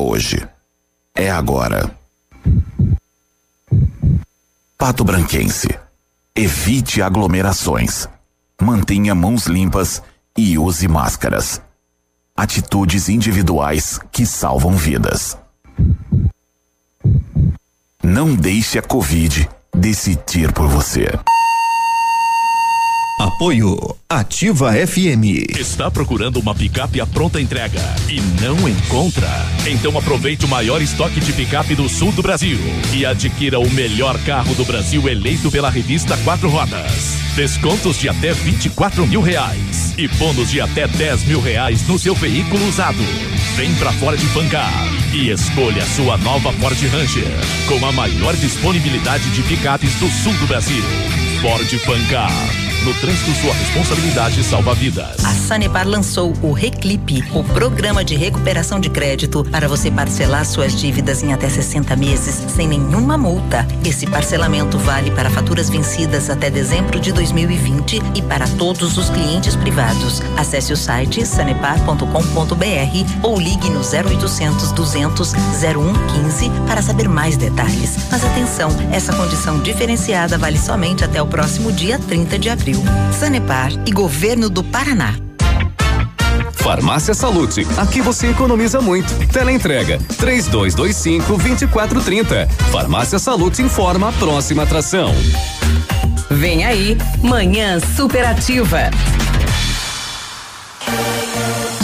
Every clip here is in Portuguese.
hoje. É agora. Pato Branquense. Evite aglomerações. Mantenha mãos limpas e use máscaras. Atitudes individuais que salvam vidas. Não deixe a Covid decidir por você. Apoio Ativa FM. Está procurando uma picape à pronta entrega e não encontra? Então aproveite o maior estoque de picape do sul do Brasil e adquira o melhor carro do Brasil eleito pela revista Quatro Rodas. Descontos de até 24 mil reais e bônus de até 10 mil reais no seu veículo usado. Vem pra fora de Fancar e escolha sua nova Ford Ranger com a maior disponibilidade de picapes do sul do Brasil. Ford Fancar. No trânsito, sua responsabilidade salva vidas. A Sanepar lançou o Reclipe, o programa de recuperação de crédito para você parcelar suas dívidas em até 60 meses sem nenhuma multa. Esse parcelamento vale para faturas vencidas até dezembro de 2020 e para todos os clientes privados. Acesse o site sanepar.com.br ou ligue no 0800 200 0115 para saber mais detalhes. Mas atenção, essa condição diferenciada vale somente até o próximo dia 30 de abril. Sanepar e Governo do Paraná. Farmácia Salute, aqui você economiza muito. Teleentrega, três dois, dois cinco, vinte e quatro, trinta. Farmácia Salute informa a próxima atração. Vem aí, Manhã Superativa.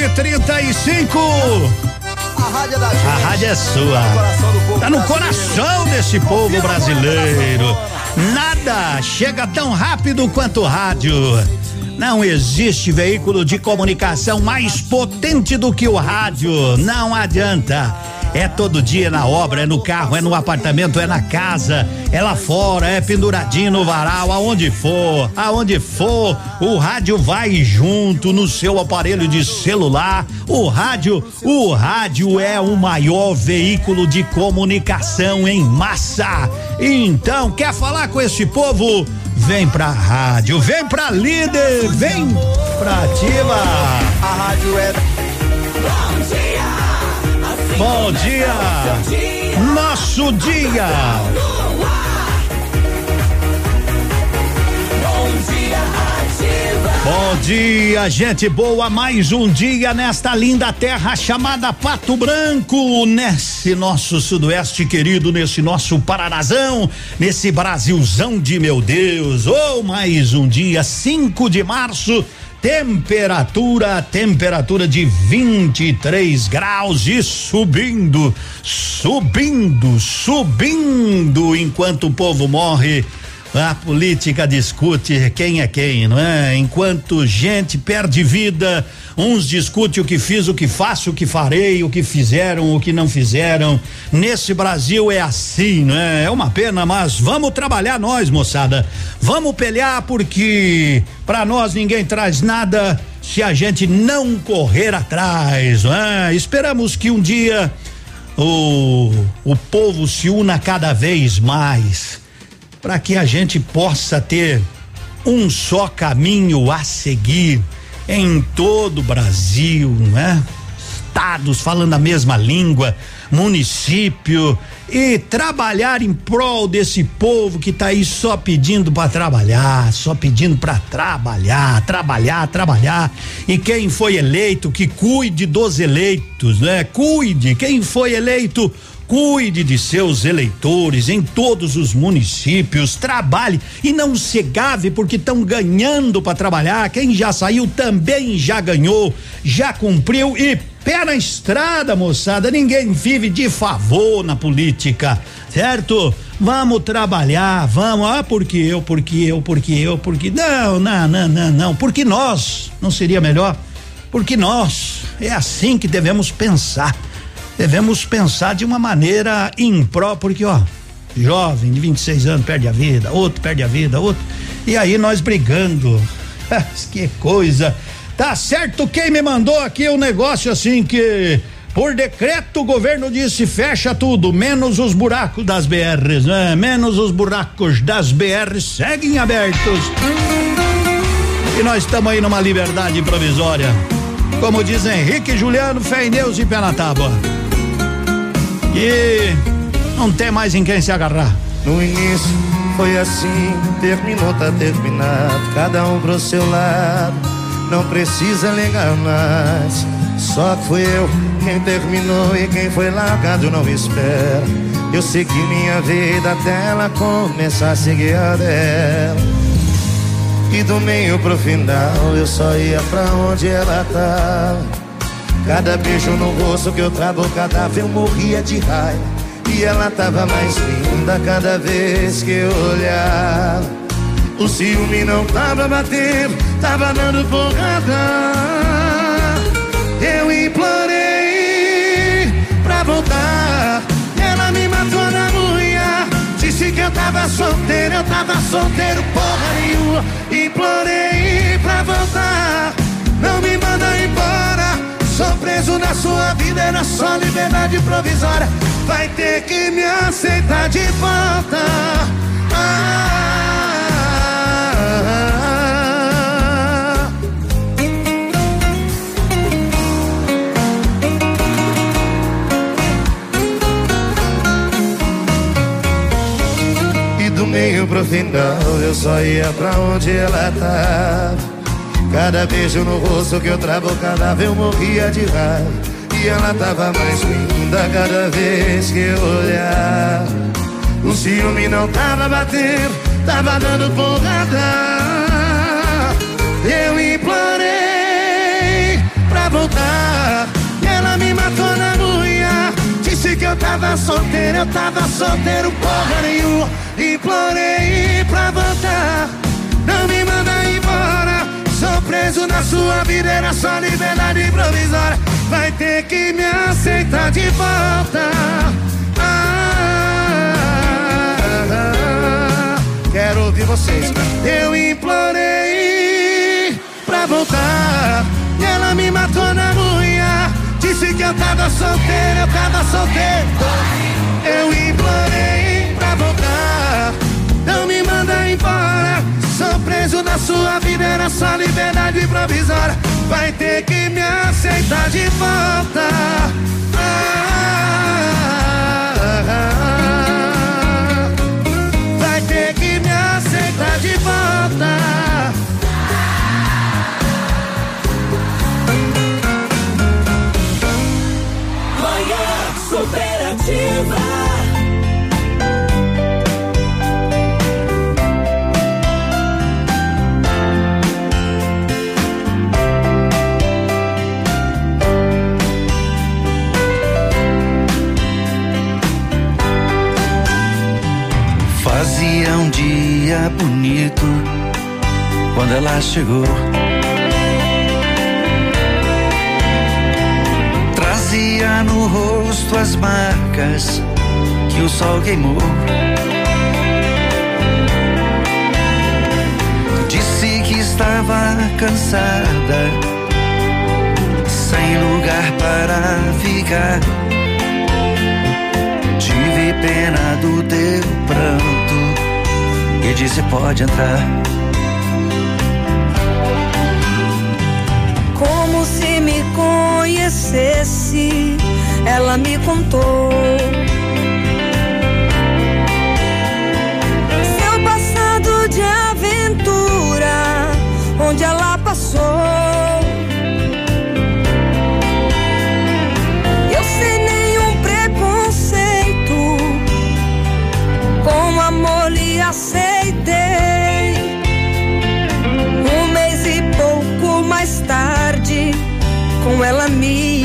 935 A rádio é da gente. A rádio é sua. Tá no coração desse povo brasileiro. Nada chega tão rápido quanto o rádio. Não existe veículo de comunicação mais potente do que o rádio. Não adianta. É todo dia na obra, é no carro, é no apartamento, é na casa, é lá fora, é penduradinho no varal, aonde for, aonde for, o rádio vai junto no seu aparelho de celular. O rádio, o rádio é o maior veículo de comunicação em massa. Então, quer falar com esse povo? Vem pra rádio, vem pra líder, vem pra ativa. A rádio é Bom dia. Bom dia. Nosso dia. Bom dia, gente boa. Mais um dia nesta linda terra chamada Pato Branco, nesse nosso sudoeste querido, nesse nosso Paranazão, nesse Brasilzão de meu Deus. Oh, mais um dia, 5 de março. Temperatura, temperatura de 23 graus e subindo, subindo, subindo, enquanto o povo morre. A política discute quem é quem, não é? Enquanto gente perde vida, uns discutem o que fiz, o que faço, o que farei, o que fizeram, o que não fizeram. Nesse Brasil é assim, não é? É uma pena, mas vamos trabalhar nós, moçada. Vamos pelear porque para nós ninguém traz nada se a gente não correr atrás, não é? Esperamos que um dia o, o povo se una cada vez mais para que a gente possa ter um só caminho a seguir em todo o Brasil, né? estados falando a mesma língua, município e trabalhar em prol desse povo que tá aí só pedindo para trabalhar, só pedindo para trabalhar, trabalhar, trabalhar. E quem foi eleito que cuide dos eleitos, né? Cuide, quem foi eleito Cuide de seus eleitores em todos os municípios, trabalhe e não se gave porque estão ganhando para trabalhar. Quem já saiu também já ganhou, já cumpriu e pé na estrada, moçada. Ninguém vive de favor na política, certo? Vamos trabalhar, vamos. Ah, porque eu, porque eu, porque eu, porque. Não, não, não, não, não. Porque nós, não seria melhor? Porque nós, é assim que devemos pensar devemos pensar de uma maneira imprópria, porque ó, jovem de 26 anos perde a vida, outro perde a vida, outro. E aí nós brigando. que coisa. Tá certo quem me mandou aqui o um negócio assim que por decreto o governo disse fecha tudo, menos os buracos das BRs, né? Menos os buracos das BRs seguem abertos. E nós estamos aí numa liberdade provisória. Como diz Henrique Juliano, fé em Deus e pé na tábua e não tem mais em quem se agarrar. No início foi assim, terminou, tá terminado, cada um pro seu lado, não precisa ligar mais. Só fui eu quem terminou e quem foi largado não espera. Eu segui minha vida até ela começar a seguir a dela. E do meio pro final eu só ia pra onde ela tava. Cada beijo no rosto que eu trago, cada vez eu morria de raiva. E ela tava mais linda cada vez que eu olhava. O ciúme não tava batendo, tava dando porrada. Eu implorei pra voltar. Ela me matou na unha. Disse que eu tava solteiro, eu tava solteiro, porra nenhuma. Implorei pra voltar. Não me. Sou preso na sua vida, era só liberdade provisória. Vai ter que me aceitar de volta. Ah, E do meio pro final eu só ia pra onde ela tava. Cada beijo no rosto que eu travo, cada vez eu morria de raiva. E ela tava mais linda cada vez que eu olhar. O ciúme não tava batendo, tava dando porrada. Eu implorei pra voltar. Ela me matou na unha. Disse que eu tava solteiro, eu tava solteiro, porra nenhuma. Implorei pra voltar. Não me preso na sua vida, era só liberdade provisória. Vai ter que me aceitar de volta. Ah, quero ouvir vocês. Eu implorei pra voltar. E ela me matou na unha. Disse que eu tava solteiro, eu tava solteiro. Eu implorei pra voltar. Não me manda embora. Sou preso na sua vida, era só liberdade provisória. Vai ter que me aceitar de volta. Vai ter que me aceitar de volta. Manhã superativa. Dia bonito quando ela chegou. Trazia no rosto as marcas que o sol queimou. Disse que estava cansada, sem lugar para ficar. Tive pena do teu pranto e disse: pode entrar. Como se me conhecesse conhece, ela me contou. Seu passado de aventura, onde ela passou. Eu sem nenhum preconceito, com amor lhe aceitei.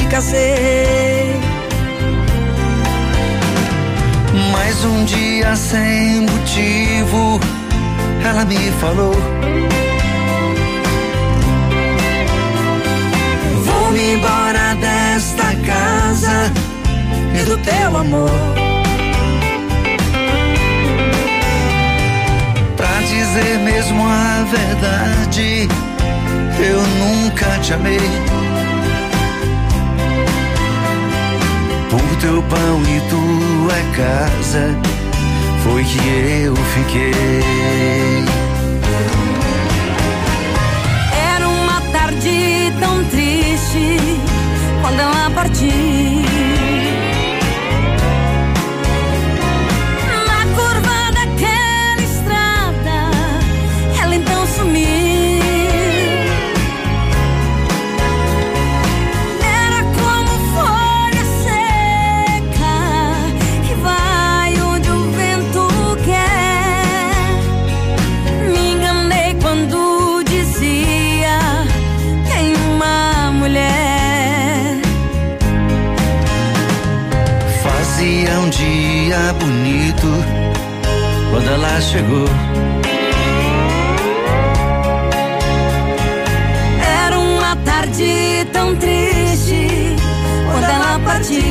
Casei. Mais um dia sem motivo, ela me falou. Vou-me embora desta casa e do teu amor. Pra dizer mesmo a verdade, eu nunca te amei. Por teu pão e tua casa, foi que eu fiquei. Era uma tarde tão triste quando ela partiu. Quando ela chegou. Era uma tarde tão triste quando ela partiu.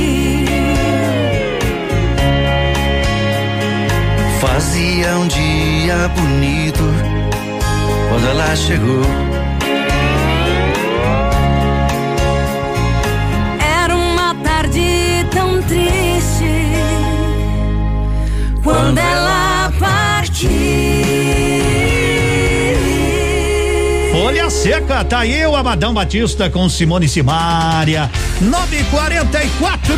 Fazia um dia bonito quando ela chegou. Era uma tarde tão triste quando ela. Folha seca, tá aí o Amadão Batista com Simone Simária. 944.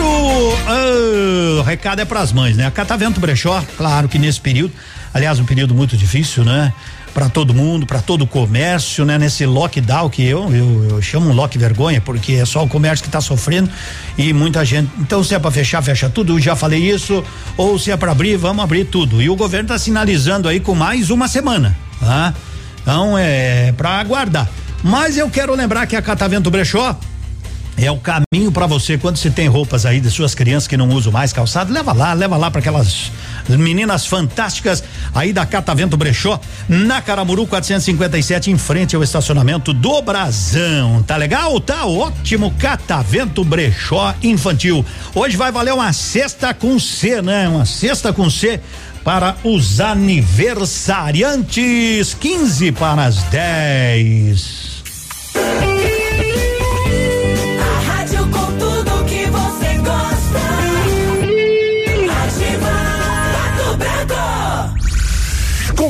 Ah, o recado é pras mães, né? A Catavento Brechó, claro que nesse período, aliás, um período muito difícil, né? Para todo mundo, para todo o comércio, né? Nesse lockdown que eu, eu, eu chamo um lock vergonha, porque é só o comércio que tá sofrendo e muita gente. Então, se é para fechar, fecha tudo, já falei isso. Ou se é para abrir, vamos abrir tudo. E o governo tá sinalizando aí com mais uma semana, tá? Então é para aguardar. Mas eu quero lembrar que a Catavento Brechó é o caminho para você quando você tem roupas aí de suas crianças que não usam mais calçado, leva lá, leva lá para aquelas meninas fantásticas aí da Catavento Brechó, na Caramuru 457, em frente ao estacionamento do Brasão. Tá legal? Tá ótimo. Catavento Brechó Infantil. Hoje vai valer uma cesta com C, né? Uma cesta com C para os aniversariantes. 15 para as 10.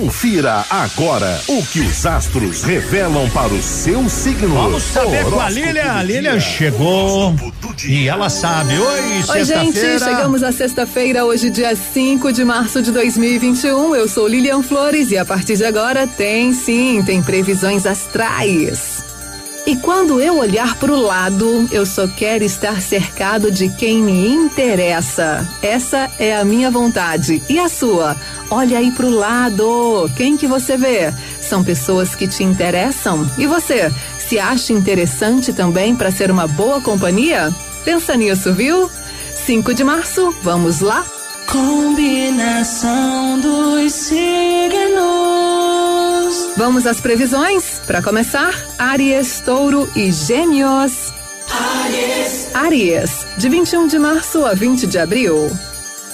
Confira agora o que os astros revelam para o seu signo. Vamos saber com a Lília. A dia. chegou e ela sabe. Oi, Oi, gente, chegamos à sexta-feira, hoje, dia 5 de março de 2021. Eu sou Lilian Flores e a partir de agora tem sim, tem previsões astrais. E quando eu olhar para o lado, eu só quero estar cercado de quem me interessa. Essa é a minha vontade. E a sua? Olha aí pro lado. Quem que você vê? São pessoas que te interessam? E você? Se acha interessante também para ser uma boa companhia? Pensa nisso, viu? 5 de março, vamos lá? Combinação dos signos. Vamos às previsões? Para começar, Aries, Touro e Gêmeos. Aries. Aries, de 21 de março a 20 de abril.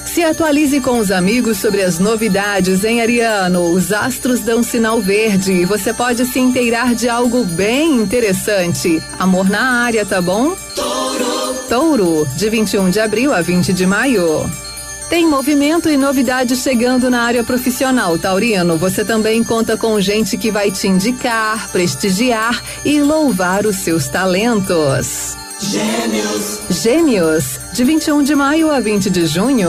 Se atualize com os amigos sobre as novidades em Ariano. Os astros dão sinal verde e você pode se inteirar de algo bem interessante. Amor na área, tá bom? Touro. Touro, de 21 de abril a 20 de maio. Tem movimento e novidade chegando na área profissional, Taurino. Você também conta com gente que vai te indicar, prestigiar e louvar os seus talentos. Gêmeos. Gêmeos, de 21 de maio a 20 de junho.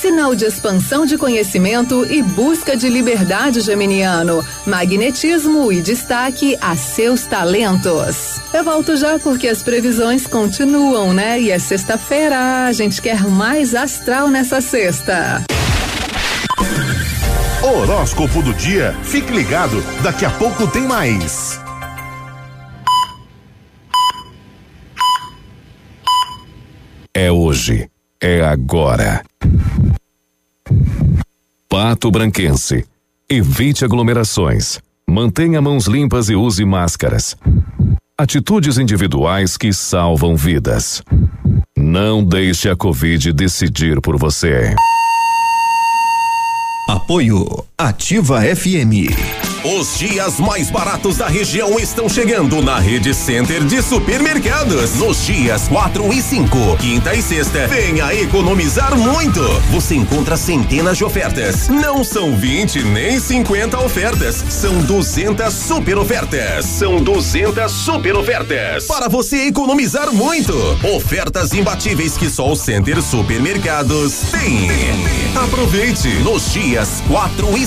Sinal de expansão de conhecimento e busca de liberdade geminiano, magnetismo e destaque a seus talentos. Eu volto já porque as previsões continuam, né? E é sexta-feira, a gente quer mais astral nessa sexta. Horóscopo do dia. Fique ligado, daqui a pouco tem mais. É hoje. É agora. Pato Branquense. Evite aglomerações. Mantenha mãos limpas e use máscaras. Atitudes individuais que salvam vidas. Não deixe a Covid decidir por você. Apoio Ativa FM. Os dias mais baratos da região estão chegando na Rede Center de Supermercados. Nos dias 4 e 5, quinta e sexta, venha economizar muito. Você encontra centenas de ofertas. Não são 20 nem 50 ofertas, são 200 super ofertas. São 200 super ofertas. Para você economizar muito. Ofertas imbatíveis que só o Center Supermercados tem. Aproveite nos dias 4 e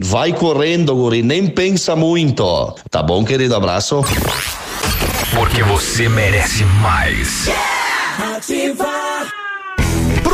Vai correndo, guri, nem pensa muito. Tá bom, querido? Abraço. Porque você merece mais. Ativa.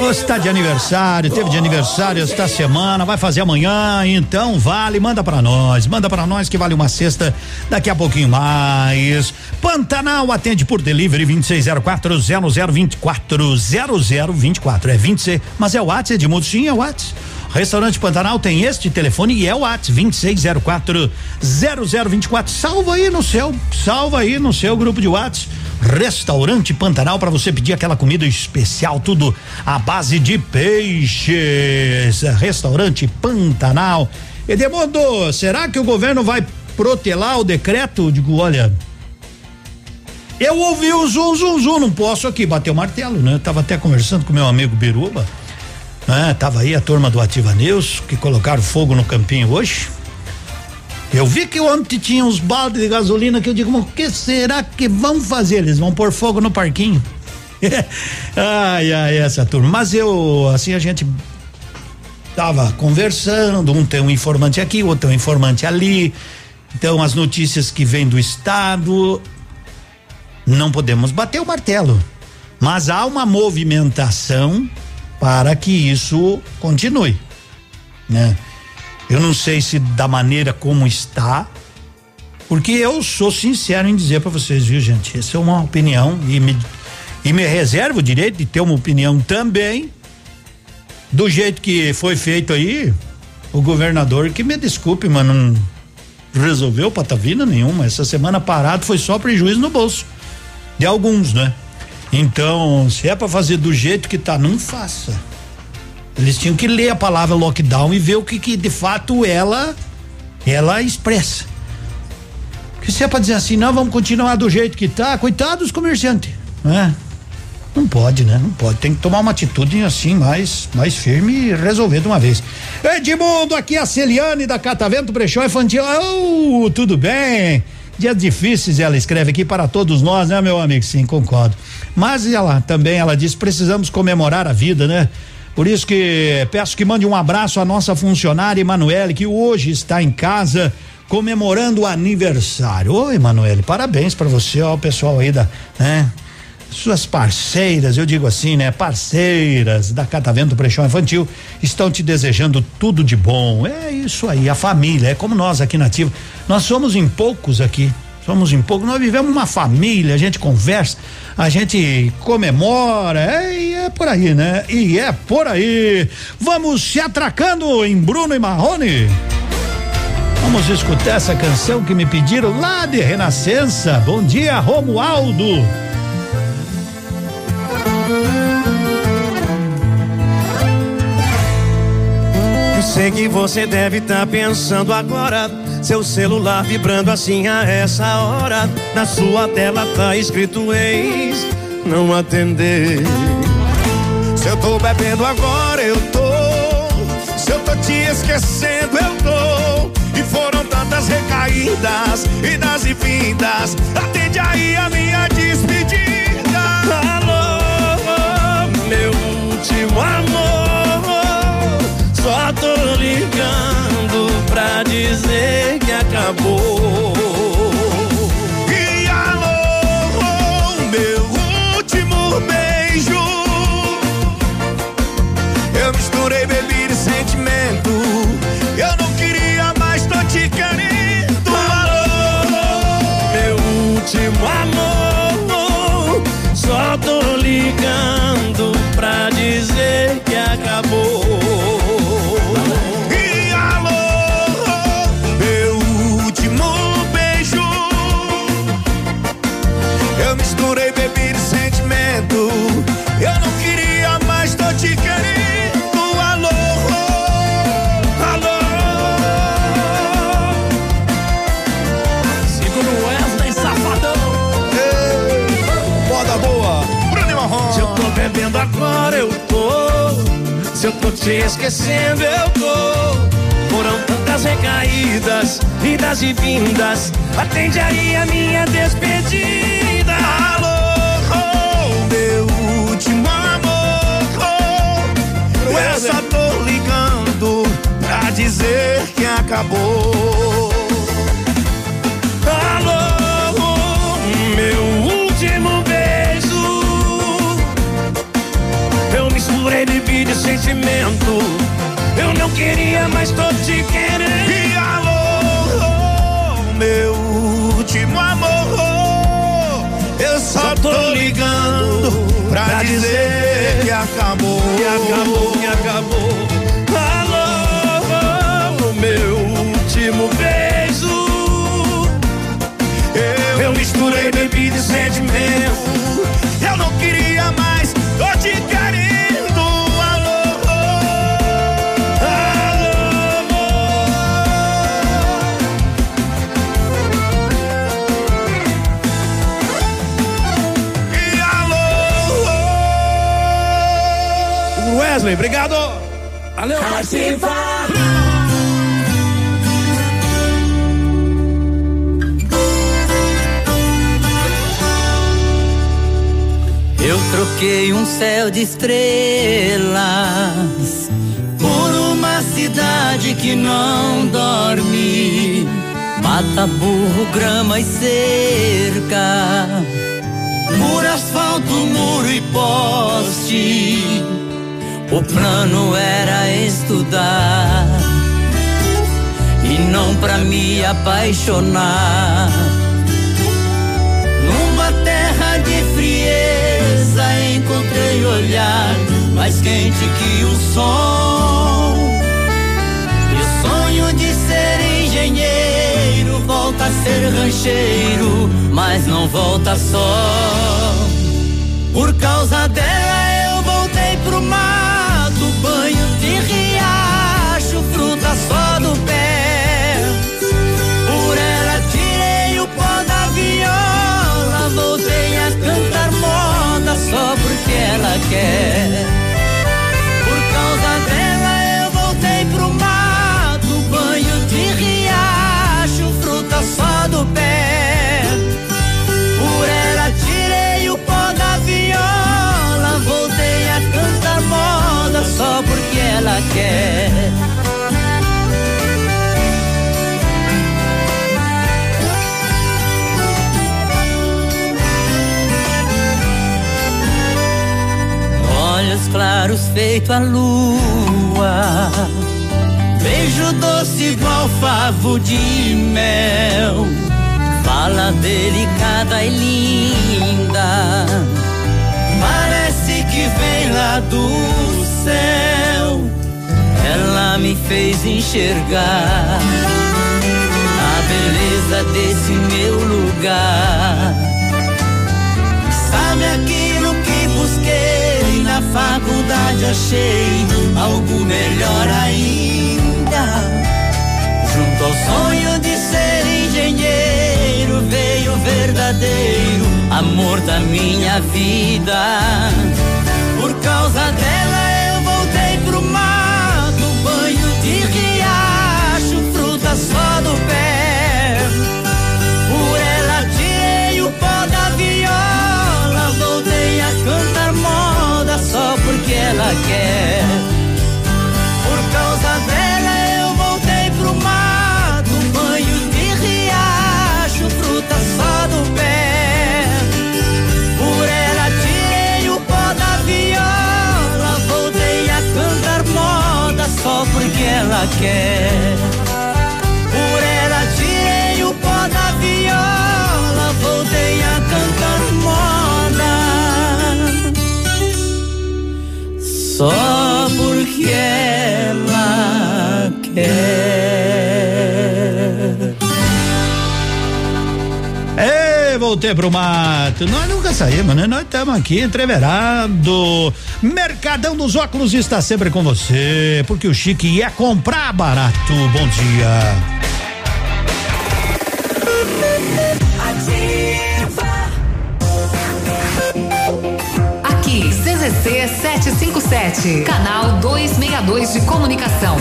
Você está de aniversário, teve de aniversário esta semana, vai fazer amanhã, então vale, manda para nós, manda para nós que vale uma cesta daqui a pouquinho mais. Pantanal atende por delivery 2604 0024 0024 é 26, mas é o WhatsApp Edmundo, sim, é o WhatsApp. Restaurante Pantanal tem este telefone e é o WhatsApp 2604 0024. Salva aí no seu, salva aí no seu grupo de WhatsApp. Restaurante Pantanal para você pedir aquela comida especial, tudo à base de peixes. Restaurante Pantanal. Edemundo, será que o governo vai protelar o decreto? Digo, olha, eu ouvi o zum, zum, zum, não posso aqui bater o martelo, né? Eu tava até conversando com meu amigo Biruba, né? Tava aí a turma do Ativa News, que colocaram fogo no campinho hoje. Eu vi que ontem tinha uns baldes de gasolina que eu digo, mas o que será que vão fazer? Eles vão pôr fogo no parquinho. ai, ai, essa turma. Mas eu, assim, a gente tava conversando, um tem um informante aqui, outro tem um informante ali. Então, as notícias que vêm do estado, não podemos bater o martelo. Mas há uma movimentação para que isso continue, né? Eu não sei se da maneira como está, porque eu sou sincero em dizer para vocês, viu, gente? Essa é uma opinião e me, e me reservo o direito de ter uma opinião também. Do jeito que foi feito aí, o governador, que me desculpe, mas não resolveu patavina nenhuma. Essa semana parado foi só prejuízo no bolso de alguns, né? Então, se é para fazer do jeito que tá, não faça. Eles tinham que ler a palavra lockdown e ver o que, que de fato ela ela expressa. Porque se é para dizer assim, não, vamos continuar do jeito que tá, coitado dos comerciantes, né? Não pode, né? Não pode. Tem que tomar uma atitude assim, mais, mais firme e resolver de uma vez. Edmundo, aqui é a Celiane da Catavento Brechó Infantil. Oh, tudo bem? Dias difíceis, ela escreve aqui para todos nós, né, meu amigo? Sim, concordo. Mas ela também, ela diz, precisamos comemorar a vida, né? Por isso que peço que mande um abraço à nossa funcionária Emanuele, que hoje está em casa comemorando o aniversário. Oi, Emanuele, parabéns para você, ó, o pessoal aí da, né? Suas parceiras, eu digo assim, né? Parceiras da Catavento Prechão Infantil estão te desejando tudo de bom. É isso aí, a família, é como nós aqui na Ativa. Nós somos em poucos aqui, somos em poucos. Nós vivemos uma família, a gente conversa, a gente comemora, é, e é por aí, né? E é por aí. Vamos se atracando em Bruno e Marrone. Vamos escutar essa canção que me pediram lá de Renascença. Bom dia, Romualdo. Eu sei que você deve estar tá pensando agora. Seu celular vibrando assim a essa hora. Na sua tela tá escrito ex, não atender. Se eu tô bebendo agora, eu tô. Se eu tô te esquecendo, eu tô. E foram tantas recaídas, idas e vindas. Atende aí a minha despedida. Alô, meu último amor. Só tô ligando dizer que acabou. Se eu tô te esquecendo, eu tô. Foram tantas recaídas, idas e vindas. Atende aí a minha despedida. Alô, meu último amor. Eu só tô ligando pra dizer que acabou. Alô, meu último beijo. Eu misturei bebida sentimento. Eu não queria, mas tô te querendo. E alô, meu último amor. Eu só tô ligando pra dizer que acabou. Que acabou, que acabou. Valeu. Eu troquei um céu de estrelas por uma cidade que não dorme. Mata burro, grama e cerca. Por asfalto, muro e poste. O plano era estudar e não pra me apaixonar. Numa terra de frieza encontrei olhar mais quente que o sol. E o sonho de ser engenheiro volta a ser rancheiro, mas não volta só. Por causa dela care. Feito a lua. Beijo doce igual favo de mel. Fala delicada e linda. Parece que vem lá do céu. Ela me fez enxergar a beleza desse meu lugar. Sabe aquilo faculdade? Achei algo melhor ainda. Junto ao sonho de ser engenheiro, veio o verdadeiro amor da minha vida. Ela quer. Por causa dela eu voltei pro mato, banho de riacho, fruta só do pé. Por ela tirei o pó da viola, voltei a cantar moda só porque ela quer. Só porque ela quer. Ei, voltei pro mato. Nós nunca saímos, né? Nós estamos aqui entreverado. Mercadão dos Óculos está sempre com você, porque o chique ia comprar barato. Bom dia. 757, canal 262 de comunicação.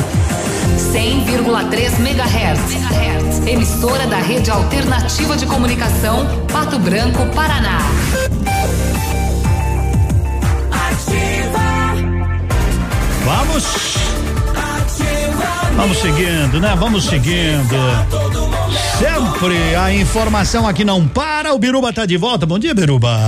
100,3 MHz. Emissora da Rede Alternativa de Comunicação, Pato Branco, Paraná. Vamos. Vamos seguindo, né? Vamos seguindo. Sempre a informação aqui não para. O Biruba tá de volta. Bom dia, Biruba.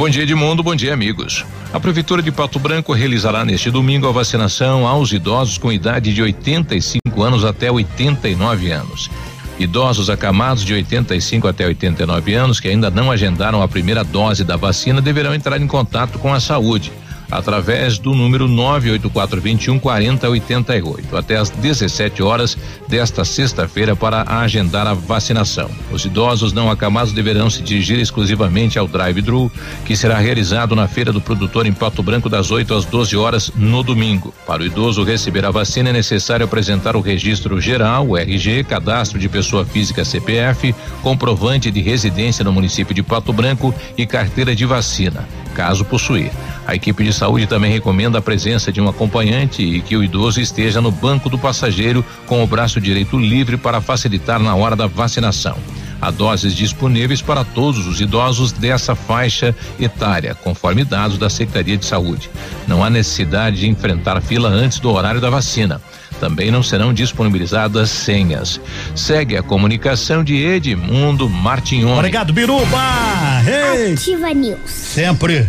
Bom dia, Edmundo. Bom dia, amigos. A Prefeitura de Pato Branco realizará neste domingo a vacinação aos idosos com idade de 85 anos até 89 anos. Idosos acamados de 85 até 89 anos que ainda não agendaram a primeira dose da vacina deverão entrar em contato com a saúde através do número 98421 4088 até às 17 horas desta sexta-feira para agendar a vacinação. Os idosos não acamados deverão se dirigir exclusivamente ao drive-thru, que será realizado na feira do produtor em Pato Branco das 8 às 12 horas no domingo. Para o idoso receber a vacina é necessário apresentar o registro geral, o RG, cadastro de pessoa física CPF, comprovante de residência no município de Pato Branco e carteira de vacina caso possuir. A equipe de saúde também recomenda a presença de um acompanhante e que o idoso esteja no banco do passageiro com o braço direito livre para facilitar na hora da vacinação. Há doses disponíveis para todos os idosos dessa faixa etária, conforme dados da Secretaria de Saúde. Não há necessidade de enfrentar fila antes do horário da vacina. Também não serão disponibilizadas senhas. Segue a comunicação de Edmundo Martinhoni. Obrigado, Biruba! Hey. Ativa News. Sempre.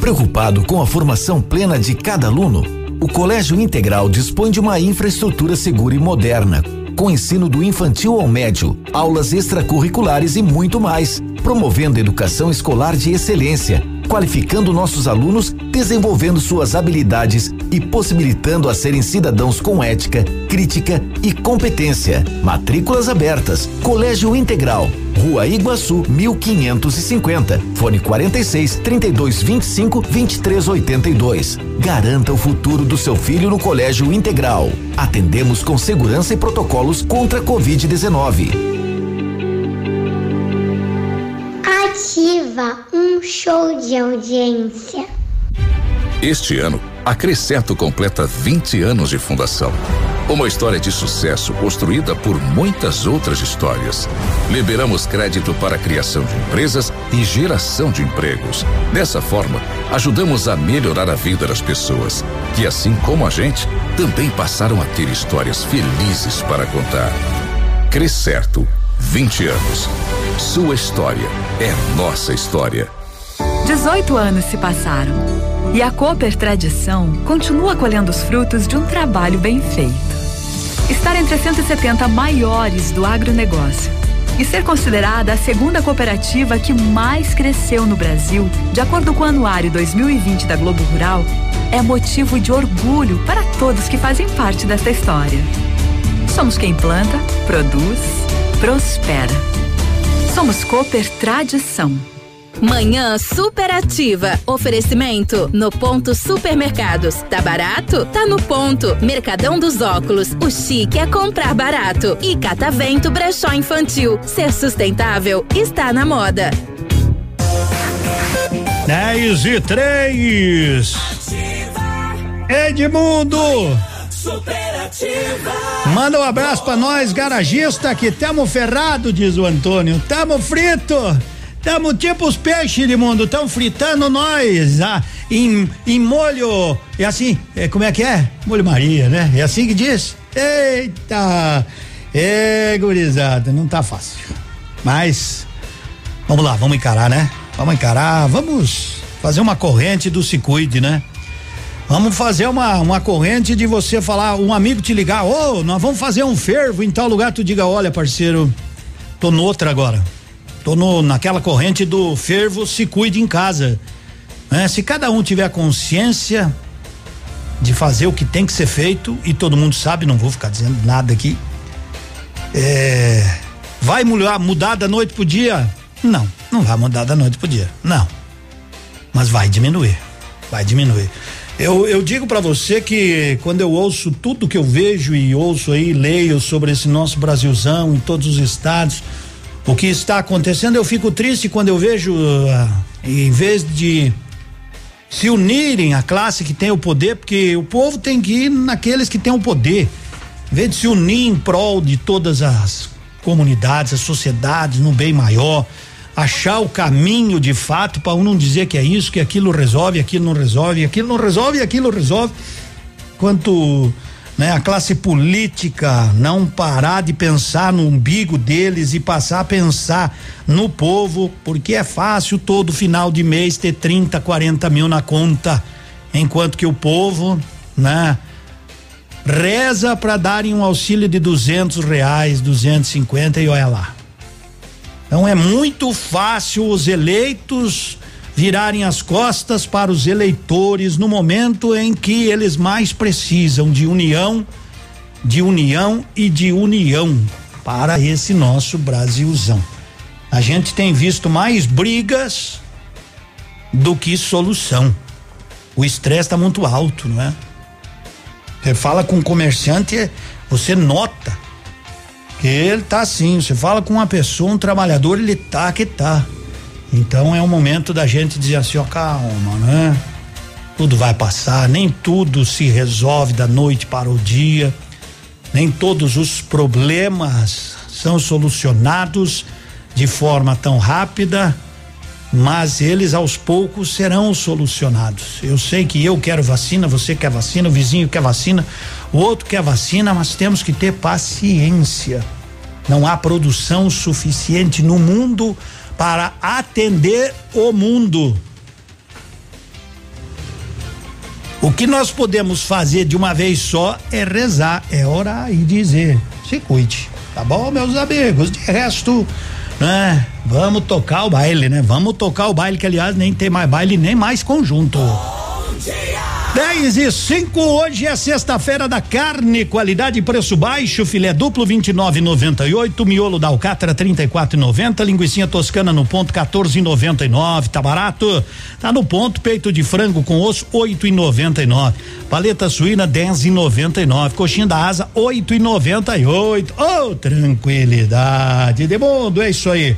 Preocupado com a formação plena de cada aluno, o Colégio Integral dispõe de uma infraestrutura segura e moderna, com ensino do infantil ao médio, aulas extracurriculares e muito mais, promovendo educação escolar de excelência, qualificando nossos alunos, desenvolvendo suas habilidades e possibilitando a serem cidadãos com ética, crítica e competência. Matrículas abertas. Colégio Integral. Rua Iguaçu, 1550. Fone 46 32 25 23 82. Garanta o futuro do seu filho no Colégio Integral. Atendemos com segurança e protocolos contra a Covid-19. Ativa um show de audiência. Este ano, a Crescerto completa 20 anos de fundação. Uma história de sucesso construída por muitas outras histórias. Liberamos crédito para a criação de empresas e geração de empregos. Dessa forma, ajudamos a melhorar a vida das pessoas, que assim como a gente, também passaram a ter histórias felizes para contar. Crescerto, 20 anos. Sua história é nossa história. 18 anos se passaram e a Cooper Tradição continua colhendo os frutos de um trabalho bem feito. Estar entre as 170 maiores do agronegócio e ser considerada a segunda cooperativa que mais cresceu no Brasil, de acordo com o Anuário 2020 da Globo Rural, é motivo de orgulho para todos que fazem parte desta história. Somos quem planta, produz, prospera. Somos Cooper Tradição. Manhã superativa. Oferecimento no ponto supermercados. Tá barato? Tá no ponto. Mercadão dos óculos. O chique é comprar barato. E Catavento Brechó Infantil. Ser sustentável está na moda. 10 e 3. Edmundo! Superativa. Manda um abraço pra nós, garagista, que tamo ferrado, diz o Antônio. Tamo frito. Tamo tipo os peixes de mundo, tão fritando nós ah, em, em molho. É assim, é, como é que é? Molho Maria, né? É assim que diz? Eita! É, gurizada, não tá fácil. Mas, vamos lá, vamos encarar, né? Vamos encarar, vamos fazer uma corrente do Se Cuide, né? Vamos fazer uma, uma corrente de você falar, um amigo te ligar, ô, oh, nós vamos fazer um fervo em tal lugar, tu diga, olha, parceiro, tô noutra agora. Tô no, naquela corrente do fervo, se cuide em casa. Né? Se cada um tiver consciência de fazer o que tem que ser feito, e todo mundo sabe, não vou ficar dizendo nada aqui. É, vai mudar, mudar da noite pro dia? Não, não vai mudar da noite pro dia. Não. Mas vai diminuir. Vai diminuir. Eu, eu digo para você que quando eu ouço tudo que eu vejo e ouço aí, leio sobre esse nosso Brasilzão em todos os estados, o que está acontecendo, eu fico triste quando eu vejo, uh, em vez de se unirem a classe que tem o poder, porque o povo tem que ir naqueles que têm o poder, em vez de se unir em prol de todas as comunidades, as sociedades, no bem maior, achar o caminho de fato para um não dizer que é isso, que aquilo resolve, aquilo não resolve, aquilo não resolve, aquilo resolve. Quanto né, a classe política não parar de pensar no umbigo deles e passar a pensar no povo, porque é fácil todo final de mês ter 30, 40 mil na conta, enquanto que o povo, né, reza para darem um auxílio de duzentos reais, 250 e olha lá. Então é muito fácil os eleitos virarem as costas para os eleitores no momento em que eles mais precisam de união, de união e de união para esse nosso Brasilzão. A gente tem visto mais brigas do que solução. O estresse está muito alto, não é? Você fala com um comerciante, você nota que ele tá assim. Você fala com uma pessoa, um trabalhador, ele tá que tá. Então é o momento da gente dizer assim, ó, calma, né? Tudo vai passar, nem tudo se resolve da noite para o dia, nem todos os problemas são solucionados de forma tão rápida, mas eles aos poucos serão solucionados. Eu sei que eu quero vacina, você quer vacina, o vizinho quer vacina, o outro quer vacina, mas temos que ter paciência. Não há produção suficiente no mundo para atender o mundo. O que nós podemos fazer de uma vez só é rezar, é orar e dizer: se cuide, tá bom, meus amigos? De resto, né? Vamos tocar o baile, né? Vamos tocar o baile, que aliás nem tem mais baile, nem mais conjunto. Bom dia! 10 e 5, hoje é sexta-feira da carne, qualidade e preço baixo, filé duplo 29,98, miolo da alcatra 34,90, linguiça toscana no ponto 14,99, tá barato? Tá no ponto, peito de frango com osso 8,99, paleta suína 10,99, coxinha da asa 8,98. Ô, oh, tranquilidade de mundo, é isso aí.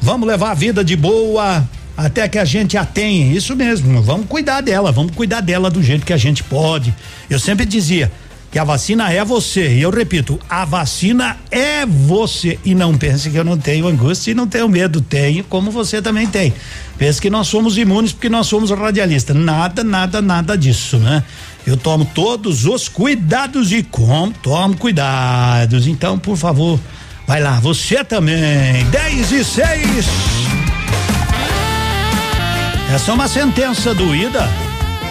Vamos levar a vida de boa até que a gente a tenha. Isso mesmo, vamos cuidar dela, vamos cuidar dela do jeito que a gente pode. Eu sempre dizia que a vacina é você. E eu repito, a vacina é você. E não pense que eu não tenho angústia e não tenho medo. Tenho, como você também tem. Pense que nós somos imunes porque nós somos radialistas. Nada, nada, nada disso, né? Eu tomo todos os cuidados e como tomo cuidados. Então, por favor, vai lá, você também. 10 e 6. Essa é uma sentença doída,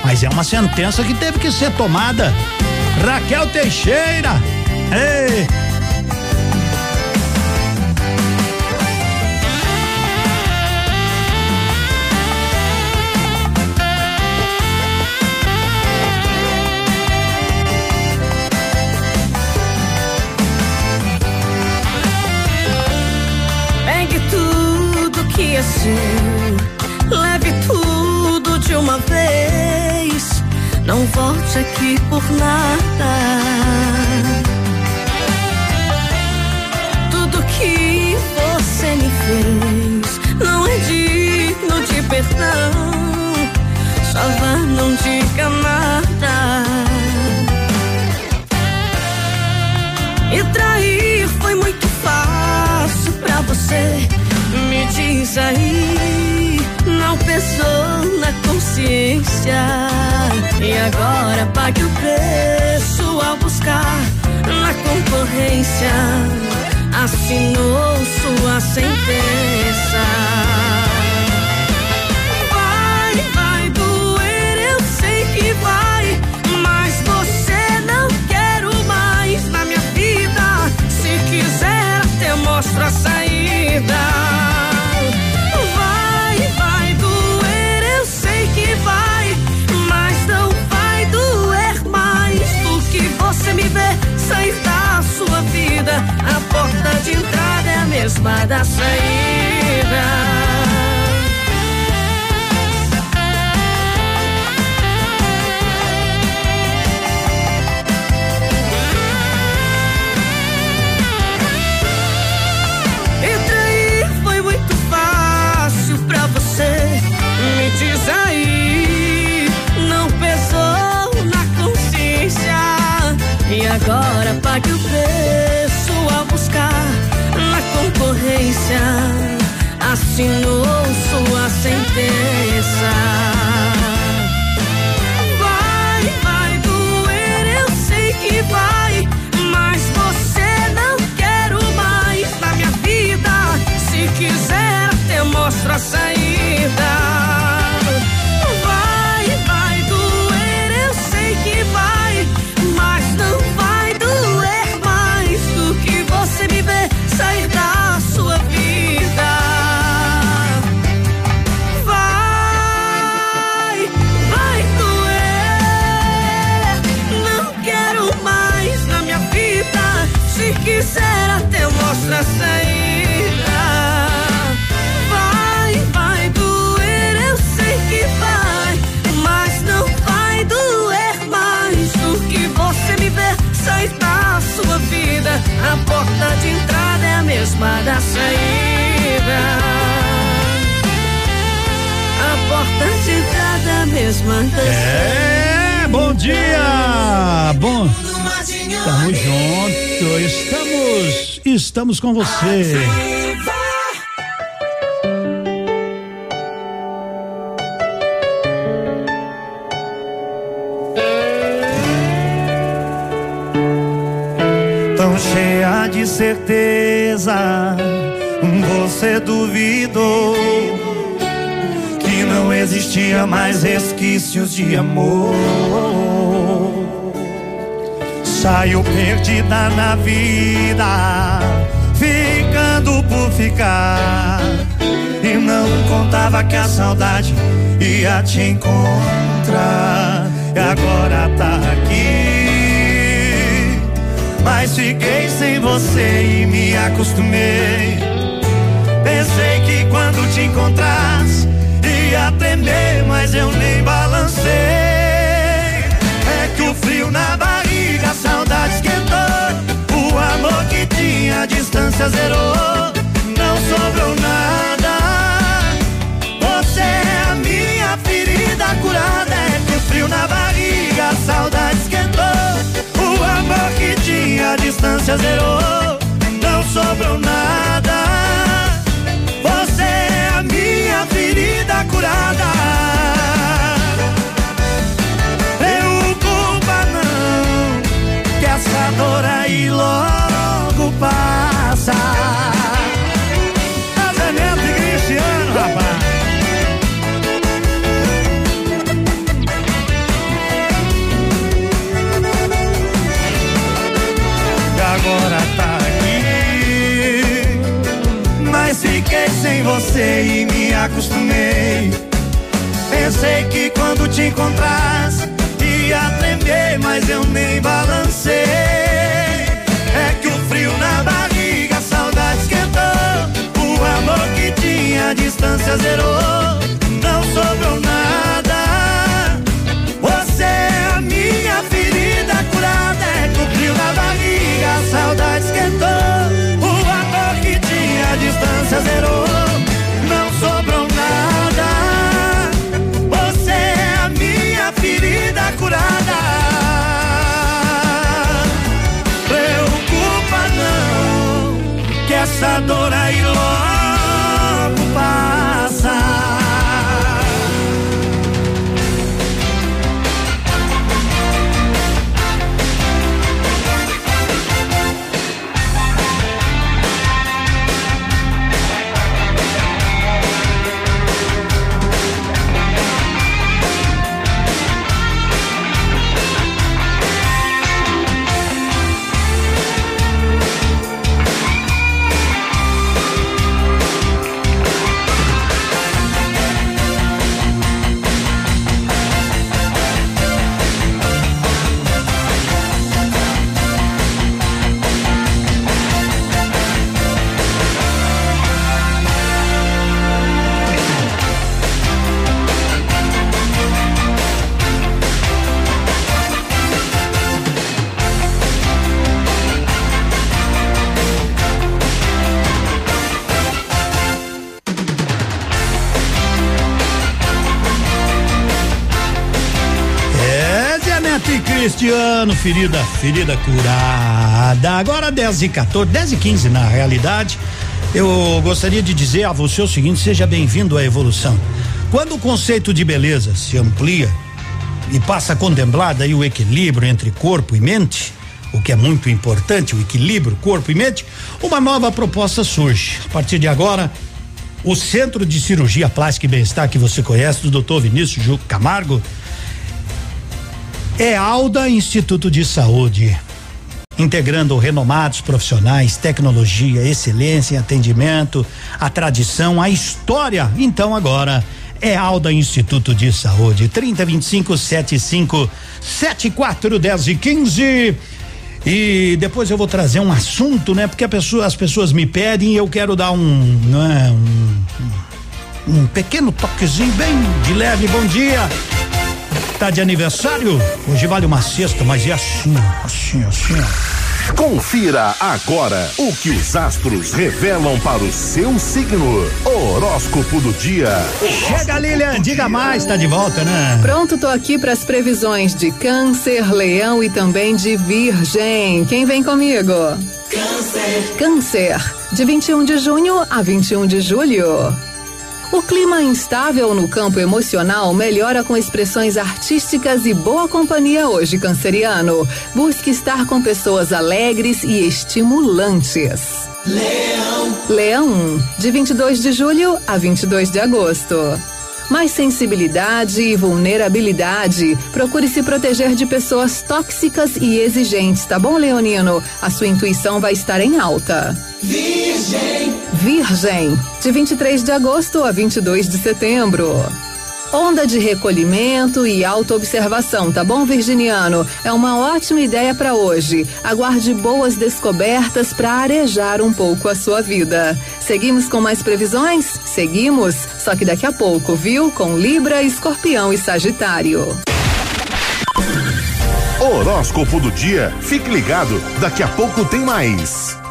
mas é uma sentença que teve que ser tomada. Raquel Teixeira. Ei! Pegue tudo que é seu, Não volte aqui por nada. Tudo que você me fez não é digno de perdão. Só vá, não diga nada. E trair foi muito fácil pra você. Me diz aí, não pesou na consciência. E agora pague o preço ao buscar na concorrência. Assinou sua sentença. A porta de entrada é a mesma da saída. Com você. Tão cheia de certeza, você duvidou que não existia mais resquícios de amor. Saiu perdida na vida, ficando por ficar. E não contava que a saudade ia te encontrar. E agora tá aqui. Mas fiquei sem você e me acostumei. Pensei que quando te encontrasse ia tremer, mas eu nem balancei. É que o frio na barriga, a saudade esquentou. O amor que tinha, a distância zerou. Não sobrou nada. Você é a minha ferida curada. É que o frio na barriga, a saudade esquentou. O amor que tinha, a distância zerou. Não sobrou nada. Você é a minha ferida curada. caçadora e logo passa. Tá Casamento de Cristiano, rapaz. E agora tá aqui, mas fiquei sem você e me acostumei. Pensei que quando te encontrasse ia tremer, mas eu nem balancei. É que o frio na barriga, a saudade esquentou. O amor que tinha, a distância zerou. Não sobrou nada. Você é a minha ferida curada. É que o frio na barriga, a saudade esquentou. O amor que tinha, a distância zerou. Não, que essa dor Cristiano, ferida, ferida curada. Agora 10 e 14, 10 e 15 na realidade. Eu gostaria de dizer a você o seguinte: seja bem-vindo à evolução. Quando o conceito de beleza se amplia e passa a contemplar daí o equilíbrio entre corpo e mente, o que é muito importante, o equilíbrio corpo e mente, uma nova proposta surge. A partir de agora, o Centro de Cirurgia Plástica e Bem-Estar que você conhece, do Dr. Vinícius Ju Camargo, é Alda Instituto de Saúde, integrando renomados profissionais, tecnologia, excelência em atendimento, a tradição, a história. Então agora é Alda Instituto de Saúde, 3025 75 74 10 e 15. E depois eu vou trazer um assunto, né? Porque pessoa, as pessoas me pedem e eu quero dar um, não é, um, um pequeno toquezinho bem de leve. Bom dia. Tá de aniversário? Hoje vale uma cesta, mas é assim, assim, assim. Confira agora o que os astros revelam para o seu signo. Horóscopo do dia. Chega, Lilian, diga mais, tá de volta, né? Pronto, tô aqui para as previsões de Câncer, Leão e também de Virgem. Quem vem comigo? Câncer. Câncer, de 21 de junho a 21 de julho. O clima instável no campo emocional melhora com expressões artísticas e boa companhia hoje, canceriano. Busque estar com pessoas alegres e estimulantes. Leão. Leão, de 22 de julho a 22 de agosto. Mais sensibilidade e vulnerabilidade. Procure se proteger de pessoas tóxicas e exigentes, tá bom, Leonino? A sua intuição vai estar em alta. Virgem. Virgem, de 23 de agosto a 22 de setembro. Onda de recolhimento e autoobservação, tá bom, Virginiano? É uma ótima ideia para hoje. Aguarde boas descobertas para arejar um pouco a sua vida. Seguimos com mais previsões? Seguimos, só que daqui a pouco, viu? Com Libra, Escorpião e Sagitário. Horóscopo do dia. Fique ligado, daqui a pouco tem mais.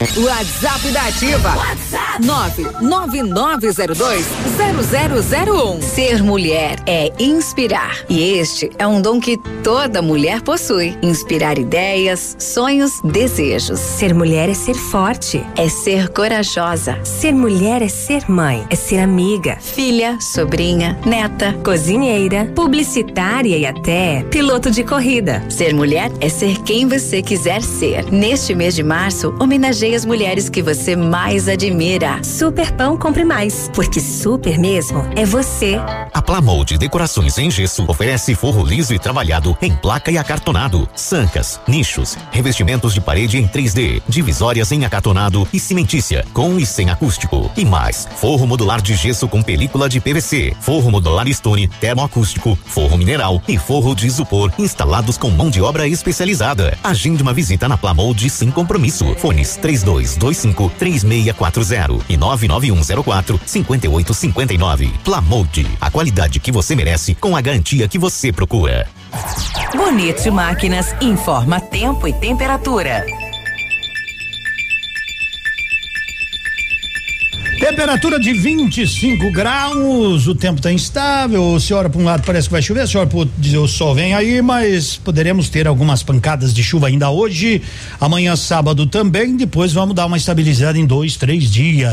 WhatsApp da Ativa. WhatsApp 999020001. Ser mulher é inspirar. E este é um dom que toda mulher possui. Inspirar ideias, sonhos, desejos. Ser mulher é ser forte. É ser corajosa. Ser mulher é ser mãe. É ser amiga. Filha, sobrinha, neta, cozinheira, publicitária e até piloto de corrida. Ser mulher é ser quem você quiser ser. Neste mês de março, as mulheres que você mais admira. Super Pão Compre Mais, porque super mesmo é você. A Plamold Decorações em Gesso oferece forro liso e trabalhado em placa e acartonado, sancas, nichos, revestimentos de parede em 3D, divisórias em acartonado e cimentícia, com e sem acústico. E mais, forro modular de gesso com película de PVC, forro modular stone, termoacústico, forro mineral e forro de isopor instalados com mão de obra especializada. Agende uma visita na Plamold sem compromisso. Fones 3225 3640 e 99104 5859. Plamold, a qualidade que você merece com a garantia que você procura. Bonito Máquinas informa tempo e temperatura. Temperatura de 25 graus, o tempo está instável. Se olha para um lado parece que vai chover, se olha para outro diz o sol vem aí, mas poderemos ter algumas pancadas de chuva ainda hoje. Amanhã, sábado também. Depois vamos dar uma estabilizada em dois, três dias.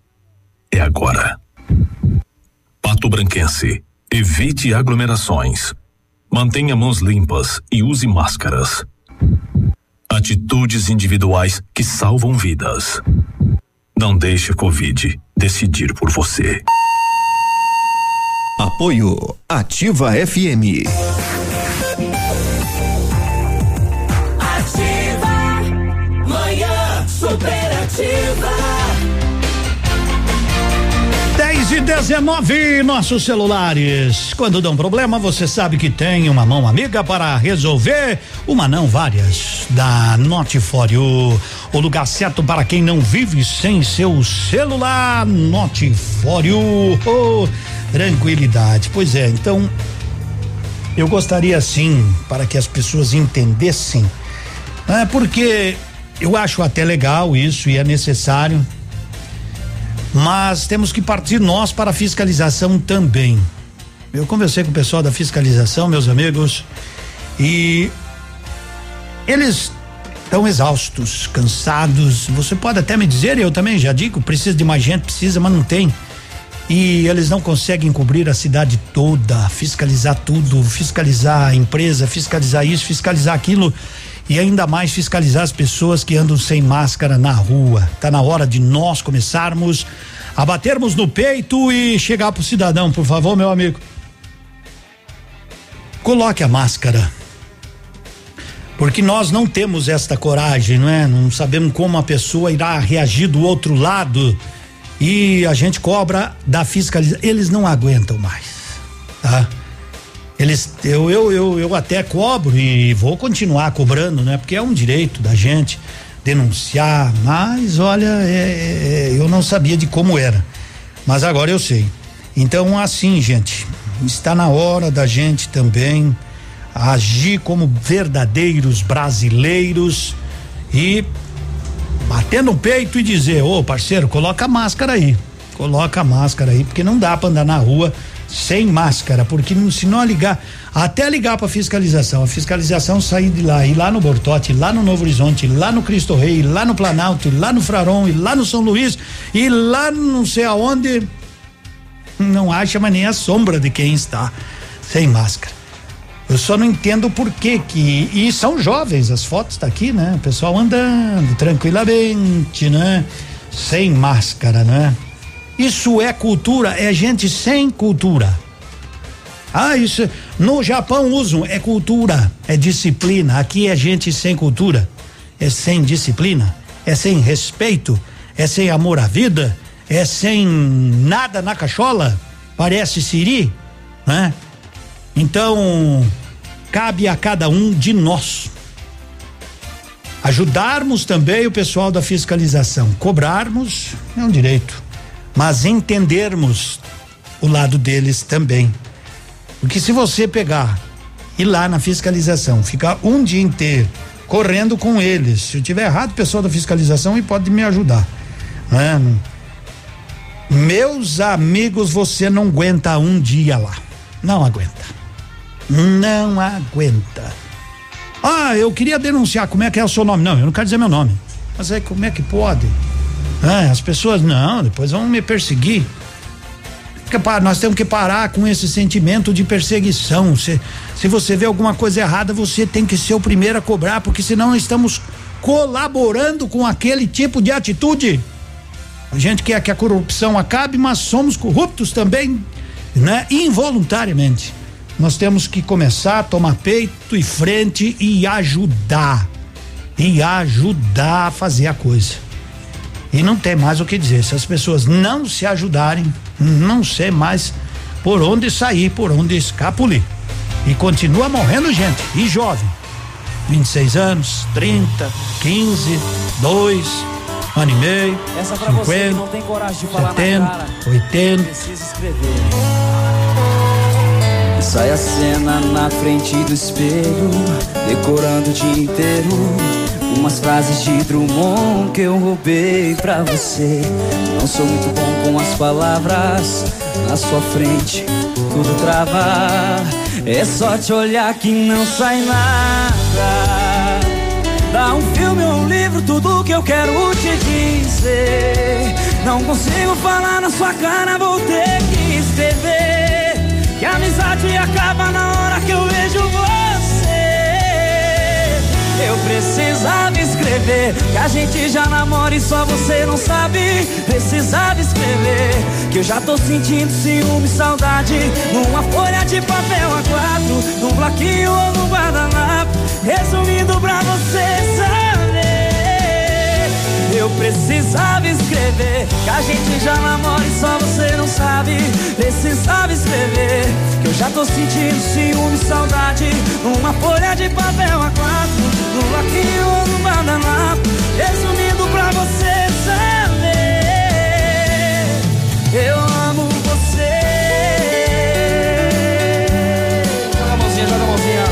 É agora. Pato Branquense. Evite aglomerações. Mantenha mãos limpas e use máscaras. Atitudes individuais que salvam vidas. Não deixe a Covid decidir por você. Apoio Ativa FM. Ativa. Manhã superativa. 10 e 19, nossos celulares. Quando dão problema, você sabe que tem uma mão amiga para resolver. Uma não, várias. Da Notifório. O lugar certo para quem não vive sem seu celular. Notifório. Oh, tranquilidade. Pois é, então. Eu gostaria assim, para que as pessoas entendessem, né? Porque eu acho até legal isso e é necessário mas temos que partir nós para a fiscalização também. Eu conversei com o pessoal da fiscalização, meus amigos, e eles estão exaustos, cansados. Você pode até me dizer, eu também já digo, precisa de mais gente, precisa, mas não tem. E eles não conseguem cobrir a cidade toda, fiscalizar tudo, fiscalizar a empresa, fiscalizar isso, fiscalizar aquilo e ainda mais fiscalizar as pessoas que andam sem máscara na rua. Tá na hora de nós começarmos a batermos no peito e chegar pro cidadão, por favor, meu amigo. Coloque a máscara. Porque nós não temos esta coragem, não é? Não sabemos como a pessoa irá reagir do outro lado. E a gente cobra da fiscalização. Eles não aguentam mais, tá? Eles, eu, eu, eu, eu até cobro e vou continuar cobrando, né? Porque é um direito da gente denunciar, mas olha, é, é, eu não sabia de como era, mas agora eu sei. Então, assim, gente, está na hora da gente também agir como verdadeiros brasileiros e bater no peito e dizer, ô parceiro, coloca a máscara aí, coloca a máscara aí, porque não dá para andar na rua sem máscara, porque se não ligar, até ligar para fiscalização, a fiscalização sair de lá, ir lá no Bortote, lá no Novo Horizonte, lá no Cristo Rei, lá no Planalto, lá no Fraron, e lá no São Luís, e lá não sei aonde, não acha mais nem a sombra de quem está sem máscara. Eu só não entendo por que que e são jovens, as fotos tá aqui, né? O pessoal andando tranquilamente, né? Sem máscara, né? Isso é cultura, é gente sem cultura. Ah, isso no Japão usam, é cultura, é disciplina. Aqui é gente sem cultura, é sem disciplina, é sem respeito, é sem amor à vida, é sem nada na cachola, parece siri, né? Então, cabe a cada um de nós ajudarmos também o pessoal da fiscalização, cobrarmos é um direito, mas entendermos o lado deles também. Porque se você pegar ir lá na fiscalização, ficar um dia inteiro correndo com eles, se eu tiver errado, pessoal da fiscalização e pode me ajudar, né? Meus amigos, você não aguenta um dia lá. Não aguenta. Não aguenta. Ah, eu queria denunciar. Como é que é o seu nome? Não, eu não quero dizer meu nome. Mas aí, como é que pode? Ah, as pessoas, não, depois vão me perseguir. Nós temos que parar com esse sentimento de perseguição. Se, se você vê alguma coisa errada, você tem que ser o primeiro a cobrar, porque senão estamos colaborando com aquele tipo de atitude. A gente quer que a corrupção acabe, mas somos corruptos também, né? Involuntariamente. Nós temos que começar a tomar peito e frente e ajudar. E ajudar a fazer a coisa. E não tem mais o que dizer. Se as pessoas não se ajudarem, não sei mais por onde sair, por onde escapulir. E continua morrendo gente, e jovem. 26 anos, 30, 15, 2, ano e meio, Essa pra 50, você que não tem coragem de falar 70, na cara. 80. Precisa escrever. Sai a cena na frente do espelho, decorando o dia inteiro. Umas frases de Drummond que eu roubei pra você. Não sou muito bom com as palavras, na sua frente tudo trava. É só te olhar que não sai nada. Dá um filme ou um livro, tudo que eu quero te dizer. Não consigo falar na sua cara, vou ter que escrever. Que a amizade acaba na hora que eu vejo você. Eu precisava escrever que a gente já namora e só você não sabe. Precisava escrever que eu já tô sentindo ciúme e saudade. Numa folha de papel A4, num bloquinho ou no guardanapo. Resumindo pra você saber. Eu precisava escrever que a gente já namora e só você não sabe. Precisava escrever que eu já tô sentindo ciúme e saudade. Numa folha de papel A4, no bloquinho ou no guardanapo. Resumindo pra você saber. Eu amo você. Joga a mãozinha, joga a mãozinha.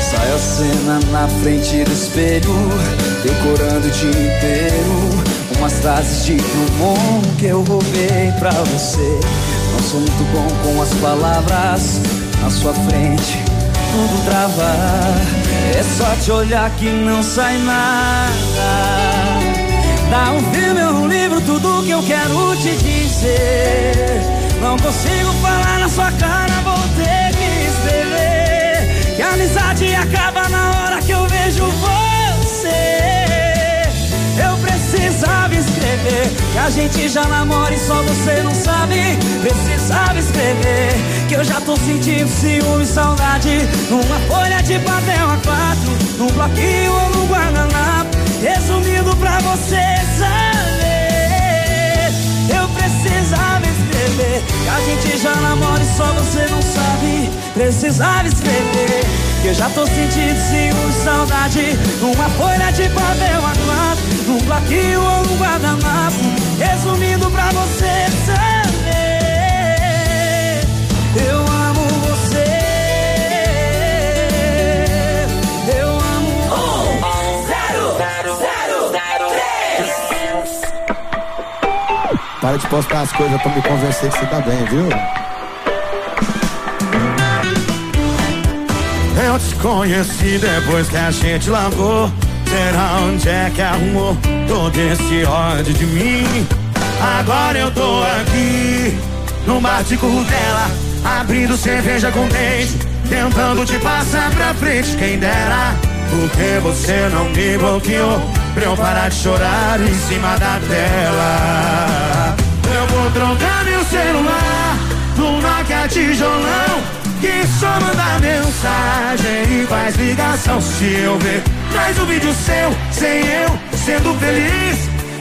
Sai a cena na frente do espelho, decorando o dia inteiro. Umas frases de Drummond que eu roubei pra você. Não sou muito bom com as palavras, na sua frente tudo trava. É só te olhar que não sai nada. Dá um filme ou um livro, tudo que eu quero te dizer. Não consigo falar na sua cara, vou ter que escrever. Que a amizade acaba na hora que eu vejo você. Eu precisava que a gente já namora e só você não sabe. Precisava escrever que eu já tô sentindo ciúme e saudade. Numa folha de papel A4, num bloquinho ou no guardanapo. Resumindo pra você saber. Eu precisava escrever que a gente já namora e só você não sabe. Precisava escrever que eu já tô sentindo ciúme e saudade. Numa folha de papel A4, num bloquinho ou no guardanapo. Resumindo pra você saber. Eu amo você. Eu amo Um, zero, zero, zero, três. Para de postar as coisas pra me convencer que você tá bem, viu? Eu te conheci depois que a gente largou. Será onde é que arrumou todo esse ódio de mim? Agora eu tô aqui, no bar de dela, abrindo cerveja com dente, tentando te passar pra frente, quem dera. Porque você não me bloqueou pra eu parar de chorar em cima da tela. Eu vou trocar meu celular no Nokia tijolão que só manda mensagem e faz ligação. Se eu ver mais um vídeo seu, sem eu sendo feliz,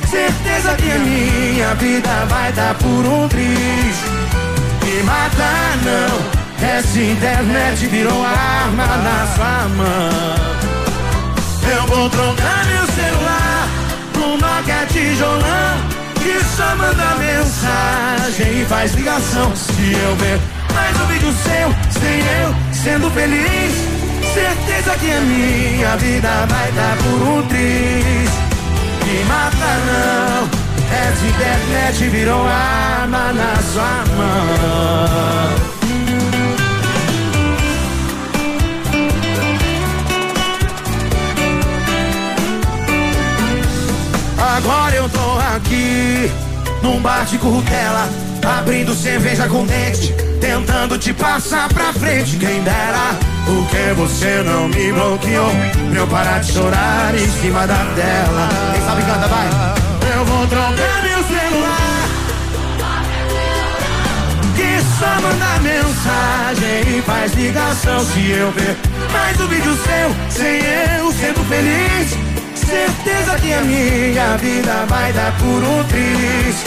certeza que a minha vida vai dar por um triz. Me matar não, essa internet virou arma na sua mão. Eu vou trocar meu celular no Nokia tijolão que só manda mensagem e faz ligação. Se eu ver mais um vídeo seu, sem eu sendo feliz, Certeza que a minha vida vai dar por um triz. Me mata não. Essa internet virou arma na sua mão. Agora eu tô aqui, num bar de currutela, abrindo cerveja com dente, tentando te passar pra frente. Quem dera, porque você não me bloqueou, pra eu parar de chorar em cima da tela. Quem sabe canta, vai. Eu vou trocar meu celular, que só manda mensagem e faz ligação se eu ver mais um vídeo seu, sem eu sendo feliz. Certeza que a minha vida vai dar por um triz.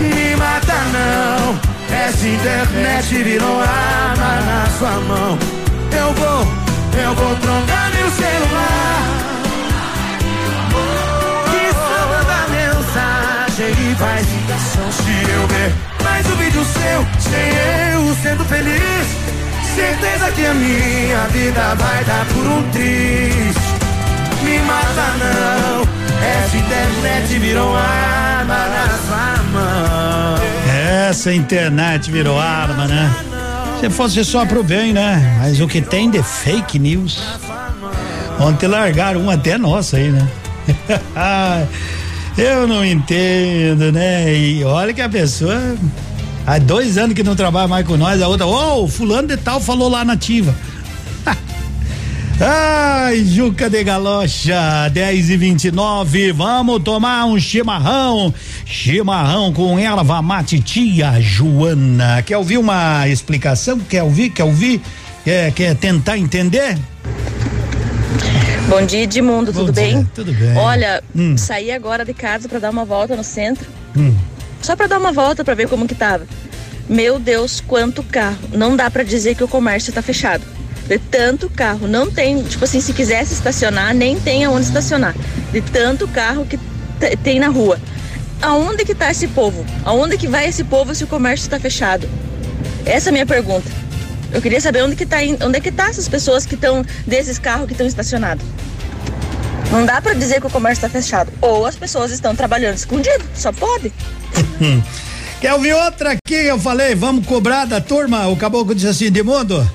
Me mata não, essa internet virou arma na sua mão. Eu vou, eu vou trocar meu celular. Que só manda mensagem e faz ligação se eu ver mais um vídeo seu, sem eu sendo feliz. Certeza que a minha vida vai dar por um triz me mata não. Essa internet virou arma na sua mão. Essa internet virou arma, né? Se fosse só pro bem, né? Mas o que tem de fake news. Ontem largaram uma até nossa aí, né? Eu não entendo, né? E olha que a pessoa. Há dois anos que não trabalha mais com nós, a outra, ô, oh, fulano de tal falou lá nativa. Ai, Juca de Galocha, 10 e 29 vamos tomar um chimarrão. Chimarrão com erva mate tia Joana. Quer ouvir uma explicação? Quer ouvir? Quer ouvir? Quer, quer tentar entender? Bom dia, Edmundo, Bom tudo dia, bem? tudo bem. Olha, Hum. saí agora de casa para dar uma volta no centro. Hum. Só para dar uma volta para ver como que tava. Meu Deus, quanto carro. Não dá para dizer que o comércio tá fechado. De tanto carro, não tem, tipo assim, se quisesse estacionar, nem tem aonde estacionar. De tanto carro que tem na rua. Aonde que tá esse povo? Aonde que vai esse povo se o comércio está fechado? Essa é a minha pergunta. Eu queria saber onde que tá, onde é que tá essas pessoas que estão desses carros que estão estacionados. Não dá pra dizer que o comércio está fechado. Ou as pessoas estão trabalhando escondido. Só pode. Quer ouvir outra aqui? Eu falei, vamos cobrar da turma. O caboclo disse assim, de mundo.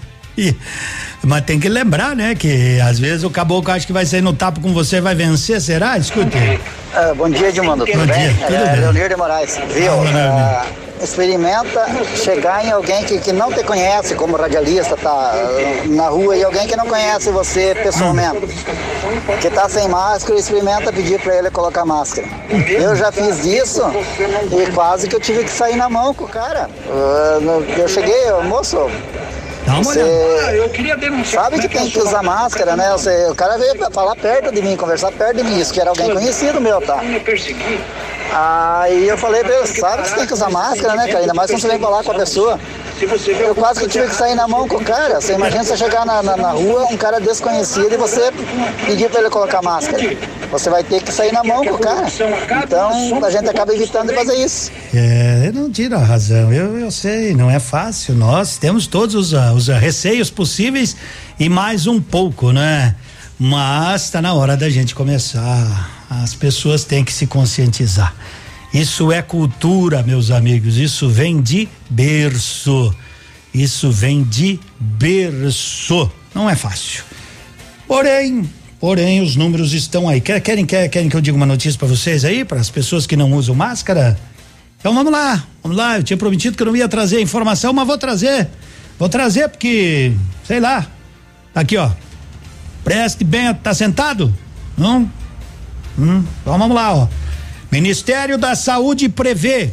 Mas tem que lembrar, né? Que às vezes o caboclo acha que vai sair no tapa com você vai vencer, será? Escute. Ah, bom dia, Edmundo. Tudo Bom bem? dia, tudo é, bem. Leonir de Moraes. Viu? Ah, experimenta chegar em alguém que, que não te conhece como radialista, tá na rua, e alguém que não conhece você pessoalmente, que tá sem máscara, experimenta pedir para ele colocar máscara. Eu já fiz isso e quase que eu tive que sair na mão com o cara. Ah, eu cheguei, moço. Dá uma Você olhada. eu queria denunciar. Sabe que tem que usar máscara, né? Você, o cara veio falar perto de mim, conversar perto de mim, isso que era alguém conhecido meu, tá? Aí eu falei pra ele, sabe que você tem que usar máscara, né, cara? Ainda mais quando você vem falar com a pessoa. Eu quase que tive que sair na mão com o cara. Você imagina você chegar na, na, na rua, um cara desconhecido e você pedir pra ele colocar máscara. Você vai ter que sair na mão com o cara. Então a gente acaba evitando de fazer isso. É, eu não tiro a razão, eu, eu sei, não é fácil. Nós temos todos os, ah, os ah, receios possíveis e mais um pouco, né? Mas está na hora da gente começar. As pessoas têm que se conscientizar. Isso é cultura, meus amigos. Isso vem de berço. Isso vem de berço. Não é fácil. Porém, porém, os números estão aí. Quer- Querem, querem, querem que eu diga uma notícia para vocês aí, para as pessoas que não usam máscara? Então vamos lá, vamos lá. Eu tinha prometido que eu não ia trazer a informação, mas vou trazer. Vou trazer porque, sei lá. Aqui, ó. Preste bem, tá sentado? Não? Hum, então vamos lá, ó. Ministério da Saúde prevê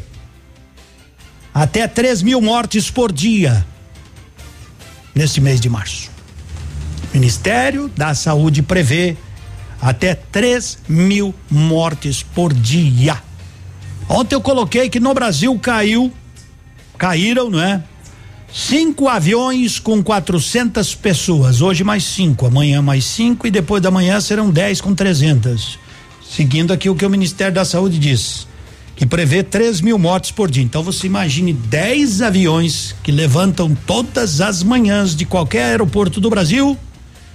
até 3 mil mortes por dia nesse mês de março. Ministério da Saúde prevê até 3 mil mortes por dia. Ontem eu coloquei que no Brasil caiu, caíram, não é? Cinco aviões com 400 pessoas. Hoje mais cinco, amanhã mais cinco e depois da manhã serão 10 com 300. Seguindo aqui o que o Ministério da Saúde diz, que prevê 3 mil mortes por dia. Então você imagine 10 aviões que levantam todas as manhãs de qualquer aeroporto do Brasil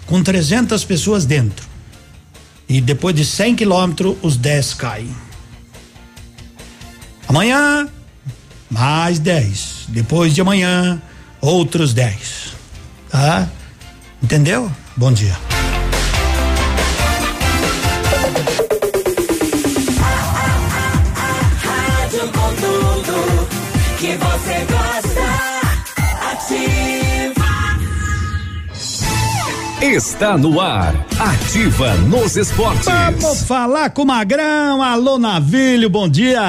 com 300 pessoas dentro. E depois de 100 quilômetros, os 10 caem. Amanhã, mais 10. Depois de amanhã, outros 10. Tá? Entendeu? Bom dia. Que você gosta. Ativa. Está no ar. Ativa nos esportes. Vamos falar com o Magrão. Alô, Navilho, bom dia.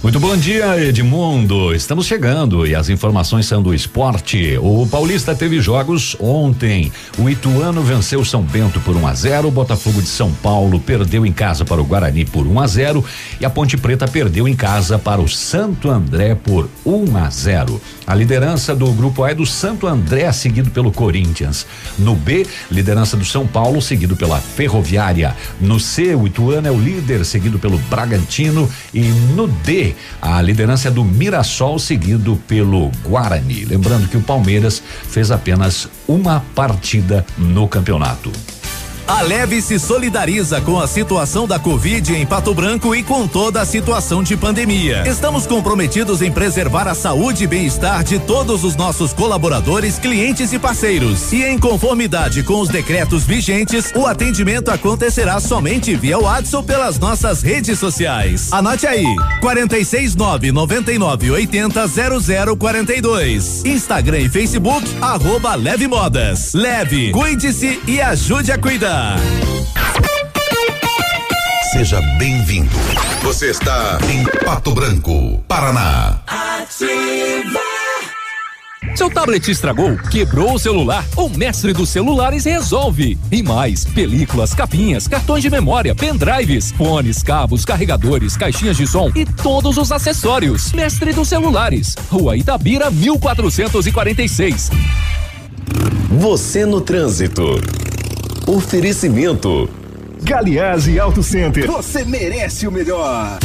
Muito bom dia, Edmundo. Estamos chegando e as informações são do esporte. O Paulista teve jogos ontem. O Ituano venceu São Bento por 1 a 0, o Botafogo de São Paulo perdeu em casa para o Guarani por 1 a 0 e a Ponte Preta perdeu em casa para o Santo André por 1 a 0. A liderança do grupo A é do Santo André, seguido pelo Corinthians. No B, liderança do São Paulo, seguido pela Ferroviária. No C, o Ituano é o líder, seguido pelo Bragantino e no D, a liderança é do Mirassol, seguido pelo Guarani. Lembrando que o Palmeiras fez apenas uma partida no campeonato. A Leve se solidariza com a situação da Covid em Pato Branco e com toda a situação de pandemia. Estamos comprometidos em preservar a saúde e bem-estar de todos os nossos colaboradores, clientes e parceiros. E em conformidade com os decretos vigentes, o atendimento acontecerá somente via WhatsApp pelas nossas redes sociais. Anote aí: 469 99 80 0042. Instagram e Facebook, arroba Leve Modas. Leve, cuide-se e ajude a cuidar. Seja bem-vindo. Você está em Pato Branco, Paraná. Ativa. Seu tablet estragou, quebrou o celular? O mestre dos celulares resolve. E mais, películas, capinhas, cartões de memória, pendrives, fones, cabos, carregadores, caixinhas de som e todos os acessórios. Mestre dos celulares, Rua Itabira, 1446. Você no trânsito. Oferecimento. Galiase Auto Center. Você merece o melhor.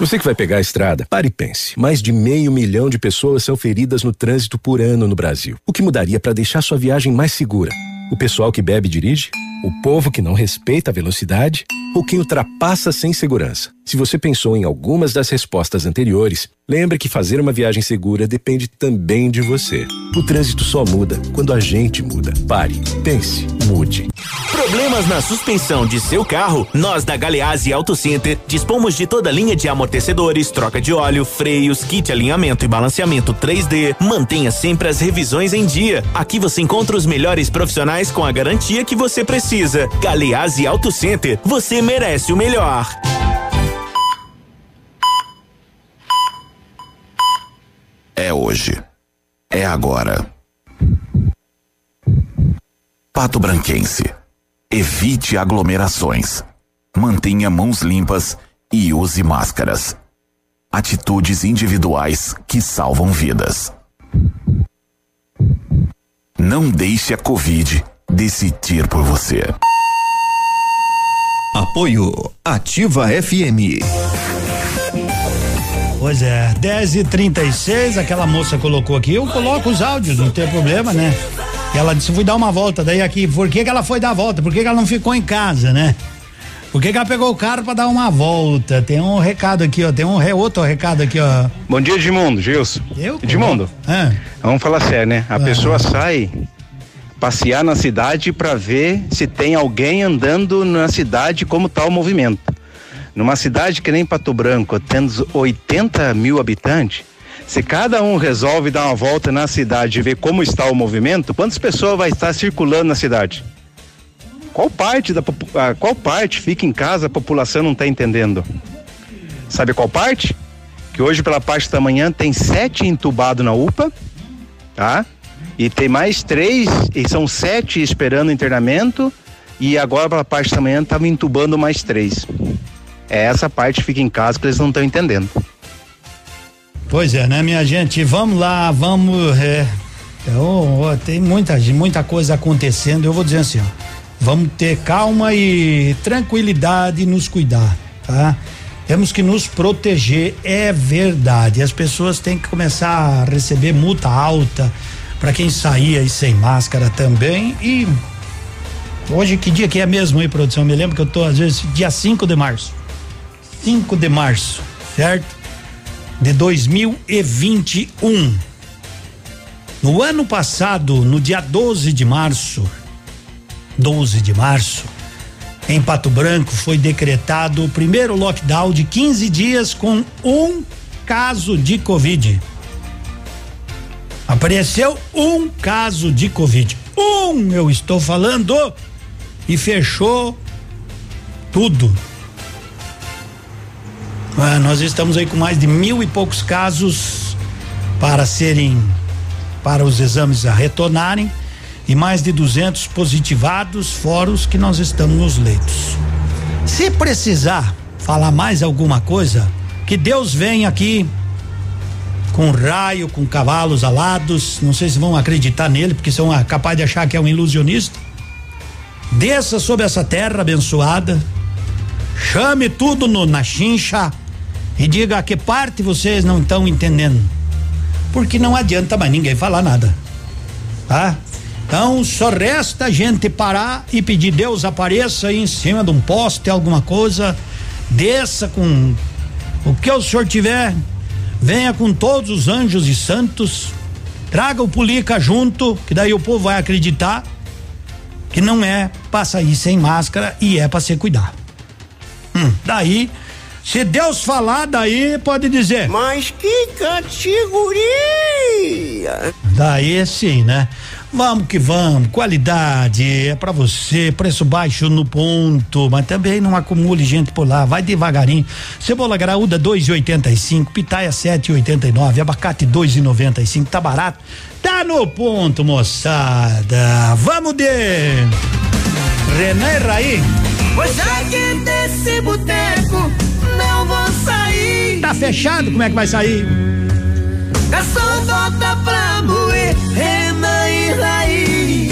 Você que vai pegar a estrada, pare e pense. Mais de meio milhão de pessoas são feridas no trânsito por ano no Brasil. O que mudaria para deixar sua viagem mais segura? O pessoal que bebe e dirige? O povo que não respeita a velocidade? Ou quem ultrapassa sem segurança? Se você pensou em algumas das respostas anteriores, lembre que fazer uma viagem segura depende também de você. O trânsito só muda quando a gente muda. Pare, pense, mude. Problemas na suspensão de seu carro? Nós da Galeazzi Auto Center dispomos de toda a linha de amortecedores, troca de óleo, freios, kit alinhamento e balanceamento 3D. Mantenha sempre as revisões em dia. Aqui você encontra os melhores profissionais com a garantia que você precisa. Galeazzi Auto Center, você merece o melhor. É hoje. É agora. Pato Branquense. Evite aglomerações. Mantenha mãos limpas e use máscaras. Atitudes individuais que salvam vidas. Não deixe a Covid decidir por você. Apoio Ativa FM. Pois é, 10 e 36 aquela moça colocou aqui. Eu coloco os áudios, não tem problema, né? E ela disse: fui dar uma volta. Daí aqui, por que, que ela foi dar a volta? Por que, que ela não ficou em casa, né? Por que, que ela pegou o carro para dar uma volta? Tem um recado aqui, ó. Tem um re, outro recado aqui, ó. Bom dia, Edmundo, Gilson. Eu? Edmundo, Ah. vamos falar sério, né? A Ah. pessoa sai passear na cidade para ver se tem alguém andando na cidade como tá o movimento. Numa cidade que nem Pato Branco, tendo 80 mil habitantes, se cada um resolve dar uma volta na cidade e ver como está o movimento, quantas pessoas vai estar circulando na cidade? Qual parte da ah, qual parte fica em casa a população não está entendendo? Sabe qual parte? Que hoje pela parte da manhã tem sete entubados na UPA, tá? E tem mais três, e são sete esperando internamento, e agora pela parte da manhã estavam entubando mais três. É essa parte fica em casa que eles não estão entendendo. Pois é, né, minha gente? Vamos lá, vamos. É, Então, ó, tem muita, muita coisa acontecendo. Eu vou dizer assim, ó, vamos ter calma e tranquilidade e nos cuidar, tá? Temos que nos proteger, é verdade. As pessoas têm que começar a receber multa alta para quem sair aí sem máscara também e Hoje, que dia que é mesmo aí, produção? Me lembro que eu tô, às vezes, dia 5 de março. 5 de março, certo? De 2021. No ano passado, no dia 12 de março, 12 de março, em Pato Branco, foi decretado o primeiro lockdown de 15 dias com um caso de Covid. Apareceu um caso de Covid. Um, eu estou falando e fechou tudo. Ah, nós estamos aí com mais de mil e poucos casos para serem, para os exames a retornarem e mais de 200 positivados, fora os que nós estamos nos leitos. Se precisar falar mais alguma coisa, que Deus venha aqui com raio, com cavalos alados, não sei se vão acreditar nele, porque são capazes de achar que é um ilusionista. Desça sobre essa terra abençoada, chame tudo no, na chincha e diga a que parte vocês não estão entendendo. Porque não adianta mais ninguém falar nada. Tá? Então só resta a gente parar e pedir Deus apareça aí em cima de um poste, alguma coisa, desça com o que o senhor tiver, venha com todos os anjos e santos, traga o pulica junto, que daí o povo vai acreditar que não é para sair sem máscara e é para se cuidar. Hum, daí, se Deus falar, daí pode dizer. Mas que categoria! Daí sim, né? Vamos que vamos, qualidade é para você, preço baixo no ponto, mas também não acumule gente por lá, vai devagarinho. Cebola graúda 2,85, pitaia 7,89, abacate 2,95, tá barato. Tá no ponto, moçada. Vamos de René Raí. Pois já que desse boteco não vou sair. Tá fechado? Como é que vai sair? Garçom volta pra moer, Renan e Raí.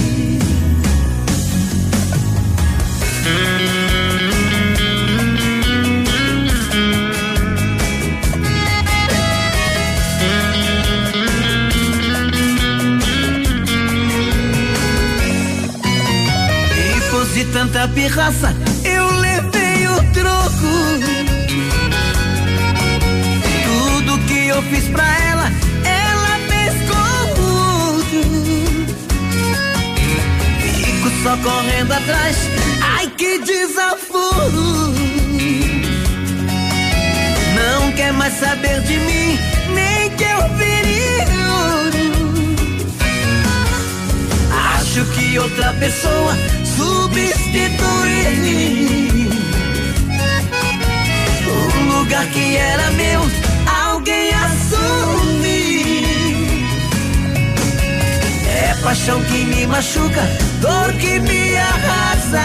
E fosse tanta pirraça, eu fiz pra ela, ela pescou. Fico só correndo atrás, ai que desaforo. Não quer mais saber de mim, nem que eu ouro. Acho que outra pessoa substituir o lugar que era meu, alguém paixão que me machuca, dor que me arrasa.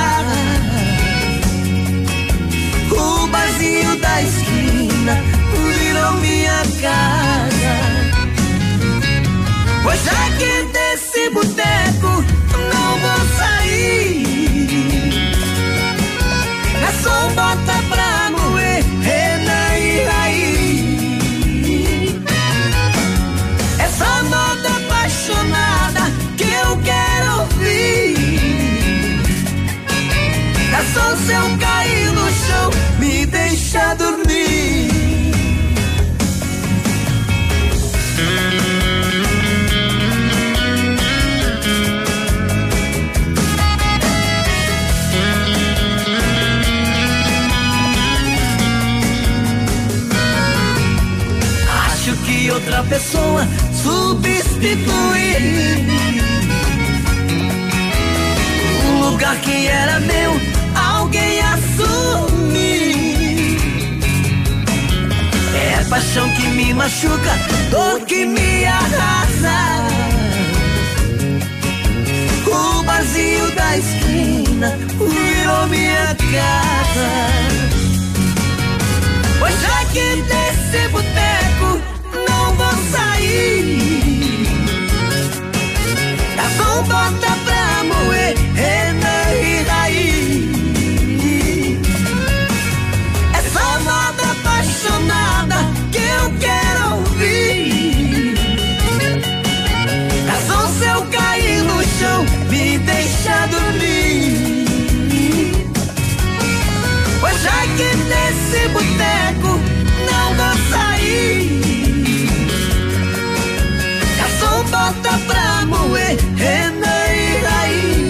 O barzinho da esquina virou minha casa. Pois que desse boteco não vou sair. É só Só se eu cair no chão, me deixa dormir. Acho que outra pessoa substituir o lugar que era meu, alguém assumir. É paixão que me machuca, dor que me arrasa. O vazio da esquina virou minha casa. Pois já que desse boteco não vou sair. Tá com boteco, não sair. Garçom, bota pra moer, Renan e Raí.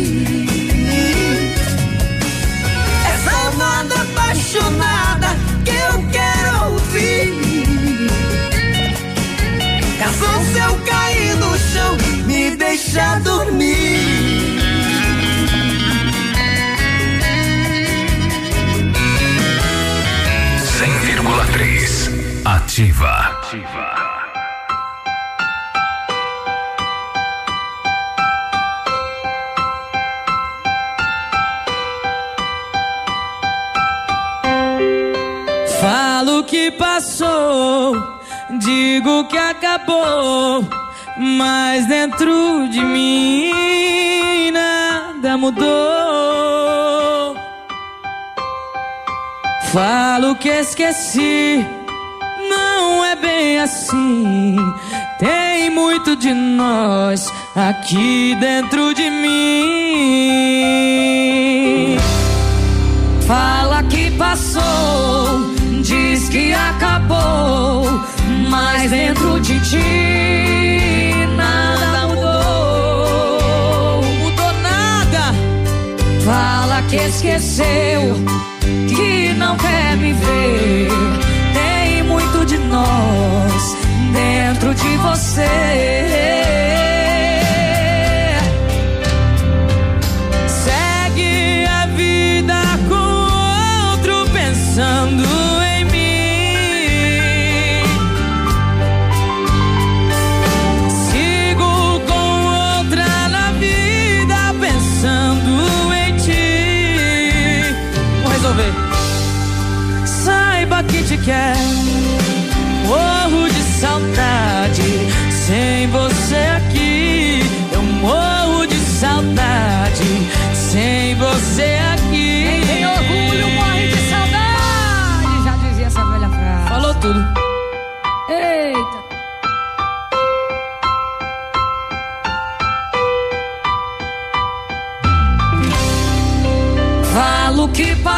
Essa moda apaixonada que eu quero ouvir. Garçom, se eu cair no chão, me deixa dormir. Ativa. Ativa. Falo que passou, digo que acabou, mas dentro de mim nada mudou. Falo que esqueci, bem assim. Tem muito de nós aqui dentro de mim. Fala que passou, diz que acabou, mas dentro de ti nada mudou. Mudou nada. Fala que esqueceu, que não quer me ver. De nós dentro de você.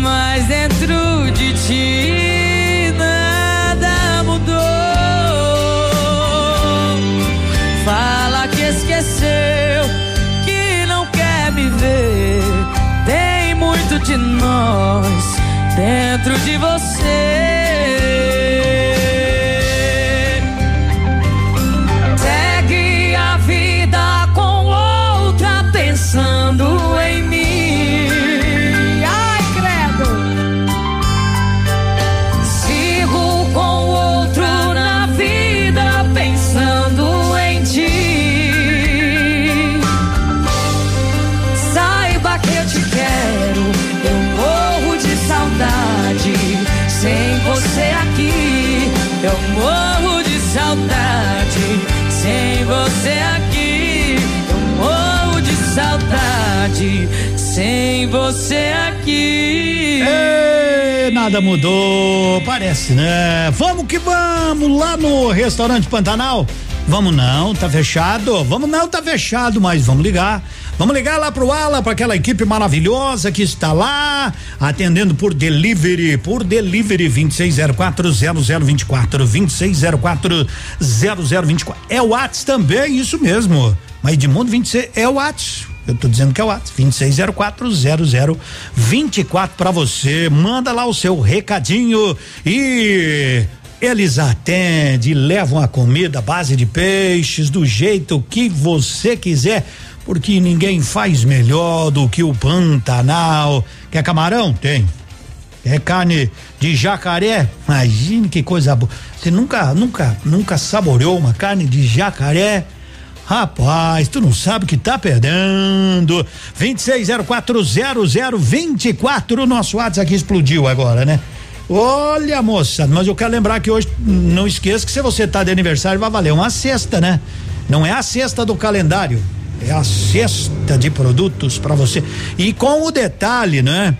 mas dentro de ti você aqui. Ê, nada mudou, parece, né? Vamos que vamos lá no restaurante Pantanal. Vamos não, tá fechado. Vamos não, tá fechado, mas vamos ligar. Vamos ligar lá pro Ala, para aquela equipe maravilhosa que está lá atendendo por delivery, por delivery 26040024, 26040024. É o Whats também, isso mesmo. Mas Edmundo 26 é o Whats. Eu tô dizendo que é o WhatsApp, 26040024 para você. Manda lá o seu recadinho e eles atendem, levam a comida à base de peixes do jeito que você quiser, porque ninguém faz melhor do que o Pantanal. Quer camarão? Tem. É carne de jacaré? Imagine que coisa boa. Você nunca, nunca, nunca saboreou uma carne de jacaré? Rapaz, tu não sabe o que tá perdendo. 26040024. O nosso WhatsApp aqui explodiu agora, né? Olha, moça, mas eu quero lembrar que hoje, não esqueça que se você tá de aniversário vai valer uma cesta, né? Não é a cesta do calendário, é a cesta de produtos para você. E com o detalhe, né?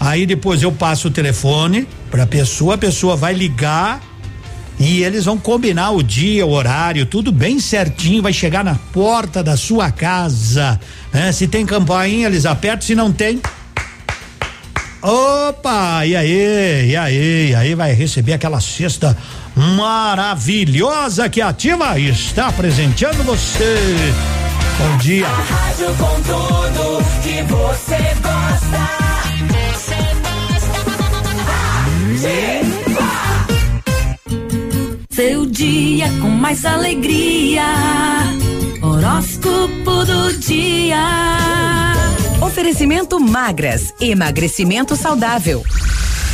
Aí depois eu passo o telefone pra pessoa, a pessoa vai ligar e eles vão combinar o dia, o horário, tudo bem certinho, vai chegar na porta da sua casa. Né? Se tem campainha, eles apertam, se não tem, Opa, e aí, e aí, e aí vai receber aquela cesta maravilhosa que a Ativa está presenteando você. Bom dia. A rádio com tudo que você gosta. Você gosta. Seu dia com mais alegria. Horóscopo do dia. Oferecimento magras, emagrecimento saudável.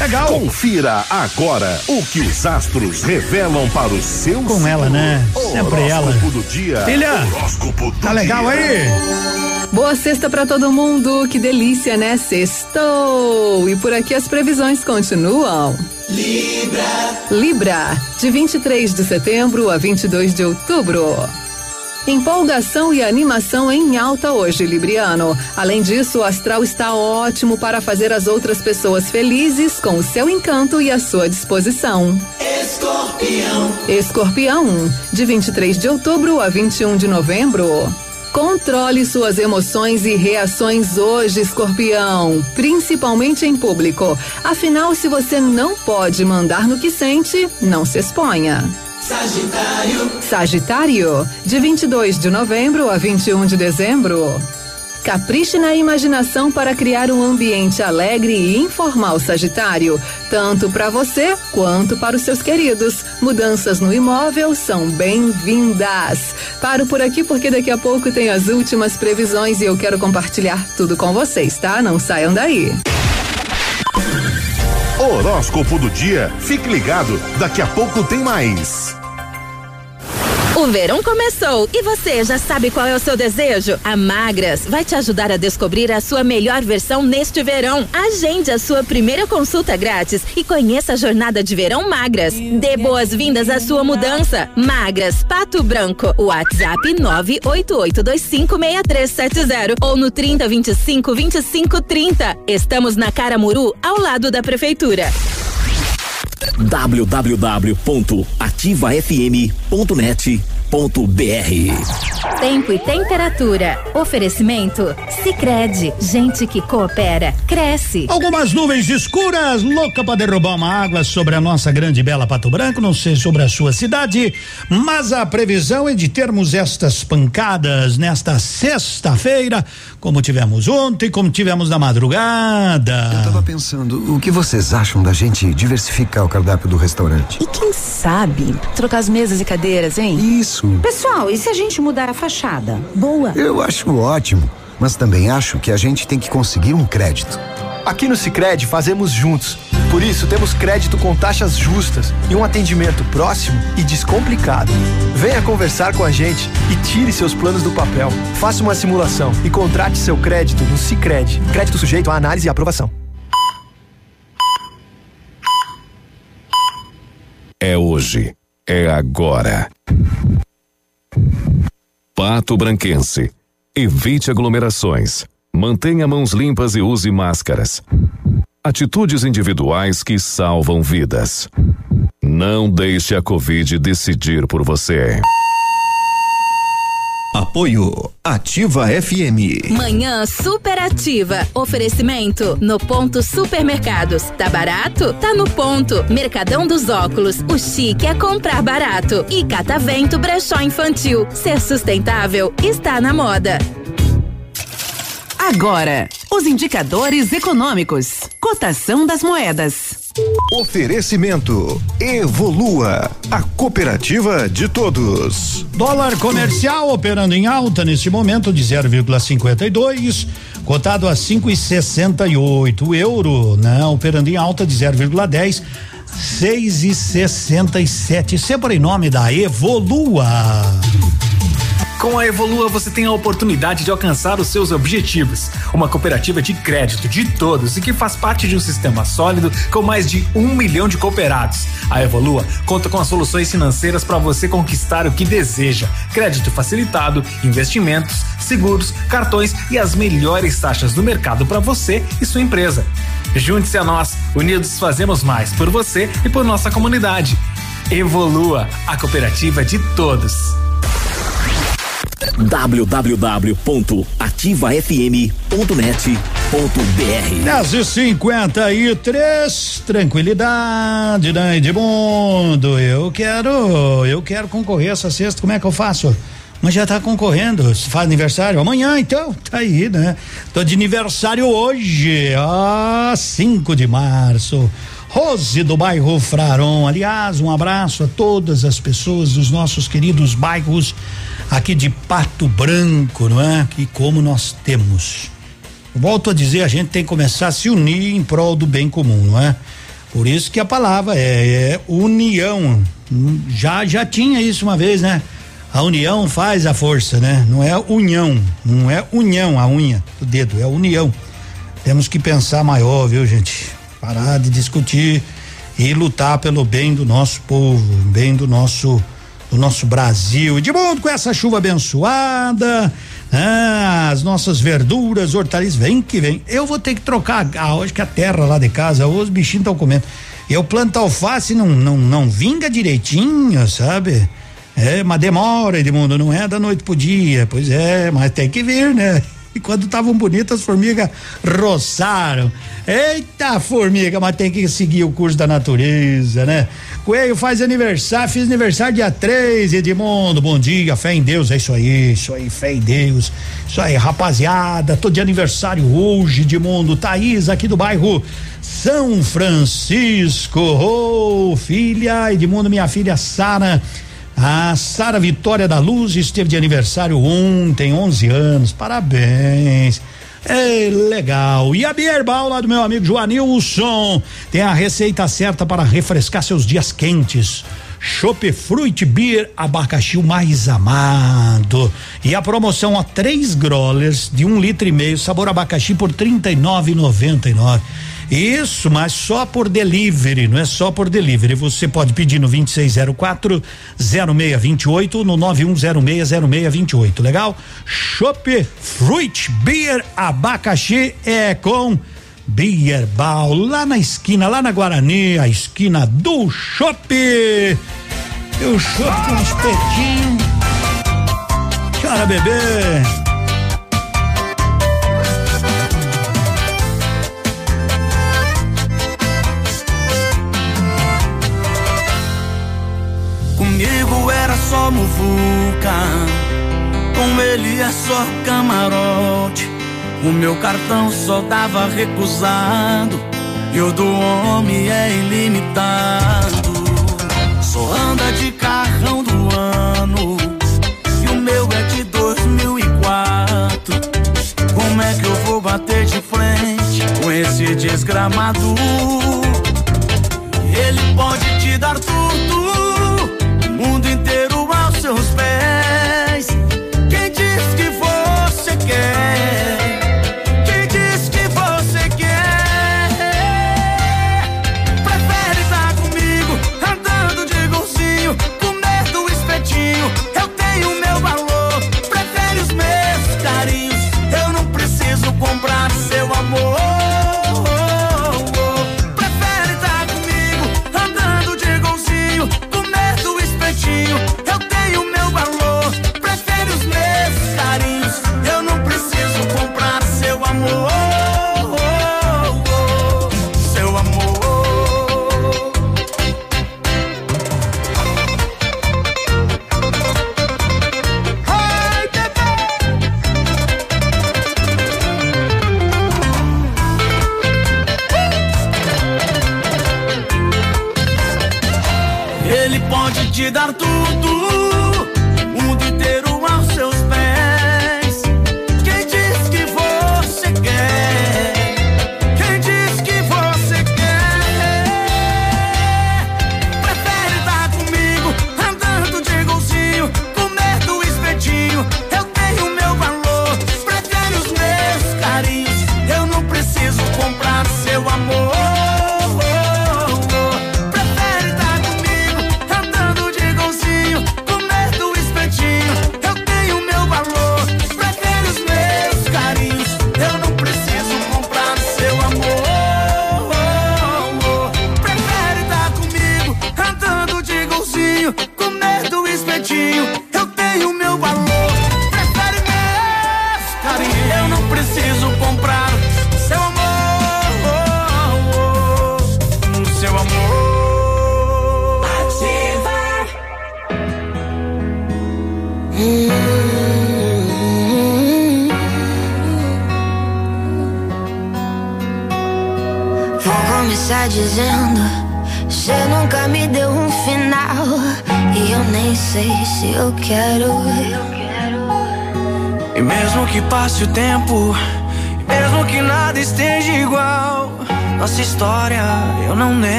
Legal. Confira agora o que os astros revelam para o seu Com ela, né? Sempre ela. do dia. Filha, Horóscopo do tá legal dia. aí? Boa sexta pra todo mundo, que delícia, né? Sextou! E por aqui as previsões continuam. Libra. Libra, de 23 de setembro a 22 de outubro. Empolgação e animação em alta hoje, Libriano. Além disso, o astral está ótimo para fazer as outras pessoas felizes com o seu encanto e a sua disposição. Escorpião. Escorpião, de 23 de outubro a 21 de novembro. Controle suas emoções e reações hoje, escorpião, principalmente em público. Afinal, se você não pode mandar no que sente, não se exponha. Sagitário. Sagitário, de 22 de novembro a 21 de dezembro. Capriche na imaginação para criar um ambiente alegre e informal, Sagitário, tanto para você quanto para os seus queridos. Mudanças no imóvel são bem-vindas. Paro por aqui porque daqui a pouco tem as últimas previsões e eu quero compartilhar tudo com vocês, tá? Não saiam daí. Horóscopo do dia. Fique ligado, daqui a pouco tem mais. O verão começou e você já sabe qual é o seu desejo? A Magras vai te ajudar a descobrir a sua melhor versão neste verão. Agende a sua primeira consulta grátis e conheça a jornada de verão Magras. Dê boas-vindas à sua mudança. Magras, Pato Branco. WhatsApp 988256370 ou no 3025 2530. Estamos na Caramuru, ao lado da prefeitura www.ativafm.net www.ativafm.net.br Tempo e temperatura. Oferecimento Sicredi, gente que coopera cresce. Algumas nuvens escuras, louca para derrubar uma água sobre a nossa grande e bela Pato Branco, não sei sobre a sua cidade, mas a previsão é de termos estas pancadas nesta sexta-feira, como tivemos ontem, como tivemos na madrugada. Eu tava pensando, o que vocês acham da gente diversificar o cardápio do restaurante? E quem sabe trocar as mesas e cadeiras, hein? Isso. Pessoal, e se a gente mudar a fachada? Boa. Eu acho ótimo, mas também acho que a gente tem que conseguir um crédito. Aqui no Sicredi fazemos juntos. Por isso temos crédito com taxas justas e um atendimento próximo e descomplicado. Venha conversar com a gente e tire seus planos do papel. Faça uma simulação e contrate seu crédito no Sicredi. Crédito sujeito à análise e aprovação. É hoje. É agora. Pato Branquense. Evite aglomerações. Mantenha mãos limpas e use máscaras. Atitudes individuais que salvam vidas. Não deixe a Covid decidir por você. Apoio Ativa FM. Manhã superativa. Oferecimento no ponto supermercados. Tá barato? Tá no ponto. Mercadão dos óculos. O chique é comprar barato. E Catavento Brechó Infantil. Ser sustentável está na moda. Agora, os indicadores econômicos. Cotação das moedas. Oferecimento Evolua, a cooperativa de todos. Dólar comercial operando em alta neste momento de 0,52, cotado a 5,68. Euro, né, operando em alta de 0,10. 6 e 67, sempre em nome da Evolua. Com a Evolua você tem a oportunidade de alcançar os seus objetivos. Uma cooperativa de crédito de todos e que faz parte de um sistema sólido com mais de um milhão de cooperados. A Evolua conta com as soluções financeiras para você conquistar o que deseja: crédito facilitado, investimentos, seguros, cartões e as melhores taxas do mercado para você e sua empresa. Junte-se a nós, unidos fazemos mais por você e por nossa comunidade. Evolua, a cooperativa de todos www.ativafm.net.br 10 e 53 tranquilidade, né, Edmundo? Eu quero, eu quero concorrer essa sexta, como é que eu faço? Mas já tá concorrendo, se faz aniversário amanhã, então, tá aí, né? Tô de aniversário hoje, ah, 5 de março. Rose do bairro Fraron. Aliás, um abraço a todas as pessoas dos nossos queridos bairros aqui de Pato Branco, não é? Que como nós temos. Volto a dizer, a gente tem que começar a se unir em prol do bem comum, não é? Por isso que a palavra é, é união. Já já tinha isso uma vez, né? A união faz a força, né? Não é união, não é união a unha do dedo, é união. Temos que pensar maior, viu, gente? Parar de discutir e lutar pelo bem do nosso povo, bem do nosso do nosso Brasil. De mundo com essa chuva abençoada, ah, as nossas verduras, hortaliças, vem que vem. Eu vou ter que trocar ah, hoje que a terra lá de casa, os bichinhos estão comendo. Eu planto alface não não não vinga direitinho, sabe? É, mas demora, Edmundo, não é da noite pro dia. Pois é, mas tem que vir, né? E quando estavam bonitas, as formigas roçaram. Eita, formiga, mas tem que seguir o curso da natureza, né? Coelho faz aniversário, fiz aniversário dia 3, Edmundo. Bom dia, fé em Deus, é isso aí, isso aí, fé em Deus. Isso aí, rapaziada, tô de aniversário hoje, Edmundo. Thaís, aqui do bairro São Francisco. Ô, oh, filha, Edmundo, minha filha Sara a Sara Vitória da Luz esteve de aniversário ontem, 11 anos. Parabéns. É legal. E a Bierbal lá do meu amigo Joanilson tem a receita certa para refrescar seus dias quentes. Chopp Fruit Beer abacaxi mais amado. E a promoção a três growlers de um litro e meio sabor abacaxi por trinta e nove noventa e nove. Isso, mas só por delivery, não é só por delivery. Você pode pedir no 2604 0628 no 91060628, legal? Chopp Fruit Beer Abacaxi é com Beer Ball, lá na esquina, lá na Guarani, a esquina do Chopp. E o Chopp com uns petinhos. Chora, bebê. É só camarote. O meu cartão só dava recusado, e o do homem é ilimitado. Só anda de carrão do ano, e o meu é de 2004. Como é que eu vou bater de frente com esse desgramado? Ele pode te dar tudo seus pés.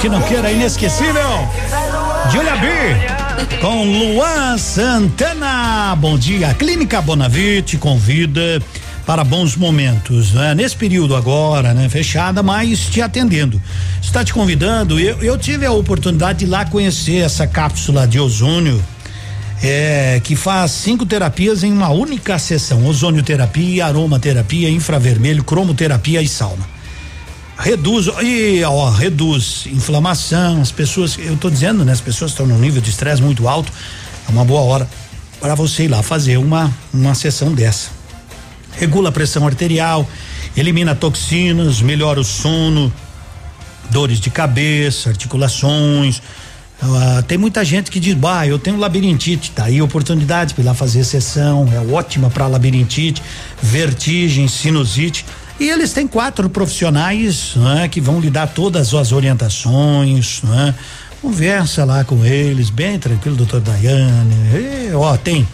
que não queira, inesquecível. Julia B. Com Luan Santana. Bom dia. A Clínica Bonavite convida para bons momentos, né? Nesse período agora, né? Fechada, mas te atendendo. Está te convidando. Eu, eu tive a oportunidade de lá conhecer essa cápsula de ozônio. É, que faz cinco terapias em uma única sessão: ozonioterapia, aromaterapia, infravermelho, cromoterapia e sauna reduz e ó, reduz inflamação, as pessoas, eu tô dizendo, né, as pessoas estão num nível de estresse muito alto, é uma boa hora para você ir lá fazer uma uma sessão dessa. Regula a pressão arterial, elimina toxinas, melhora o sono, dores de cabeça, articulações. Ah, tem muita gente que diz, bah, eu tenho labirintite, tá aí oportunidade para ir lá fazer sessão, é ótima para labirintite, vertigem, sinusite. E eles têm quatro profissionais né, que vão lhe dar todas as orientações, né? Conversa lá com eles, bem tranquilo, doutor Daiane. E, ó, tem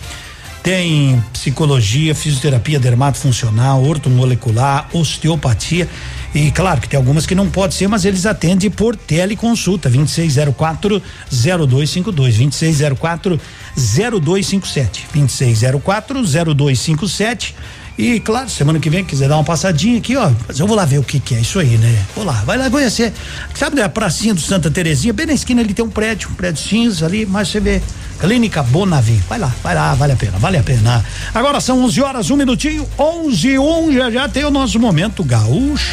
tem psicologia, fisioterapia dermatofuncional, ortomolecular, osteopatia e claro que tem algumas que não pode ser, mas eles atendem por teleconsulta 2604 0252 2604 0257 2604 0257 e claro, semana que vem, quiser dar uma passadinha aqui, ó. Mas eu vou lá ver o que que é isso aí, né? Vou lá, vai lá conhecer. Sabe a pracinha do Santa Terezinha? Bem na esquina ali tem um prédio, um prédio cinza ali, mas você vê. Clínica Bonavi. Vai lá, vai lá, vale a pena, vale a pena. Agora são 11 horas, um minutinho, 11 e 1, já já tem o nosso momento gaúcho.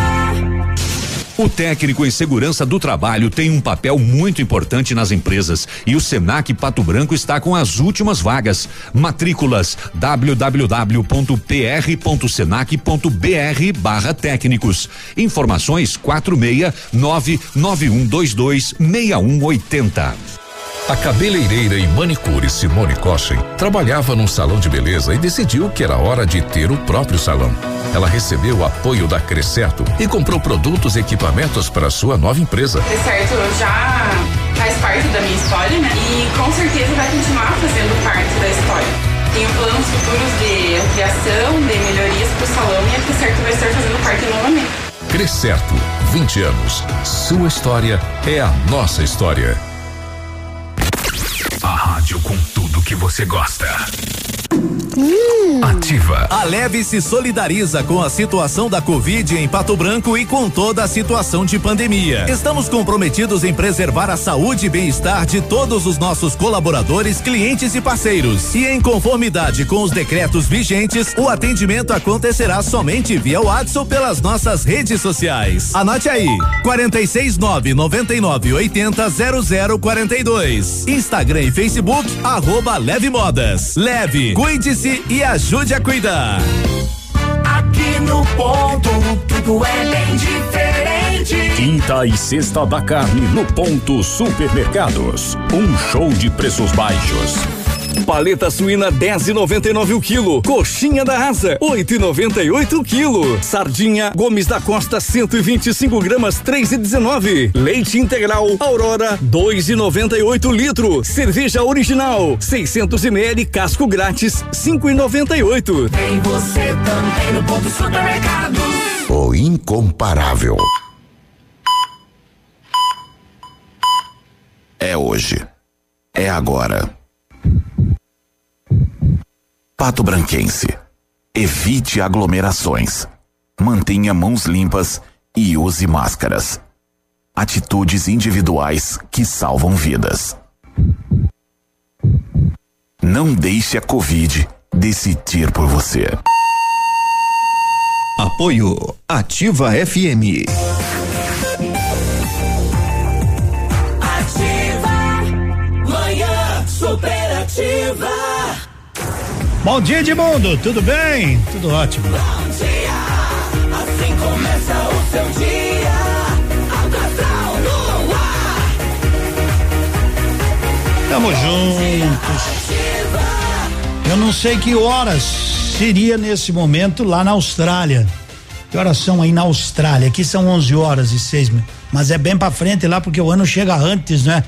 O técnico em segurança do trabalho tem um papel muito importante nas empresas e o Senac Pato Branco está com as últimas vagas. Matrículas www.pr.senac.br barra técnicos. Informações quatro meia nove nove um dois dois meia um oitenta. A cabeleireira e manicure Simone Kochen trabalhava num salão de beleza e decidiu que era hora de ter o próprio salão. Ela recebeu o apoio da Crescerto e comprou produtos e equipamentos para sua nova empresa. Crescerto já faz parte da minha história, né? E com certeza vai continuar fazendo parte da história. Tenho planos futuros de ampliação, de melhorias para o salão e a Crescerto vai estar fazendo parte novamente. Crescerto, 20 anos. Sua história é a nossa história. A rádio com tudo que você gosta. Hum. Ativa. A Leve se solidariza com a situação da Covid em Pato Branco e com toda a situação de pandemia. Estamos comprometidos em preservar a saúde e bem-estar de todos os nossos colaboradores, clientes e parceiros. E em conformidade com os decretos vigentes, o atendimento acontecerá somente via WhatsApp pelas nossas redes sociais. Anote aí: 469 99 80 0042. Instagram e Facebook, arroba Leve Modas. Leve, cuide-se e ajude a cuidar. Aqui no ponto, tudo é bem diferente. Quinta e sexta da carne no ponto Supermercados. Um show de preços baixos. Paleta suína 10,99 o quilo. Coxinha da asa 8,98 o quilo. Sardinha Gomes da Costa 125 gramas 3,19. Leite integral Aurora 2,98 litro. Cerveja original 600 ml casco grátis 5,98. Tem você também no ponto supermercado. O incomparável. É hoje. É agora. Pato Branquense. Evite aglomerações. Mantenha mãos limpas e use máscaras. Atitudes individuais que salvam vidas. Não deixe a Covid decidir por você. Apoio Ativa FM. Ativa. Manhã superativa. Bom dia, Edmundo. Tudo bem? Tudo ótimo. Bom dia. Assim começa o seu dia. Alto astral no ar. Tamo juntos. Eu não sei que horas seria nesse momento lá na Austrália. Que horas são aí na Austrália? Aqui são 11 horas e 6 minutos. Mas é bem pra frente lá porque o ano chega antes, né?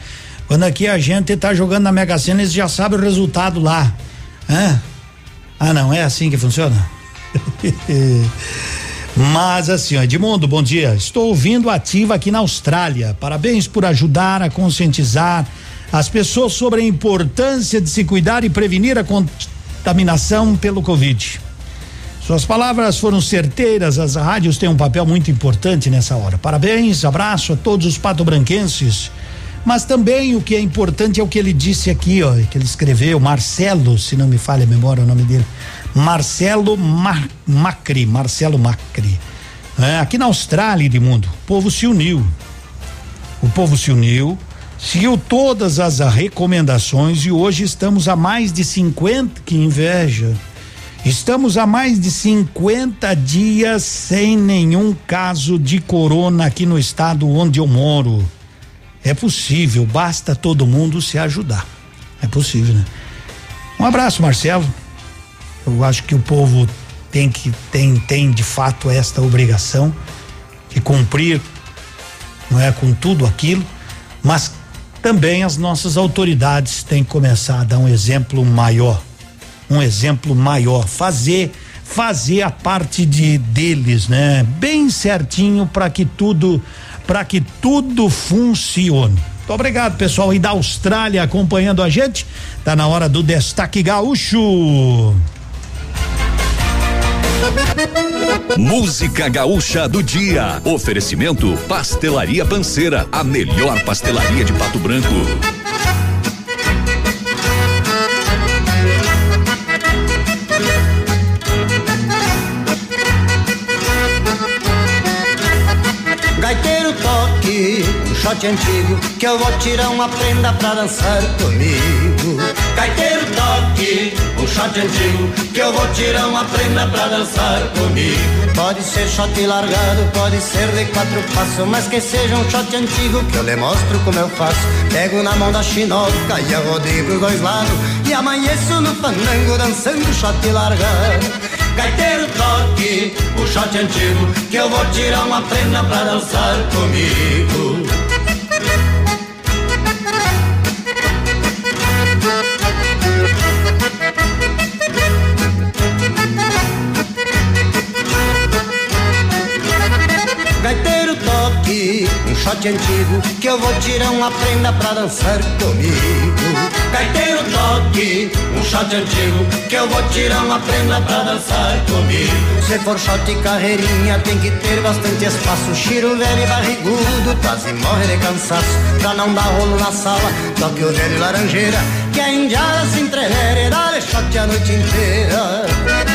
Quando aqui a gente tá jogando na Mega Sena, eles já sabem o resultado lá. Hã? Ah, não, é assim que funciona? Mas assim, Edmundo, bom dia. Estou ouvindo ativa aqui na Austrália. Parabéns por ajudar a conscientizar as pessoas sobre a importância de se cuidar e prevenir a contaminação pelo Covid. Suas palavras foram certeiras, as rádios têm um papel muito importante nessa hora. Parabéns, abraço a todos os patobranquenses. Mas também o que é importante é o que ele disse aqui, ó, que ele escreveu, Marcelo, se não me falha a memória o nome dele. Marcelo Mar Macri, Marcelo Macri. É, aqui na Austrália, Edmundo, o povo se uniu. O povo se uniu, seguiu todas as recomendações e hoje estamos a mais de 50, que inveja. Estamos a mais de 50 dias sem nenhum caso de corona aqui no estado onde eu moro. É possível, basta todo mundo se ajudar. É possível, né? Um abraço, Marcelo. Eu acho que o povo tem que tem tem de fato esta obrigação de cumprir, não é com tudo aquilo, mas também as nossas autoridades têm que começar a dar um exemplo maior, um exemplo maior, fazer fazer a parte de deles, né? Bem certinho para que tudo para que tudo funcione. Muito obrigado, pessoal aí da Austrália acompanhando a gente. Tá na hora do destaque gaúcho. Música Gaúcha do Dia. Oferecimento Pastelaria Panceira, a melhor pastelaria de Pato Branco. Shot antigo, que eu vou tirar uma prenda pra dançar comigo. Gaiteiro toque, um shot antigo, que eu vou tirar uma prenda pra dançar comigo. Pode ser shot largado, pode ser de quatro passos, mas que seja um shot antigo, que eu lhe mostro como eu faço. Pego na mão da chinoca e a rodeio pros dois lados, e amanheço no fandango dançando shot largado. Gaiteiro toque, o shot antigo, que eu vou tirar uma prenda pra dançar comigo. Shot antigo, que eu vou tirar uma prenda pra dançar comigo. Gaiteiro toque, um shot antigo, que eu vou tirar uma prenda pra dançar comigo. Se for shot e carreirinha, tem que ter bastante espaço. Chiro velho e barrigudo, quase morre de cansaço. Pra não dar rolo na sala, toque o velho laranjeira, que a indiada se entrevere, dá shot a noite inteira.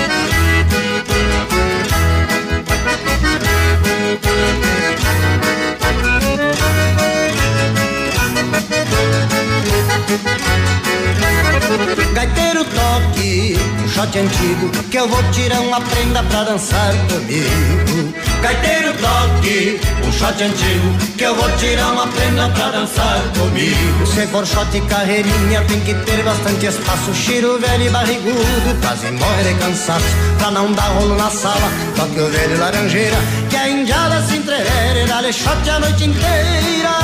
Shot antigo, que eu vou tirar uma prenda pra dançar comigo. Gaiteiro toque, um shot antigo, que eu vou tirar uma prenda pra dançar comigo. Se for shot e carreirinha, tem que ter bastante espaço. Chiro velho e barrigudo, quase morre de cansaço. Pra não dar rolo na sala, toque o velho laranjeira, que a indiada se entrevere, dá-lhe shot a noite inteira.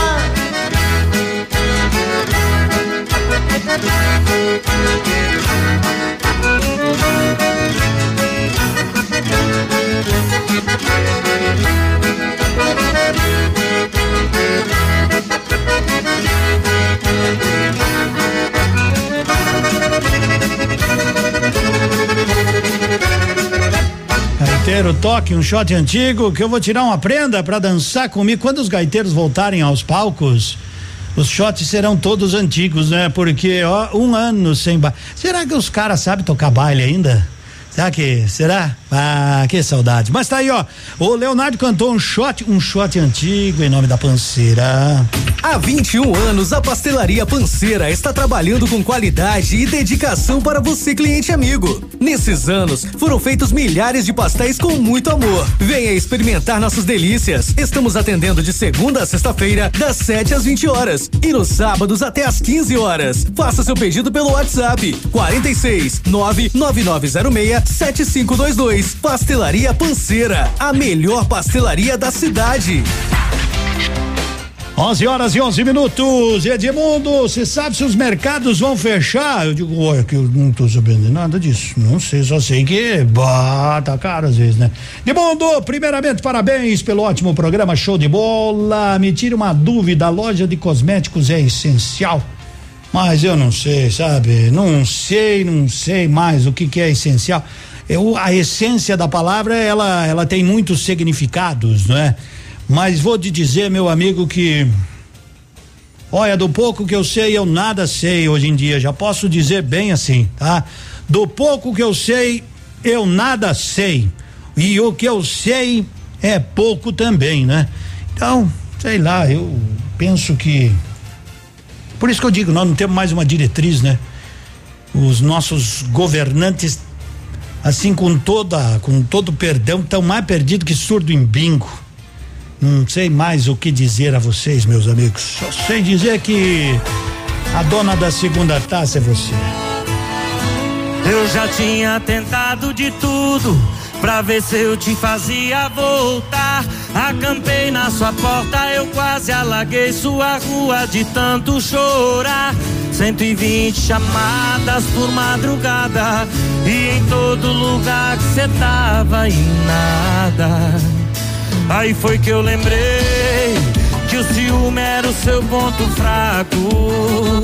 Gaiteiro toque, um shot antigo, que eu vou tirar uma prenda pra dançar comigo. Quando os gaiteiros voltarem aos palcos, os shots serão todos antigos, né? Porque, ó, um ano sem ba... Será que os caras sabem tocar baile ainda? Será que? Será? Ah, que saudade. Mas tá aí, ó. O Leonardo cantou um shot, um shot antigo em nome da panceira. Há 21 anos, a Pastelaria Panceira está trabalhando com qualidade e dedicação para você, cliente amigo. Nesses anos, foram feitos milhares de pastéis com muito amor. Venha experimentar nossas delícias. Estamos atendendo de segunda a sexta-feira, das 7 às 20 horas e nos sábados até às 15 horas. Faça seu pedido pelo WhatsApp 46 99906 7522. Pastelaria Panceira, a melhor pastelaria da cidade. 11 horas e 11 minutos. Edmundo, você sabe se os mercados vão fechar? Eu digo, olha, que eu não tô sabendo nada disso. Não sei, só sei que bah, tá caro às vezes, né? Edmundo, primeiramente, parabéns pelo ótimo programa, show de bola. Me tire uma dúvida: a loja de cosméticos é essencial? Mas eu não sei, sabe? Não sei, não sei mais o que, que é essencial. Eu, a essência da palavra, ela, ela tem muitos significados, não é? Mas vou te dizer, meu amigo, que olha, do pouco que eu sei, eu nada sei hoje em dia. Já posso dizer bem assim, tá? Do pouco que eu sei, eu nada sei. E o que eu sei é pouco também, né? Então, sei lá, eu penso que por isso que eu digo, nós não temos mais uma diretriz, né? Os nossos governantes, assim com toda, com todo perdão, estão mais perdidos que surdo em bingo. Não sei mais o que dizer a vocês, meus amigos. Só sei dizer que a dona da segunda taça é você. Eu já tinha tentado de tudo pra ver se eu te fazia voltar. Acampei na sua porta, eu quase alaguei sua rua de tanto chorar. 120 chamadas por madrugada e em todo lugar que cê tava e nada. Aí foi que eu lembrei que o ciúme era o seu ponto fraco.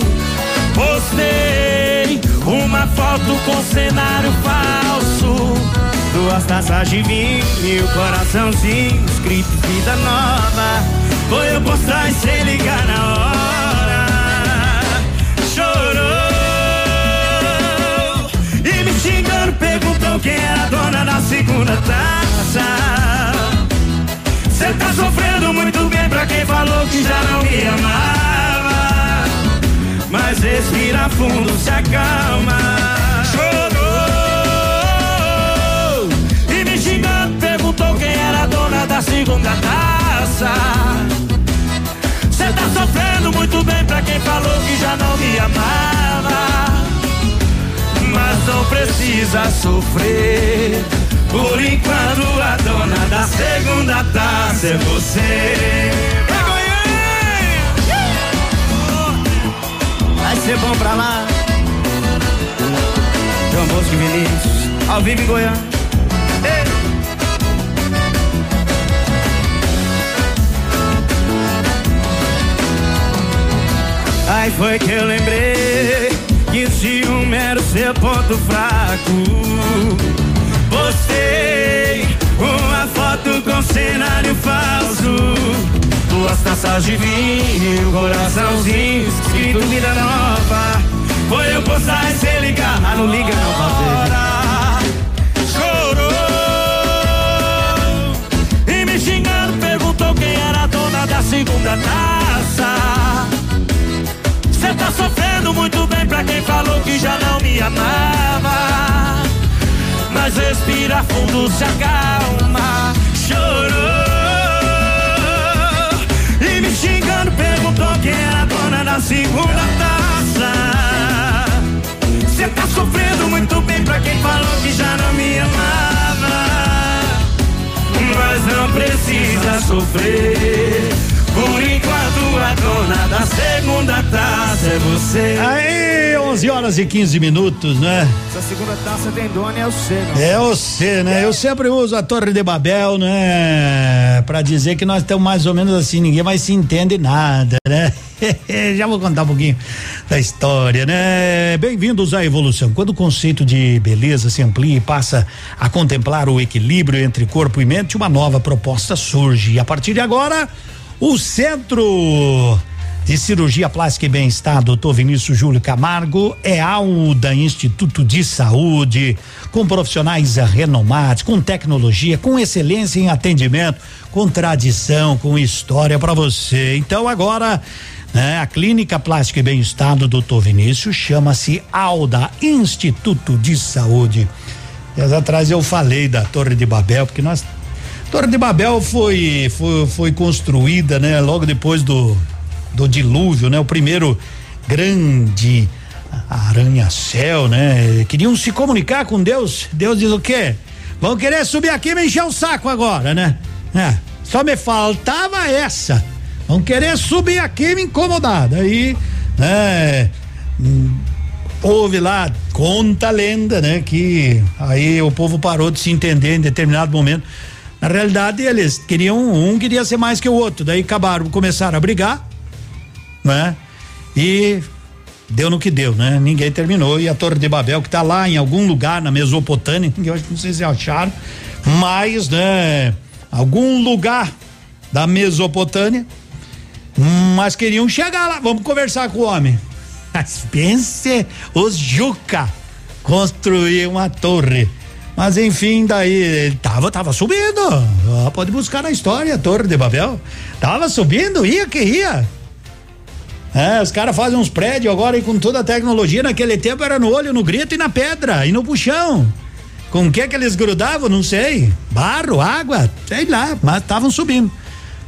Postei uma foto com cenário falso. Duas taças de vinho e o coraçãozinho escrito vida nova. Foi eu postar e sem ligar na hora. Chorou e me xingando perguntou quem era a dona da segunda taça. Cê tá sofrendo muito bem pra quem falou que já não me amava. Mas respira fundo, se acalma. Da segunda taça. Cê tá sofrendo muito bem pra quem falou que já não me amava. Mas não precisa sofrer. Por enquanto a dona da segunda taça é você. Vai ser bom pra lá. João Bosco Vinícius, ao vivo em Goiânia. Aí foi que eu lembrei que o ciúme era o seu ponto fraco. Postei uma foto com cenário falso. Duas taças de vinho, um coraçãozinho, escrito vida nova. Foi eu postar e cê ligar, ah, não liga não, fazer. Chorou e me xingando, perguntou quem era a dona da segunda taça. Tá sofrendo muito bem pra quem falou que já não me amava. Mas respira fundo, se acalma. Chorou e me xingando, perguntou quem era a dona da segunda taça. Cê tá sofrendo muito bem pra quem falou que já não me amava. Mas não precisa sofrer. Por enquanto a dona da segunda taça é você. Aí, 11 horas e 15 minutos, né? Essa segunda taça tem dono é o C, né? É você, né? Eu sempre uso a Torre de Babel, né? Pra dizer que nós estamos mais ou menos assim, ninguém mais se entende nada, né? Já vou contar um pouquinho da história, né? Bem-vindos à evolução. Quando o conceito de beleza se amplia e passa a contemplar o equilíbrio entre corpo e mente, uma nova proposta surge. E a partir de agora, o Centro de Cirurgia Plástica e Bem-Estar, doutor Vinícius Júlio Camargo, é AUDA Instituto de Saúde, com profissionais renomados, com tecnologia, com excelência em atendimento, com tradição, com história para você. Então agora, né, a Clínica Plástica e Bem-Estar do doutor Vinícius chama-se AUDA Instituto de Saúde. Dias atrás eu falei da Torre de Babel, porque nós Torre de Babel foi, foi, foi construída, né? Logo depois do, do dilúvio, né? O primeiro grande arranha-céu, né? Queriam se comunicar com Deus. Deus diz o quê? Vão querer subir aqui e me encher o saco agora, né? É, só me faltava essa. Vão querer subir aqui e me incomodar. Daí, né? hum, Houve lá, conta a lenda, né? Que aí o povo parou de se entender em determinado momento. Na realidade, eles queriam, um queria ser mais que o outro, daí acabaram, começaram a brigar, né? E deu no que deu, né? Ninguém terminou e a Torre de Babel que tá lá em algum lugar na Mesopotâmia, ninguém, não sei se acharam, mas, né? Algum lugar da Mesopotâmia, mas queriam chegar lá, vamos conversar com o homem. Mas pense os Juca construir uma torre. Mas enfim, daí ele tava, tava subindo. Ah, pode buscar na história, Torre de Babel. Tava subindo, ia que ia. É, os caras fazem uns prédios agora e com toda a tecnologia, naquele tempo era no olho, no grito e na pedra e no puxão. Com o que que eles grudavam, não sei. Barro, água, sei lá, mas estavam subindo.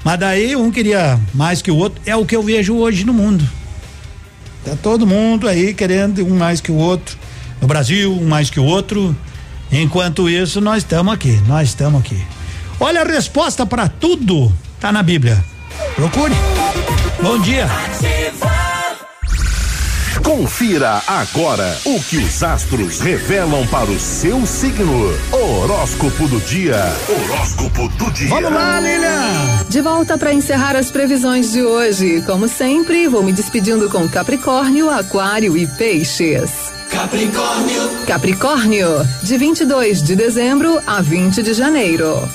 Mas daí um queria mais que o outro, é o que eu vejo hoje no mundo. Tá todo mundo aí querendo um mais que o outro. No Brasil, um mais que o outro. Enquanto isso, nós estamos aqui, nós estamos aqui. Olha a resposta para tudo tá na Bíblia. Procure. Bom dia. Confira agora o que os astros revelam para o seu signo. Horóscopo do dia. Horóscopo do dia. Vamos lá, Lilian. De volta para encerrar as previsões de hoje. Como sempre, vou me despedindo com Capricórnio, Aquário e Peixes. Capricórnio. Capricórnio, de 22 de dezembro a 20 de janeiro.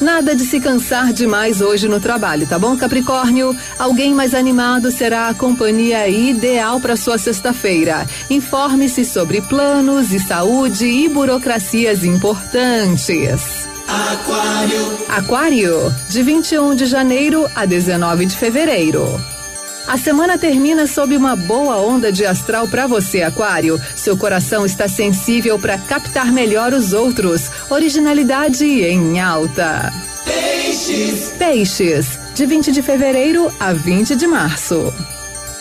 Nada de se cansar demais hoje no trabalho, tá bom, Capricórnio? Alguém mais animado será a companhia ideal para sua sexta-feira. Informe-se sobre planos e saúde e burocracias importantes. Aquário. Aquário, de 21 de janeiro a 19 de fevereiro. A semana termina sob uma boa onda de astral para você, Aquário. Seu coração está sensível para captar melhor os outros. Originalidade em alta. Peixes. Peixes, de 20 de fevereiro a 20 de março.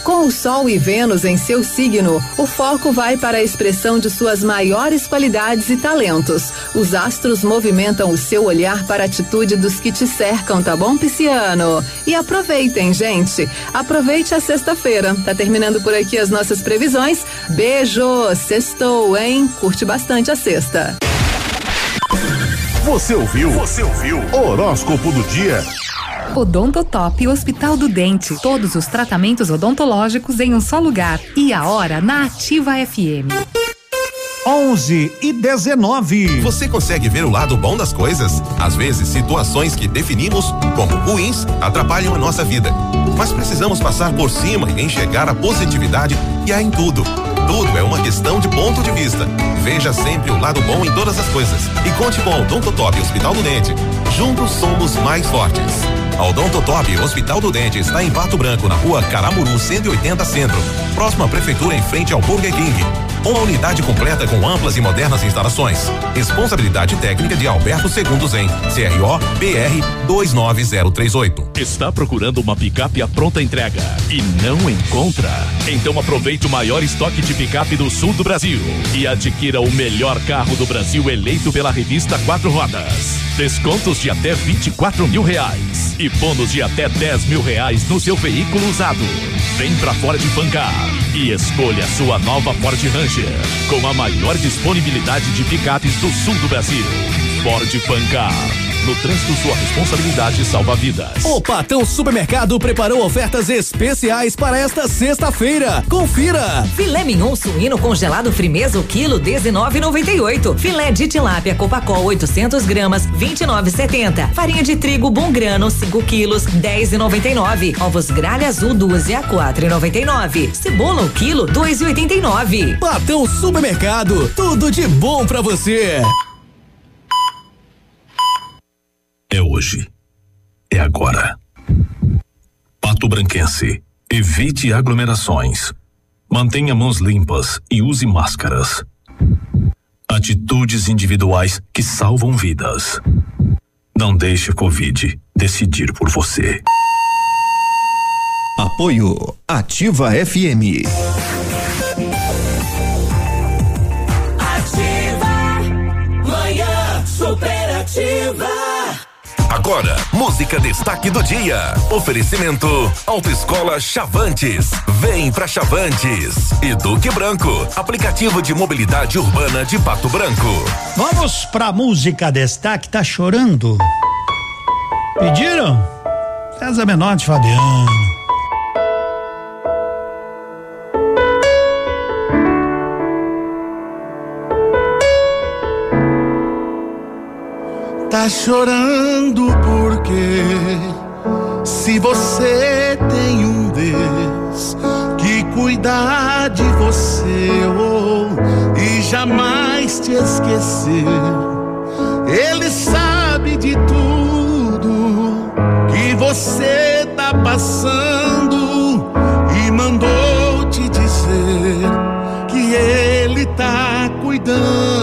Com o Sol e Vênus em seu signo, o foco vai para a expressão de suas maiores qualidades e talentos. Os astros movimentam o seu olhar para a atitude dos que te cercam, tá bom, Pisciano? E aproveitem, gente. Aproveite a sexta-feira. Tá terminando por aqui as nossas previsões. Beijo, sextou, hein? Curte bastante a sexta. Você ouviu? Você ouviu? Horóscopo do dia. Odontotop Hospital do Dente. Todos os tratamentos odontológicos em um só lugar. E a hora na Ativa FM. 11 e 19. Você consegue ver o lado bom das coisas? Às vezes, situações que definimos como ruins atrapalham a nossa vida. Mas precisamos passar por cima e enxergar a positividade que há em tudo. Tudo é uma questão de ponto de vista. Veja sempre o lado bom em todas as coisas. E conte com o Odontotop Hospital do Dente. Juntos somos mais fortes. A Odontotop Hospital do Dente está em Pato Branco, na rua Caramuru 180 Centro. Próxima prefeitura em frente ao Burger King. Uma unidade completa com amplas e modernas instalações. Responsabilidade técnica de Alberto Segundo Zen. CRO BR 29038. Está procurando uma picape à pronta entrega e não encontra? Então aproveite o maior estoque de picape do sul do Brasil e adquira o melhor carro do Brasil eleito pela revista Quatro Rodas. Descontos de até 24 mil reais e bônus de até 10 mil reais no seu veículo usado. Vem pra Ford Fancar e escolha sua nova Ford Com a maior disponibilidade de picapes do sul do Brasil. Ford Fancar. No trânsito, sua responsabilidade salva vidas. O Patão Supermercado preparou ofertas especiais para esta sexta-feira. Confira! Filé mignon suíno congelado frimeza o quilo 19,98. Filé de tilápia Copacol 800 gramas 29,70. Farinha de trigo bom grano 5 quilos 10,99. Ovos gralha azul 12 a 4,99. Cebola o quilo 2,89. Patão Supermercado, tudo de bom pra você. É hoje. É agora. Pato Branquense. Evite aglomerações. Mantenha mãos limpas e use máscaras. Atitudes individuais que salvam vidas. Não deixe a Covid decidir por você. Apoio Ativa FM. Ativa. Manhã superativa. Agora, música destaque do dia. Oferecimento Autoescola Chavantes. Vem pra Chavantes. E Duque Branco, aplicativo de mobilidade urbana de Pato Branco. Vamos pra música destaque, tá chorando? Pediram? César Menotti Fabiano. Tá chorando porque se você tem um Deus que cuidar de você oh, e jamais te esquecer, Ele sabe de tudo que você tá passando e mandou te dizer que Ele tá cuidando.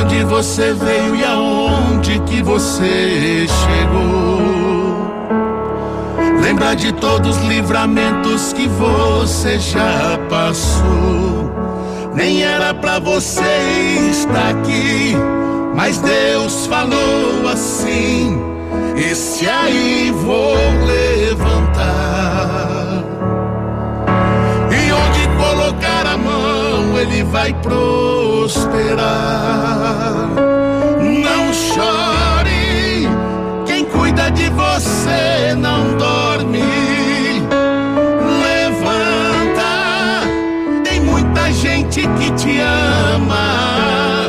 Onde você veio e aonde que você chegou. Lembra de todos os livramentos que você já passou. Nem era pra você estar aqui, mas Deus falou assim: Esse aí vou levantar. E onde colocar a mão, ele vai prosperar. Não chore, quem cuida de você não dorme. Levanta, tem muita gente que te ama.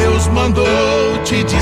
Deus mandou te dizer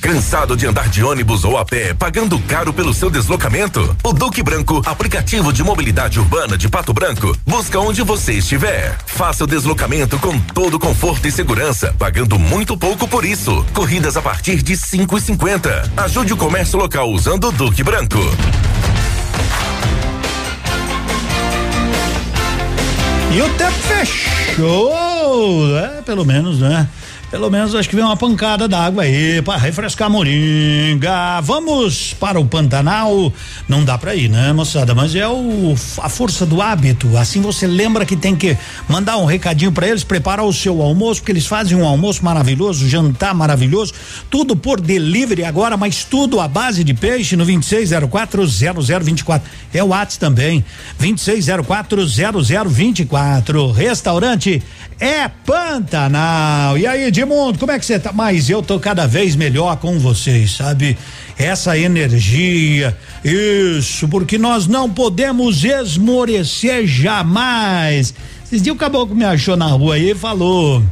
Cansado de andar de ônibus ou a pé, pagando caro pelo seu deslocamento? O Duque Branco, aplicativo de mobilidade urbana de Pato Branco, busca onde você estiver. Faça o deslocamento com todo conforto e segurança, pagando muito pouco por isso. Corridas a partir de cinco e cinquenta. Ajude o comércio local usando o Duque Branco. E o tempo fechou, é, pelo menos, né? Pelo menos acho que vem uma pancada d'água aí para refrescar a moringa. Vamos para o Pantanal. Não dá para ir, né, moçada? Mas é o a força do hábito. Assim você lembra que tem que mandar um recadinho para eles, preparar o seu almoço, porque eles fazem um almoço maravilhoso, jantar maravilhoso, tudo por delivery agora, mas tudo à base de peixe no 26040024. É o WhatsApp também. 26040024. Restaurante é Pantanal. E aí, Edmundo, como é que você tá? Mas eu tô cada vez melhor com vocês, sabe? Essa energia, isso, porque nós não podemos esmorecer jamais. Esses dias o caboclo me achou na rua aí e falou,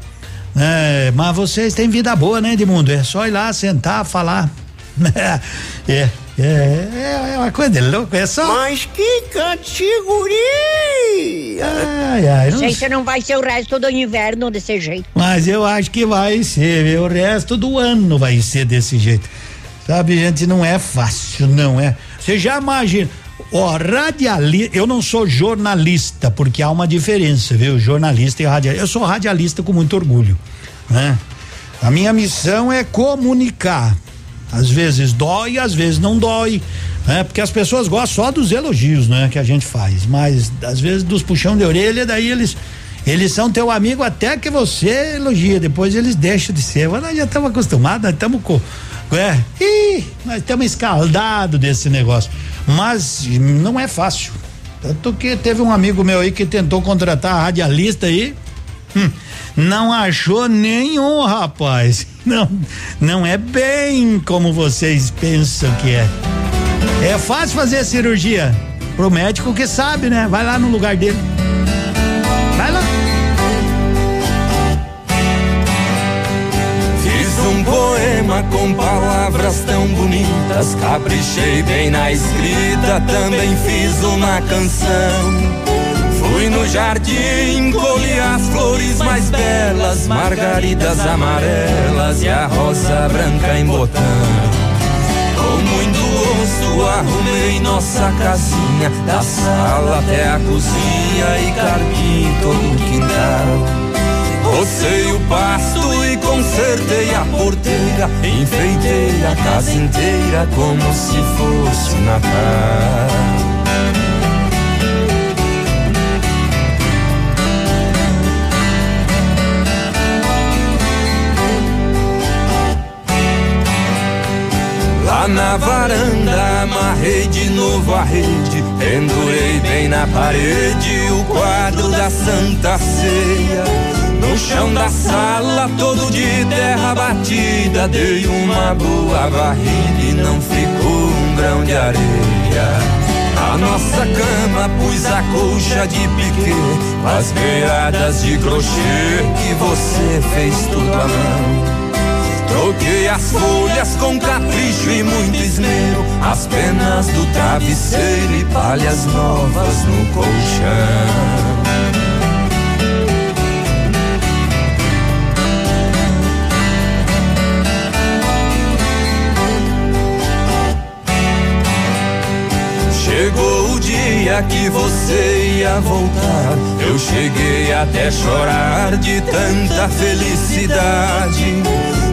é, mas vocês têm vida boa, né, Edmundo? É só ir lá, sentar, falar. é, é, é uma coisa de louco, é só. Mas que categoria! Ai, ai, não Gente, não vai ser o resto do inverno desse jeito. Mas eu acho que vai ser, viu? o resto do ano vai ser desse jeito. Sabe, gente, não é fácil, não é. Você já imagina, ó, radialista, eu não sou jornalista, porque há uma diferença, viu? Jornalista e radialista. Eu sou radialista com muito orgulho, né? A minha missão é comunicar. Às vezes dói, às vezes não dói, né? Porque as pessoas gostam só dos elogios, né? Que a gente faz, mas às vezes dos puxão de orelha, daí eles eles são teu amigo até que você elogia, depois eles deixam de ser. Mas nós já estamos acostumados, nós estamos com. É, ih, nós estamos escaldados desse negócio. Mas não é fácil. Tanto que teve um amigo meu aí que tentou contratar a radialista aí. Hum, não achou nenhum, rapaz. Não, não é bem como vocês pensam que é. É fácil fazer cirurgia pro médico que sabe, né? Vai lá no lugar dele. Vai lá. Fiz um poema com palavras tão bonitas, caprichei bem na escrita, também fiz uma canção. Fui no jardim, colhi as flores mais belas, margaridas amarelas e a rosa branca em botão. Com muito gosto arrumei nossa casinha, da sala até a cozinha e carpim todo o quintal. Rocei o pasto e consertei a porteira, enfeitei a casa inteira como se fosse Natal. Lá na varanda amarrei de novo a rede, pendurei bem na parede o quadro da Santa Ceia. No chão da sala, todo de terra batida, dei uma boa varrida e não ficou um grão de areia. A nossa cama pus a colcha de piquê, as beiradas de crochê que você fez tudo à mão. Troquei as folhas com capricho e muito esmero, as penas do travesseiro e palhas novas no colchão. Chegou o dia que você ia voltar. Eu cheguei até chorar de tanta felicidade.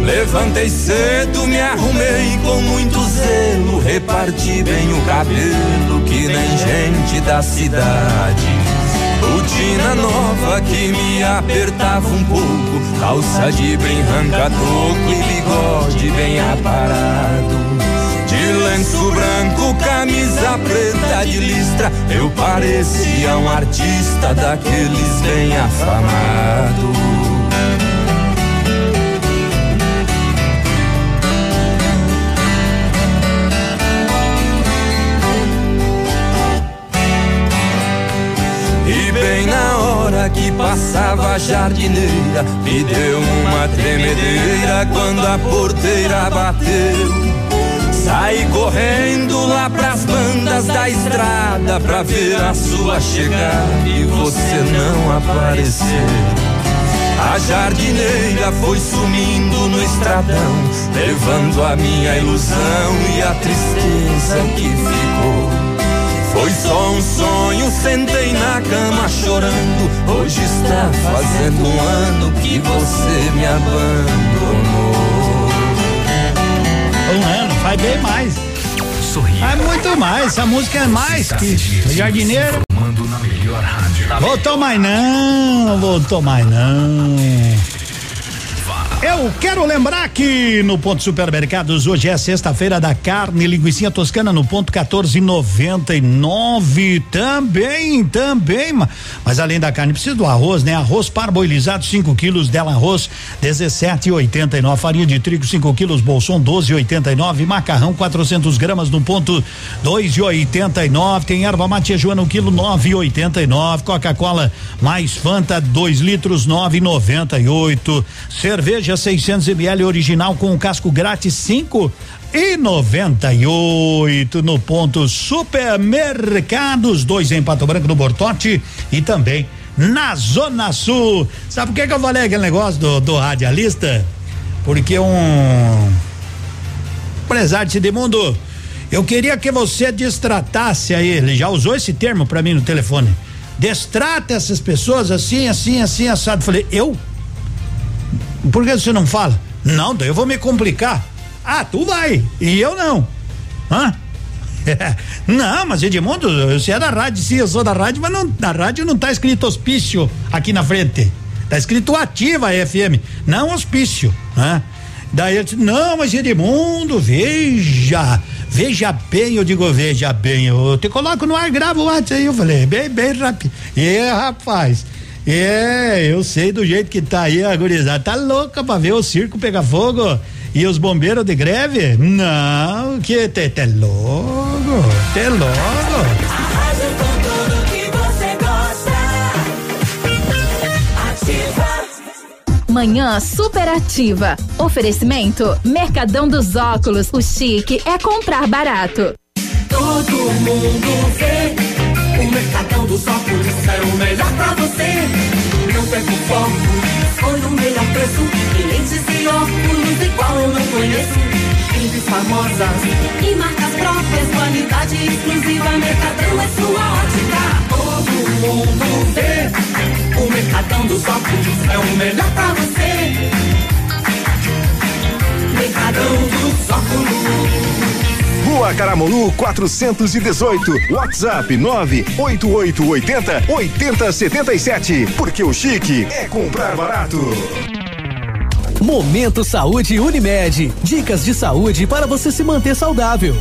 Levantei cedo, me arrumei com muito zelo. Reparti bem o cabelo, que nem gente da cidade. Botina nova que me apertava um pouco. Calça de brim toco e bigode bem aparado. Lenço branco, camisa preta de listra, eu parecia um artista daqueles bem afamado. E bem na hora que passava a jardineira, me deu uma tremedeira quando a porteira bateu. Saí correndo lá pras bandas da estrada pra ver a sua chegada e você não apareceu. A jardineira foi sumindo no estradão, levando a minha ilusão e a tristeza que ficou. Foi só um sonho, sentei na cama chorando. Hoje está fazendo um ano que você me abandonou. Faz bem mais. Sorria. É muito mais, essa música é mais que jardineiro. Voltou mais não, voltou mais não. Eu quero lembrar que no Ponto Supermercados hoje é sexta-feira da carne, linguiça toscana no ponto 14,99 também, também, mas além da carne precisa do arroz, né? Arroz parboilizado 5 quilos, dela arroz 17,89, farinha de trigo 5 quilos, bolson 12,89, macarrão 400 gramas no ponto 2,89, tem erva mate Joana no quilo 9,89, Coca-Cola mais Fanta 2 litros 9,98, cerveja 600 ml original com casco grátis 5 e 98 no ponto supermercados, dois em Pato Branco no Bortote e também na Zona Sul. Sabe por que, que eu falei aquele negócio do, do radialista? Porque um empresário de mundo, eu queria que você destratasse a ele. Já usou esse termo para mim no telefone. Destrata essas pessoas assim, assim, assim, assado. Falei, eu? Por que você não fala? Não, daí eu vou me complicar. Ah, tu vai, e eu não. Hã? não, mas Edmundo, você é da rádio, sim, eu sou da rádio, mas não, na rádio não tá escrito hospício aqui na frente. Tá escrito ativa FM, não hospício, né? Daí eu disse, não, mas Edmundo, veja, veja bem, eu digo, veja bem, eu te coloco no ar, gravo o WhatsApp aí, eu falei, bem, bem rápido. E rapaz, é, eu sei do jeito que tá aí a gurizada. Tá louca pra ver o circo pegar fogo e os bombeiros de greve? Não, que te, te logo, te logo. Manhã superativa. Oferecimento Mercadão dos Óculos. O chique é comprar barato. Todo mundo vê. Mercadão dos Óculos é o melhor pra você. Não perca o foco. Foi o melhor preço. Lentes e óculos igual eu não conheço. Clientes famosas e marcas próprias. Qualidade exclusiva. Mercadão é sua ótica. Todo mundo vê. O Mercadão dos Óculos é o melhor pra Caramuru 418. WhatsApp 98880 8077. Porque o chique é comprar barato. Momento Saúde Unimed. Dicas de saúde para você se manter saudável.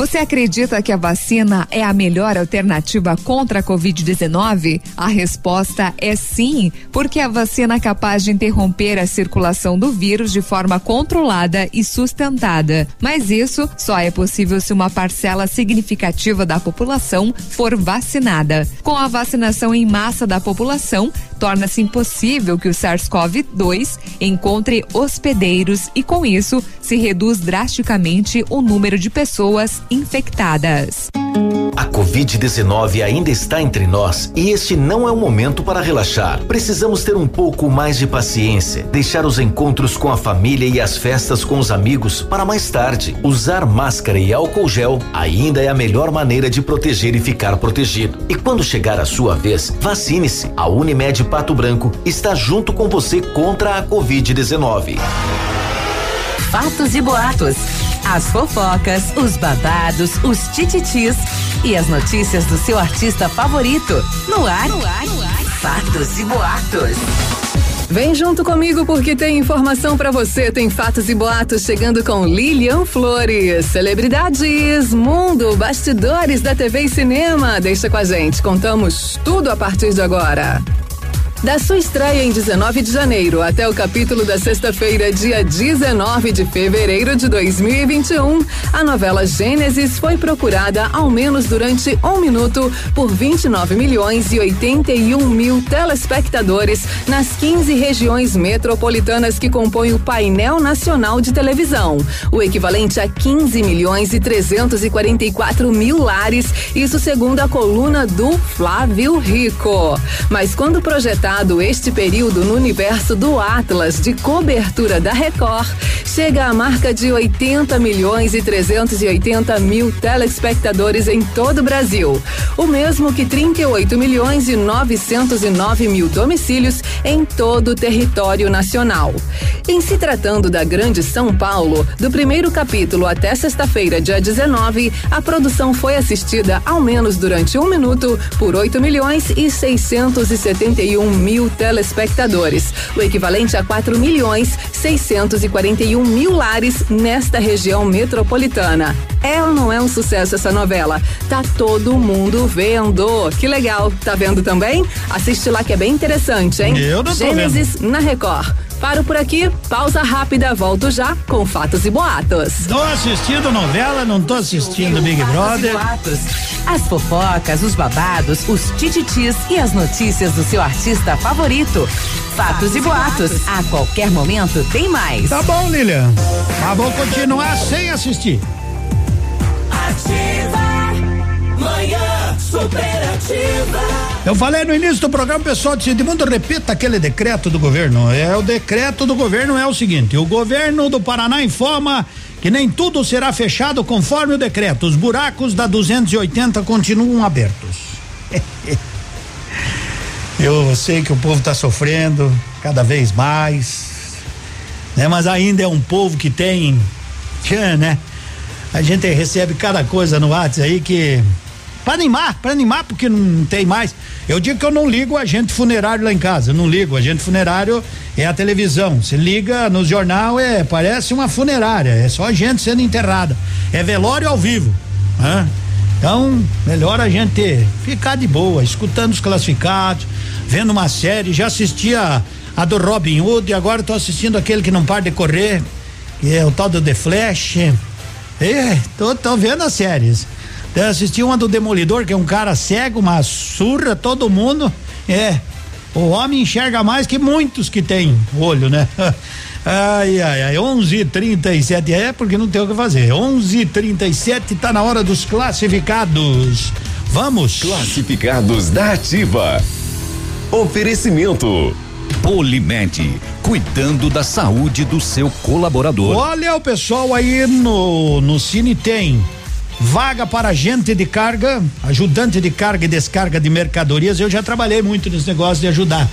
Você acredita que a vacina é a melhor alternativa contra a Covid-19? A resposta é sim, porque a vacina é capaz de interromper a circulação do vírus de forma controlada e sustentada. Mas isso só é possível se uma parcela significativa da população for vacinada. Com a vacinação em massa da população, torna-se impossível que o SARS-CoV-2 encontre hospedeiros e, com isso, se reduz drasticamente o número de pessoas infectadas. A Covid-19 ainda está entre nós e este não é o momento para relaxar. Precisamos ter um pouco mais de paciência, deixar os encontros com a família e as festas com os amigos para mais tarde. Usar máscara e álcool gel ainda é a melhor maneira de proteger e ficar protegido. E quando chegar a sua vez, vacine-se. A Unimed Pato Branco está junto com você contra a Covid-19. Fatos e boatos. As fofocas, os babados, os tititis e as notícias do seu artista favorito. No ar, no ar, no ar. Fatos e boatos. Vem junto comigo porque tem informação para você, tem fatos e boatos chegando com Lilian Flores. Celebridades, mundo, bastidores da TV e cinema. Deixa com a gente, contamos tudo a partir de agora. Da sua estreia em 19 de janeiro até o capítulo da sexta-feira, dia 19 de fevereiro de 2021, a novela Gênesis foi procurada ao menos durante um minuto por 29 milhões e 81 mil telespectadores nas 15 regiões metropolitanas que compõem o painel nacional de televisão, o equivalente a 15 milhões e 344 mil lares, isso segundo a coluna do Flávio Rico. Mas quando este período no universo do Atlas de cobertura da Record, chega à marca de 80 milhões e 380 mil telespectadores em todo o Brasil. O mesmo que 38 milhões e 909 mil domicílios em todo o território nacional. Em se tratando da Grande São Paulo, do primeiro capítulo até sexta-feira, dia 19, a produção foi assistida ao menos durante um minuto por 8 milhões e 671 mil telespectadores, o equivalente a 4 milhões 641 mil lares nesta região metropolitana. É ou não é um sucesso essa novela? Tá todo mundo vendo. Que legal. Tá vendo também? Assiste lá que é bem interessante, hein? Eu não Gênesis na Record. Paro por aqui, pausa rápida, volto já com fatos e boatos. Tô assistindo novela, não tô assistindo Big Brother. As fofocas, os babados, os tititis e as notícias do seu artista favorito. Fatos e boatos. A qualquer momento tem mais. Tá bom, Lilian. Mas vou continuar sem assistir. Ativa, manhã superativa. Eu falei no início do programa, pessoal de Edmundo, repita aquele decreto do governo. É o decreto do governo é o seguinte: o governo do Paraná informa que nem tudo será fechado conforme o decreto. Os buracos da 280 continuam abertos. Eu sei que o povo está sofrendo cada vez mais, né? Mas ainda é um povo que tem, né? A gente recebe cada coisa no WhatsApp aí que para animar, para animar porque não tem mais. Eu digo que eu não ligo o agente funerário lá em casa, não ligo. O agente funerário é a televisão. Se liga no jornal é parece uma funerária, é só gente sendo enterrada. É velório ao vivo. Hã? Então, melhor a gente ficar de boa, escutando os classificados, vendo uma série. Já assisti a, do Robin Hood e agora estou assistindo aquele que não para de correr, que é o tal do The Flash. É, tô, tô vendo as séries. Eu assisti uma do Demolidor, que é um cara cego, mas surra todo mundo. É. O homem enxerga mais que muitos que têm olho, né? Ai, ai, ai, 11:37 é porque não tem o que fazer. 11:37 tá na hora dos classificados. Vamos. Classificados da Ativa. Oferecimento. Polimed, cuidando da saúde do seu colaborador. Olha o pessoal aí no no Cine tem vaga para agente de carga, ajudante de carga e descarga de mercadorias. Eu já trabalhei muito nesse negócio de ajudar.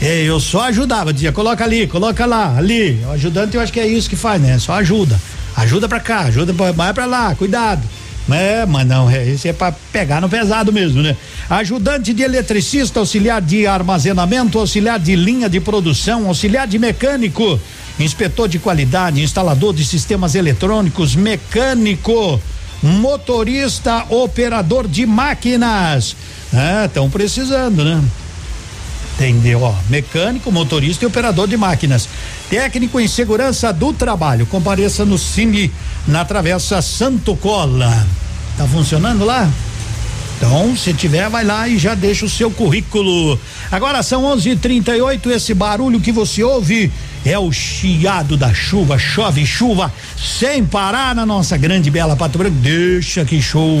É, eu só ajudava, dizia, coloca ali, coloca lá, ali. O ajudante eu acho que é isso que faz, né? Só ajuda. Ajuda pra cá, ajuda pra, vai pra lá, cuidado. É, mas não, é, isso é pra pegar no pesado mesmo, né? Ajudante de eletricista, auxiliar de armazenamento, auxiliar de linha de produção, auxiliar de mecânico, inspetor de qualidade, instalador de sistemas eletrônicos, mecânico. Motorista operador de máquinas. Estão precisando, né? Entendeu? Ó, mecânico, motorista e operador de máquinas. Técnico em segurança do trabalho. Compareça no Cine na Travessa Santo Cola. Tá funcionando lá? Então, se tiver, vai lá e já deixa o seu currículo. Agora são 11:38. Esse barulho que você ouve é o chiado da chuva. Chove chuva sem parar na nossa grande bela Pato Branco. Deixa que show.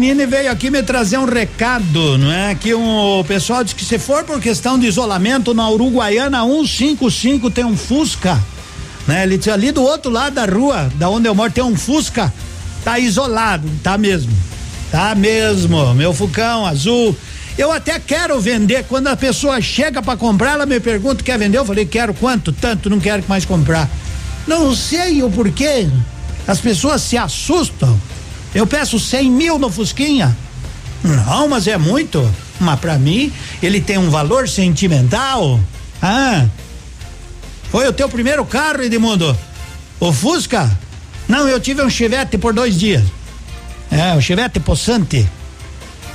Nini veio aqui me trazer um recado, não é? Que um, o pessoal disse que se for por questão de isolamento na Uruguaiana 155 tem um Fusca, né? Ele disse ali do outro lado da rua, da onde eu moro, tem um Fusca, tá isolado, tá mesmo. Tá mesmo, meu Fucão azul. Eu até quero vender. Quando a pessoa chega para comprar, ela me pergunta: quer vender? Eu falei: quero quanto? Tanto, não quero mais comprar. Não sei o porquê. As pessoas se assustam. Eu peço 100 mil no Fusquinha. Não, mas é muito. Mas para mim, ele tem um valor sentimental. Ah. Foi o teu primeiro carro, Edmundo? O Fusca? Não, eu tive um Chevette por dois dias. É, o Chevette Possante.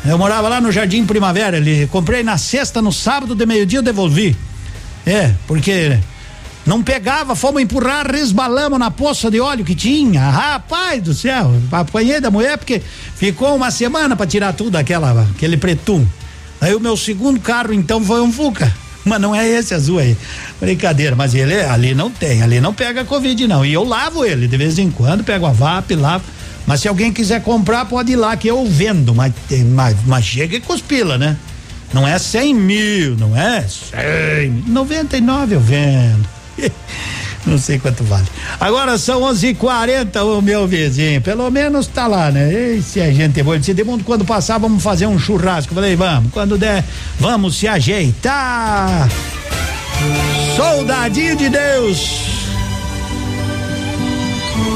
Eu morava lá no Jardim Primavera. Ele comprei na sexta, no sábado de meio-dia eu devolvi. É, porque não pegava, fomos empurrar, resbalamos na poça de óleo que tinha. Rapaz do céu, apanhei da mulher porque ficou uma semana para tirar tudo aquela, aquele pretum. Aí o meu segundo carro então foi um Fuca. Mas não é esse azul aí. Brincadeira, mas ele ali não tem, ali não pega Covid não. E eu lavo ele de vez em quando, pego a VAP, lavo. Mas se alguém quiser comprar, pode ir lá que eu vendo. Mas, mas, mas chega e cuspila, né? Não é 100 mil, não é 100. 99 eu vendo. Não sei quanto vale. Agora são 11:40 o meu vizinho. Pelo menos tá lá, né? E se a gente boa, de mundo quando passar vamos fazer um churrasco. Falei, vamos, quando der, vamos se ajeitar. Soldadinho de Deus.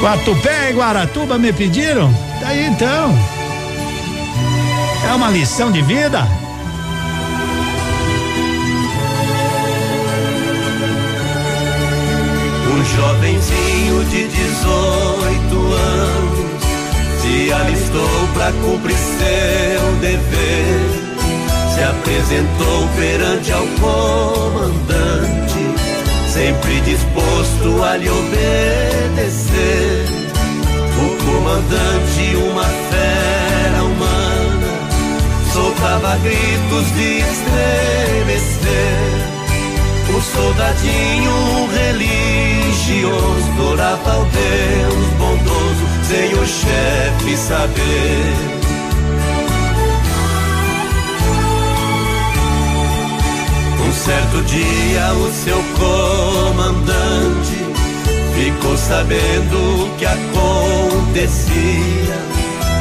Guatupé e Guaratuba me pediram? Daí então. É uma lição de vida. Um jovenzinho de 18 anos se alistou para cumprir seu dever. Se apresentou perante ao comandante, sempre disposto a lhe obedecer. O comandante, uma fera humana, soltava gritos de estremecer. O soldadinho religioso orava ao Deus bondoso, sem o chefe saber. Um certo dia o seu comandante ficou sabendo o que acontecia,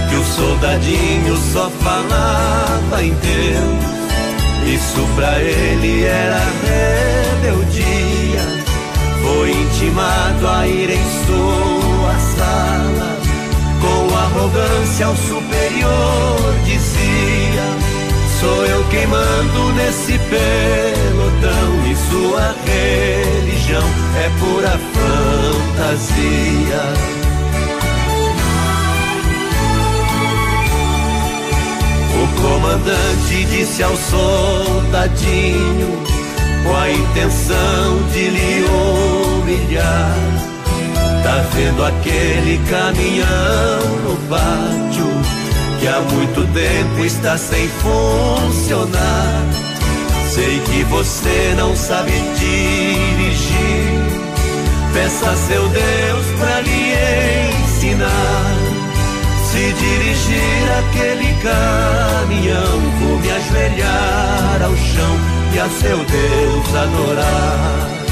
que o soldadinho só falava em Deus. Isso pra ele era rebeldia. Foi intimado a ir em sua sala. Com arrogância ao superior dizia: Sou eu quem mando nesse pelotão. E sua religião é pura fantasia. O comandante disse ao soldadinho, com a intenção de lhe Tá vendo aquele caminhão no pátio que há muito tempo está sem funcionar? Sei que você não sabe dirigir. Peça a seu Deus pra lhe ensinar. Se dirigir aquele caminhão, vou me ajoelhar ao e a seu Deus adorar.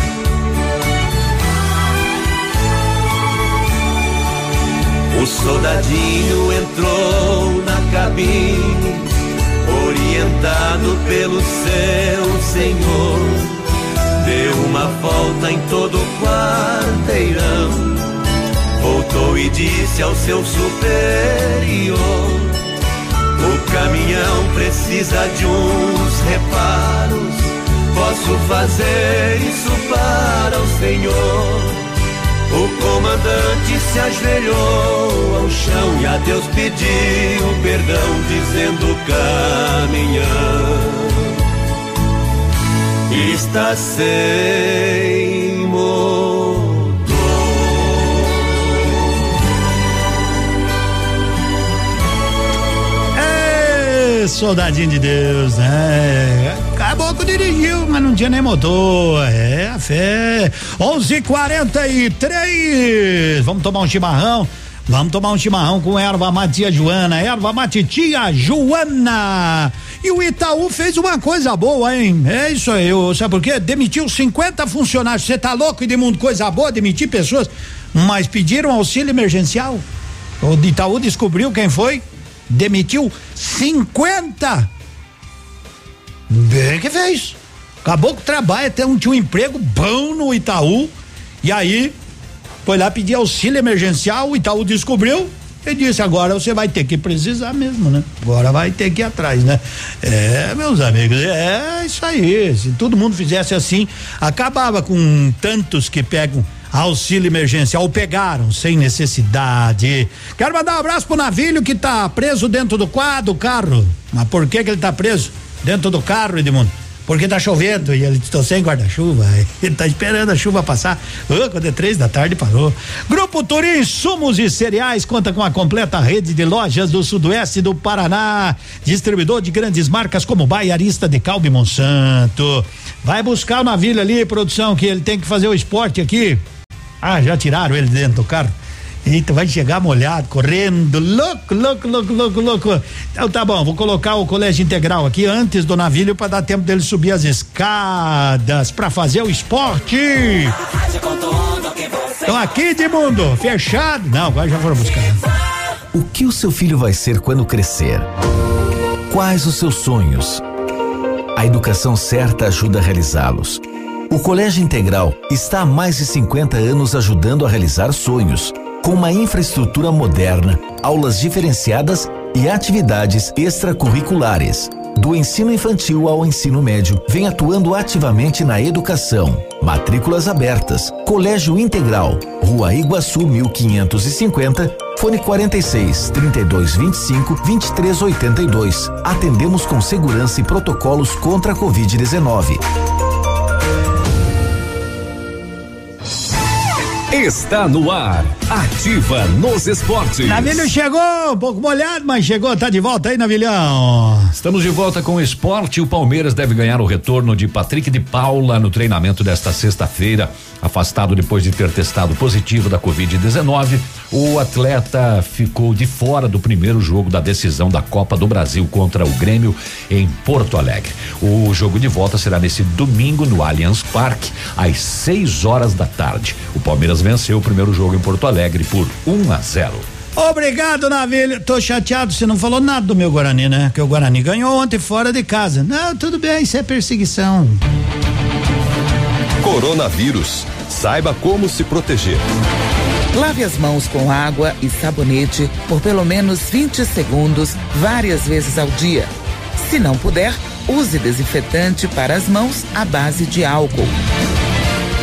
O soldadinho entrou na cabine, orientado pelo seu senhor. Deu uma volta em todo o quarteirão, voltou e disse ao seu superior: O caminhão precisa de uns reparos, posso fazer isso para o senhor. O comandante se ajoelhou ao chão e a Deus pediu perdão, dizendo: caminhão está sem motor. Ê, soldadinho de Deus, né? Caboclo dirigiu, mas não tinha nem motor. É, a fé. 11:43. Vamos tomar um chimarrão. Vamos tomar um chimarrão com erva matia Joana, erva mate tia Joana. E o Itaú fez uma coisa boa, hein? É isso aí, sabe por quê? Demitiu 50 funcionários. Você tá louco, Edmundo? Coisa boa, demitir pessoas. Mas pediram auxílio emergencial. O Itaú descobriu quem foi? Demitiu 50 Bem que fez. Acabou que trabalha, até um, tinha um emprego bom no Itaú. E aí, foi lá pedir auxílio emergencial, o Itaú descobriu e disse: agora você vai ter que precisar mesmo, né? Agora vai ter que ir atrás, né? É, meus amigos, é isso aí. Se todo mundo fizesse assim, acabava com tantos que pegam auxílio emergencial ou pegaram sem necessidade. Quero mandar um abraço pro Navilho que tá preso dentro do quadro, carro. Mas por que que ele tá preso? Dentro do carro, Edmundo. Porque tá chovendo e ele estou sem guarda-chuva. Ele tá esperando a chuva passar. Quando é três da tarde parou. Grupo Turim Sumos e Cereais conta com a completa rede de lojas do sudoeste do Paraná. Distribuidor de grandes marcas como Baiarista de Calbi Monsanto. Vai buscar o navio ali, produção, que ele tem que fazer o esporte aqui. Ah, já tiraram ele dentro do carro. Eita, vai chegar molhado, correndo, louco, louco, louco, louco, louco. Então tá bom, vou colocar o colégio integral aqui antes do navio para dar tempo dele subir as escadas para fazer o esporte. Então aqui de mundo, fechado. Não, agora já foram buscar. O que o seu filho vai ser quando crescer? Quais os seus sonhos? A educação certa ajuda a realizá-los. O Colégio Integral está há mais de 50 anos ajudando a realizar sonhos com uma infraestrutura moderna, aulas diferenciadas e atividades extracurriculares. Do ensino infantil ao ensino médio, vem atuando ativamente na educação. Matrículas abertas. Colégio Integral, Rua Iguaçu 1550, fone 46 32 25 23 82. Atendemos com segurança e protocolos contra a Covid-19. Está no ar. Ativa nos esportes. Navilho chegou, um pouco molhado, mas chegou, tá de volta aí, Navilhão. Estamos de volta com o esporte. O Palmeiras deve ganhar o retorno de Patrick de Paula no treinamento desta sexta-feira. Afastado depois de ter testado positivo da Covid-19, o atleta ficou de fora do primeiro jogo da decisão da Copa do Brasil contra o Grêmio em Porto Alegre. O jogo de volta será nesse domingo no Allianz Parque, às 6 horas da tarde. O Palmeiras venceu o primeiro jogo em Porto Alegre por 1 a 0. Obrigado, Navilho. Tô chateado, você não falou nada do meu Guarani, né? Que o Guarani ganhou ontem fora de casa. Não, tudo bem, isso é perseguição. Coronavírus. Saiba como se proteger. Lave as mãos com água e sabonete por pelo menos 20 segundos, várias vezes ao dia. Se não puder, use desinfetante para as mãos à base de álcool.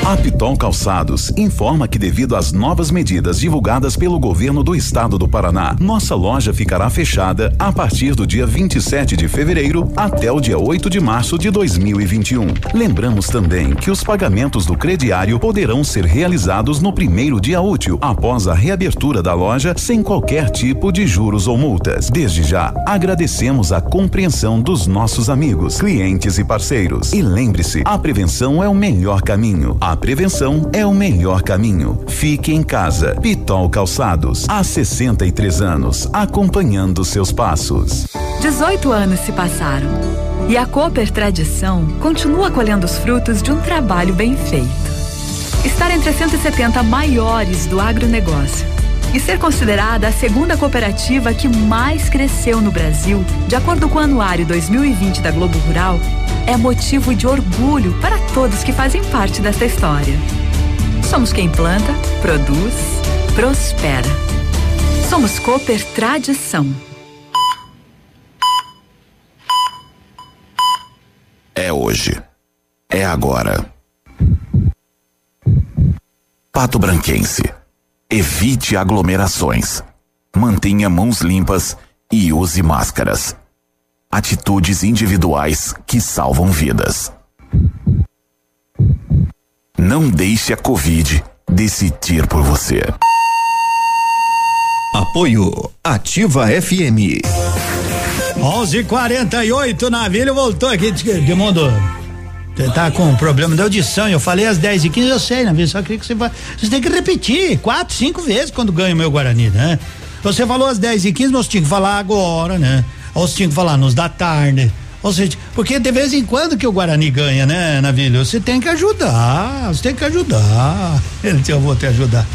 A Piton Calçados informa que devido às novas medidas divulgadas pelo governo do estado do Paraná, nossa loja ficará fechada a partir do dia 27 de fevereiro até o dia 8 de março de 2021. Lembramos também que os pagamentos do crediário poderão ser realizados no primeiro dia útil após a reabertura da loja sem qualquer tipo de juros ou multas. Desde já, agradecemos a compreensão dos nossos amigos, clientes e parceiros. E lembre-se, a prevenção é o melhor caminho. A prevenção é o melhor caminho. Fique em casa. Pitol Calçados, há 63 anos, acompanhando seus passos. 18 anos se passaram. E a Cooper Tradição continua colhendo os frutos de um trabalho bem feito. Estar entre as 170 maiores do agronegócio e ser considerada a segunda cooperativa que mais cresceu no Brasil, de acordo com o Anuário 2020 da Globo Rural, é motivo de orgulho para todos que fazem parte dessa história. Somos quem planta, produz, prospera. Somos Cooper Tradição. É hoje. É agora. Pato Branquense. Evite aglomerações. Mantenha mãos limpas e use máscaras. Atitudes individuais que salvam vidas. Não deixe a Covid decidir por você. Apoio Ativa FM. 11:48 Navilho voltou aqui de, de mundo. Tá com problema de audição. Eu falei às 10 e 15 eu sei, Navilho. Só queria que você. Você tem que repetir quatro, cinco vezes quando ganha o meu Guarani, né? Você falou às 10 e 15 mas você tinha que falar agora, né? Ou você tinha que falar nos da tarde. Ou seja, porque de vez em quando que o Guarani ganha, né, Navilho? Você tem que ajudar, você tem que ajudar. Eu vou te ajudar.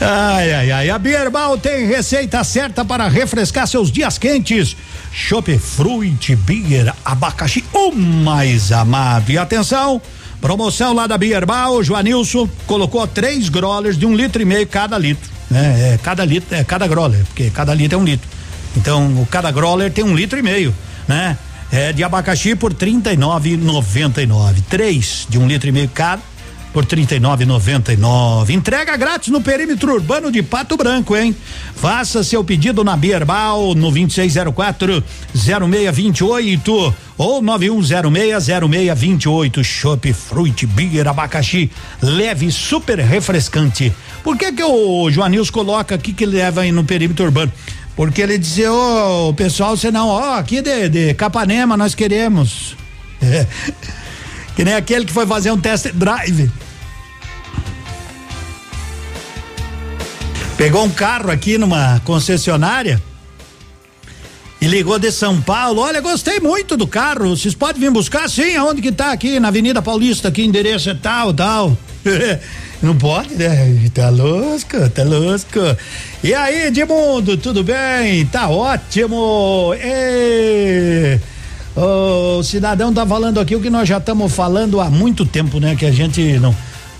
Ai, ai, ai. A Bierbal tem receita certa para refrescar seus dias quentes. Chopp Fruit Beer Abacaxi, o mais amado. E atenção, promoção lá da Bierbal, o Joanilson colocou três growlers de um litro e meio cada litro. Né? É, cada litro, é cada growler, porque cada litro é um litro. Então, o cada growler tem um litro e meio, né? É de abacaxi por R$ 39,99. Três de um litro e meio cada por R$ 39,99. Entrega grátis no perímetro urbano de Pato Branco, hein? Faça seu pedido na Bierbal no 2604 0628 ou 9106 0628. Chopp Fruit Beer Abacaxi leve super refrescante. Por que que o Joanils coloca aqui que leva aí no perímetro urbano? Porque ele dizia, ô, oh, pessoal, senão, ó, oh, aqui de, de Capanema nós queremos. É. Que nem aquele que foi fazer um test drive. Pegou um carro aqui numa concessionária e ligou de São Paulo. Olha, gostei muito do carro. Vocês podem vir buscar? Sim, aonde que tá? Aqui na Avenida Paulista, aqui endereço é tal, tal. Não pode, né? Tá louco, tá louco. E aí, Edmundo, tudo bem? Tá ótimo. E... O cidadão tá falando aqui o que nós já estamos falando há muito tempo, né? Que a gente não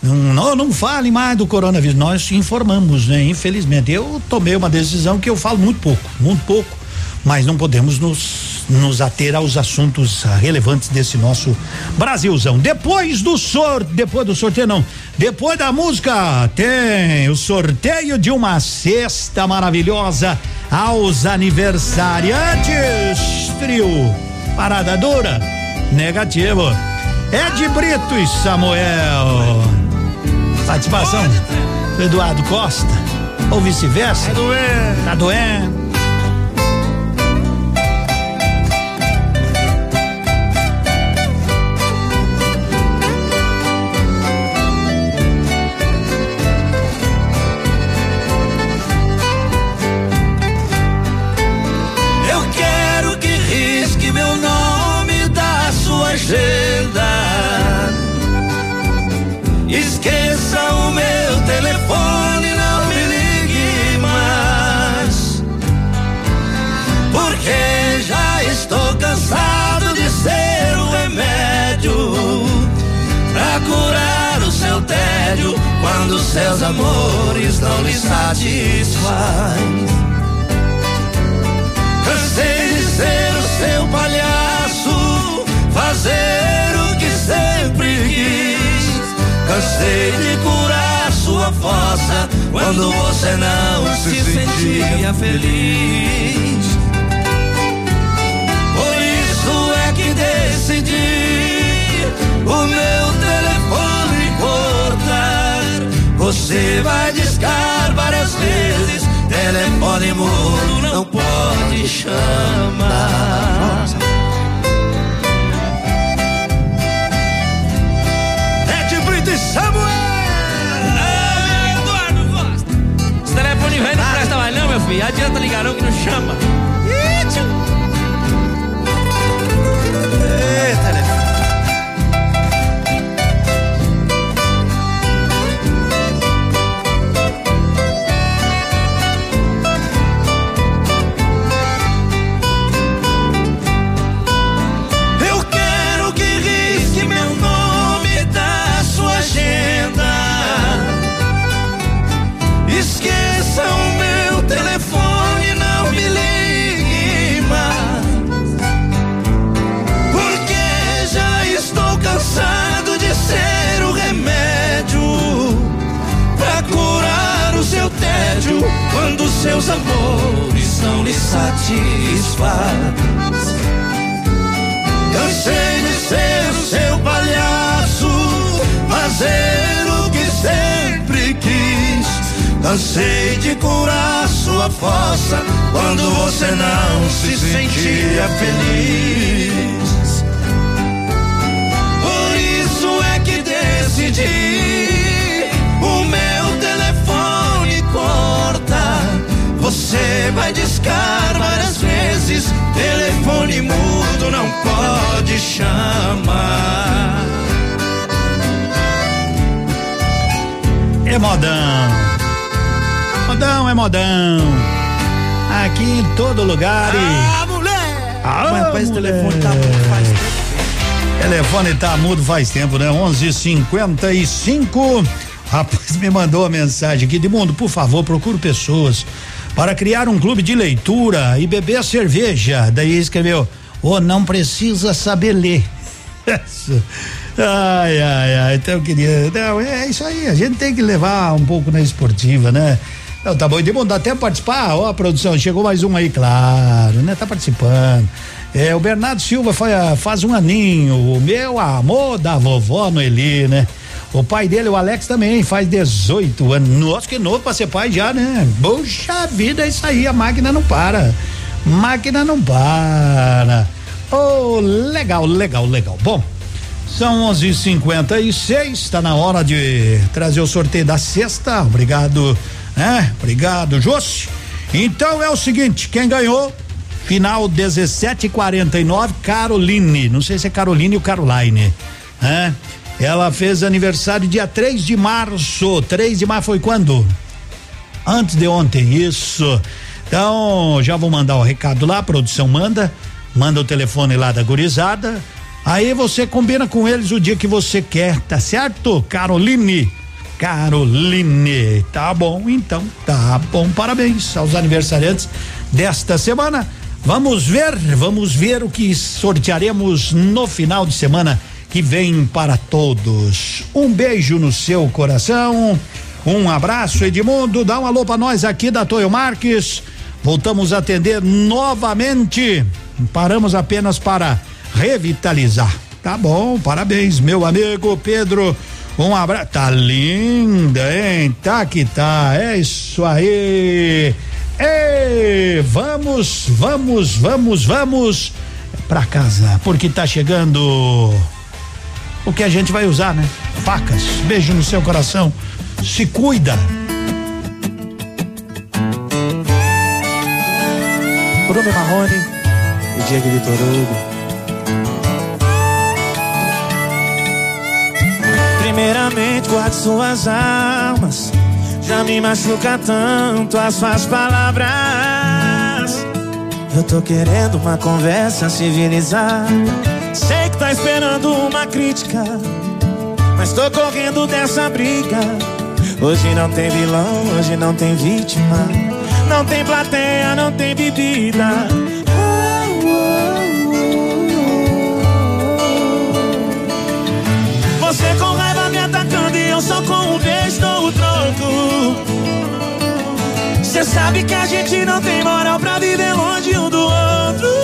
não, não, fale mais do coronavírus. Nós informamos, né? Infelizmente. Eu tomei uma decisão que eu falo muito pouco, muito pouco, mas não podemos nos, nos ater aos assuntos relevantes desse nosso Brasilzão. Depois do sorteio, depois do sorteio não, depois da música tem o sorteio de uma cesta maravilhosa aos aniversariantes. Frio, parada dura, negativo. Ed Brito e Samuel. Participação do Eduardo Costa. Ou vice-versa. Tá doendo. Tá doendo. Quando seus amores não lhe satisfazem. Cansei de ser o seu palhaço, fazer o que sempre quis. Cansei de curar sua fossa quando você não se sentia feliz. Por isso é que decidi o meu Você vai discar várias vezes, telefone mudo não pode chamar. Ed Brito e Samuel! Ah, Eduardo Costa. Esse telefone velho não presta mais não, meu filho. Adianta ligar não que não chama. Seus amores não lhe satisfaz. Cansei de ser o seu palhaço, fazer o que sempre quis. Cansei de curar sua fossa quando você não se sentia feliz. Por isso é que decidi Você vai discar várias vezes. Telefone mudo não pode chamar. É modão. Modão é modão. Aqui em todo lugar e. Ah, mulher! Ah, Mas, rapaz, mulher. telefone tá mudo faz tempo. Telefone tá mudo faz tempo, né? 11:55. Rapaz, me mandou uma mensagem aqui de mundo, por favor, procure pessoas para criar um clube de leitura e beber cerveja. Daí escreveu: "Ô, não precisa saber ler". ai, ai, ai. Então queria, não, é isso aí, a gente tem que levar um pouco na esportiva, né? Não, tá bom, Edmundo, dá até participar? Ó, produção, chegou mais um aí, claro, né? Tá participando. É, o Bernardo Silva faz, faz um aninho, o meu amor da vovó Noeli, né? O pai dele, o Alex, também faz 18 anos. Nossa, que novo pra ser pai já, né? Puxa vida, é isso aí, a máquina não para. Máquina não para. Oh, legal, legal, legal. Bom, são 11:56, está na hora de trazer o sorteio da sexta. Obrigado, né? Obrigado, Josi. Então é o seguinte, quem ganhou final 1749 Caroline, não sei se é Caroline ou Caroline, né? Ela fez aniversário dia 3 de março. 3 de março foi quando? Antes de ontem, isso. Então, já vou mandar o recado lá, a produção manda, manda o telefone lá da gurizada. Aí você combina com eles o dia que você quer, tá certo? Caroline. Caroline, tá bom, então, tá bom. Parabéns aos aniversariantes desta semana. Vamos ver, vamos ver o que sortearemos no final de semana que vem para todos. Um beijo no seu coração. Um abraço, Edmundo. Dá um alô para nós aqui da Toyo Marques. Voltamos a atender novamente. Paramos apenas para revitalizar. Tá bom, parabéns, meu amigo Pedro. Um abraço. Tá linda, hein? Tá que tá. É isso aí. Ei, vamos, vamos, vamos, vamos pra casa, porque tá chegando o que a gente vai usar, né? Facas. Beijo no seu coração. Se cuida. Bruno Marrone e Diego Vitor Hugo. Primeiramente, guarde suas almas. Já me machuca tanto as suas palavras. Eu tô querendo uma conversa civilizada. Sei que tá esperando uma crítica, mas tô correndo dessa briga. Hoje não tem vilão, hoje não tem vítima. Não tem plateia, não tem bebida. Você com raiva me atacando e eu só com um beijo dou o troco. Cê sabe que a gente não tem moral pra viver longe um do outro.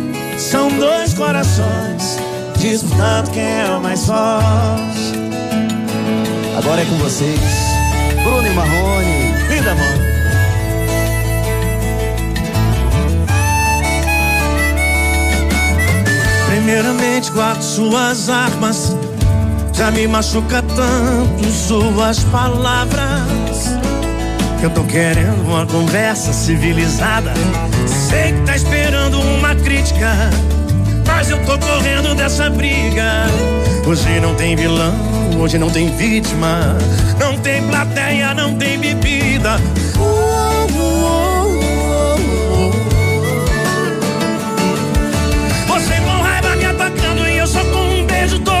São dois corações disputando quem é o mais forte. Agora é com vocês, Bruno e Marrone. Linda, amor. Primeiramente, guarde suas armas. Já me machuca tanto suas palavras que eu tô querendo uma conversa civilizada. Sei que tá esperando uma crítica, mas eu tô correndo dessa briga. Hoje não tem vilão, hoje não tem vítima, não tem plateia, não tem bebida. Uh, uh, uh, Você com raiva me atacando e eu só com um beijo todo.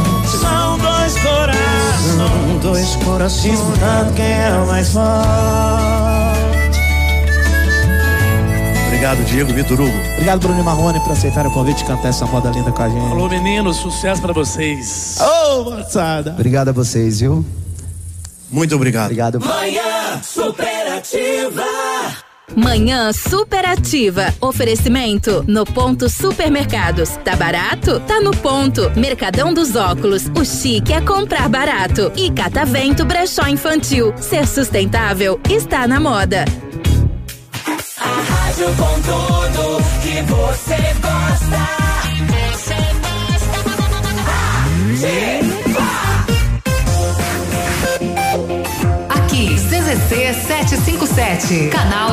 Dois corações disputando quem é o mais forte. Obrigado, Diego Vitor Hugo. Obrigado, Bruno Marrone, por aceitar o convite e cantar essa moda linda com a gente. Alô, meninos, sucesso pra vocês. Ô, moçada. Obrigado a vocês, viu? Muito obrigado. Obrigado. Manhã superativa. Manhã superativa. Oferecimento no ponto supermercados. Tá barato? Tá no ponto. Mercadão dos óculos. O chique é comprar barato. E Catavento Brechó Infantil. Ser sustentável está na moda. A rádio com tudo que você gosta. Você gosta. Aqui, CZC 757, canal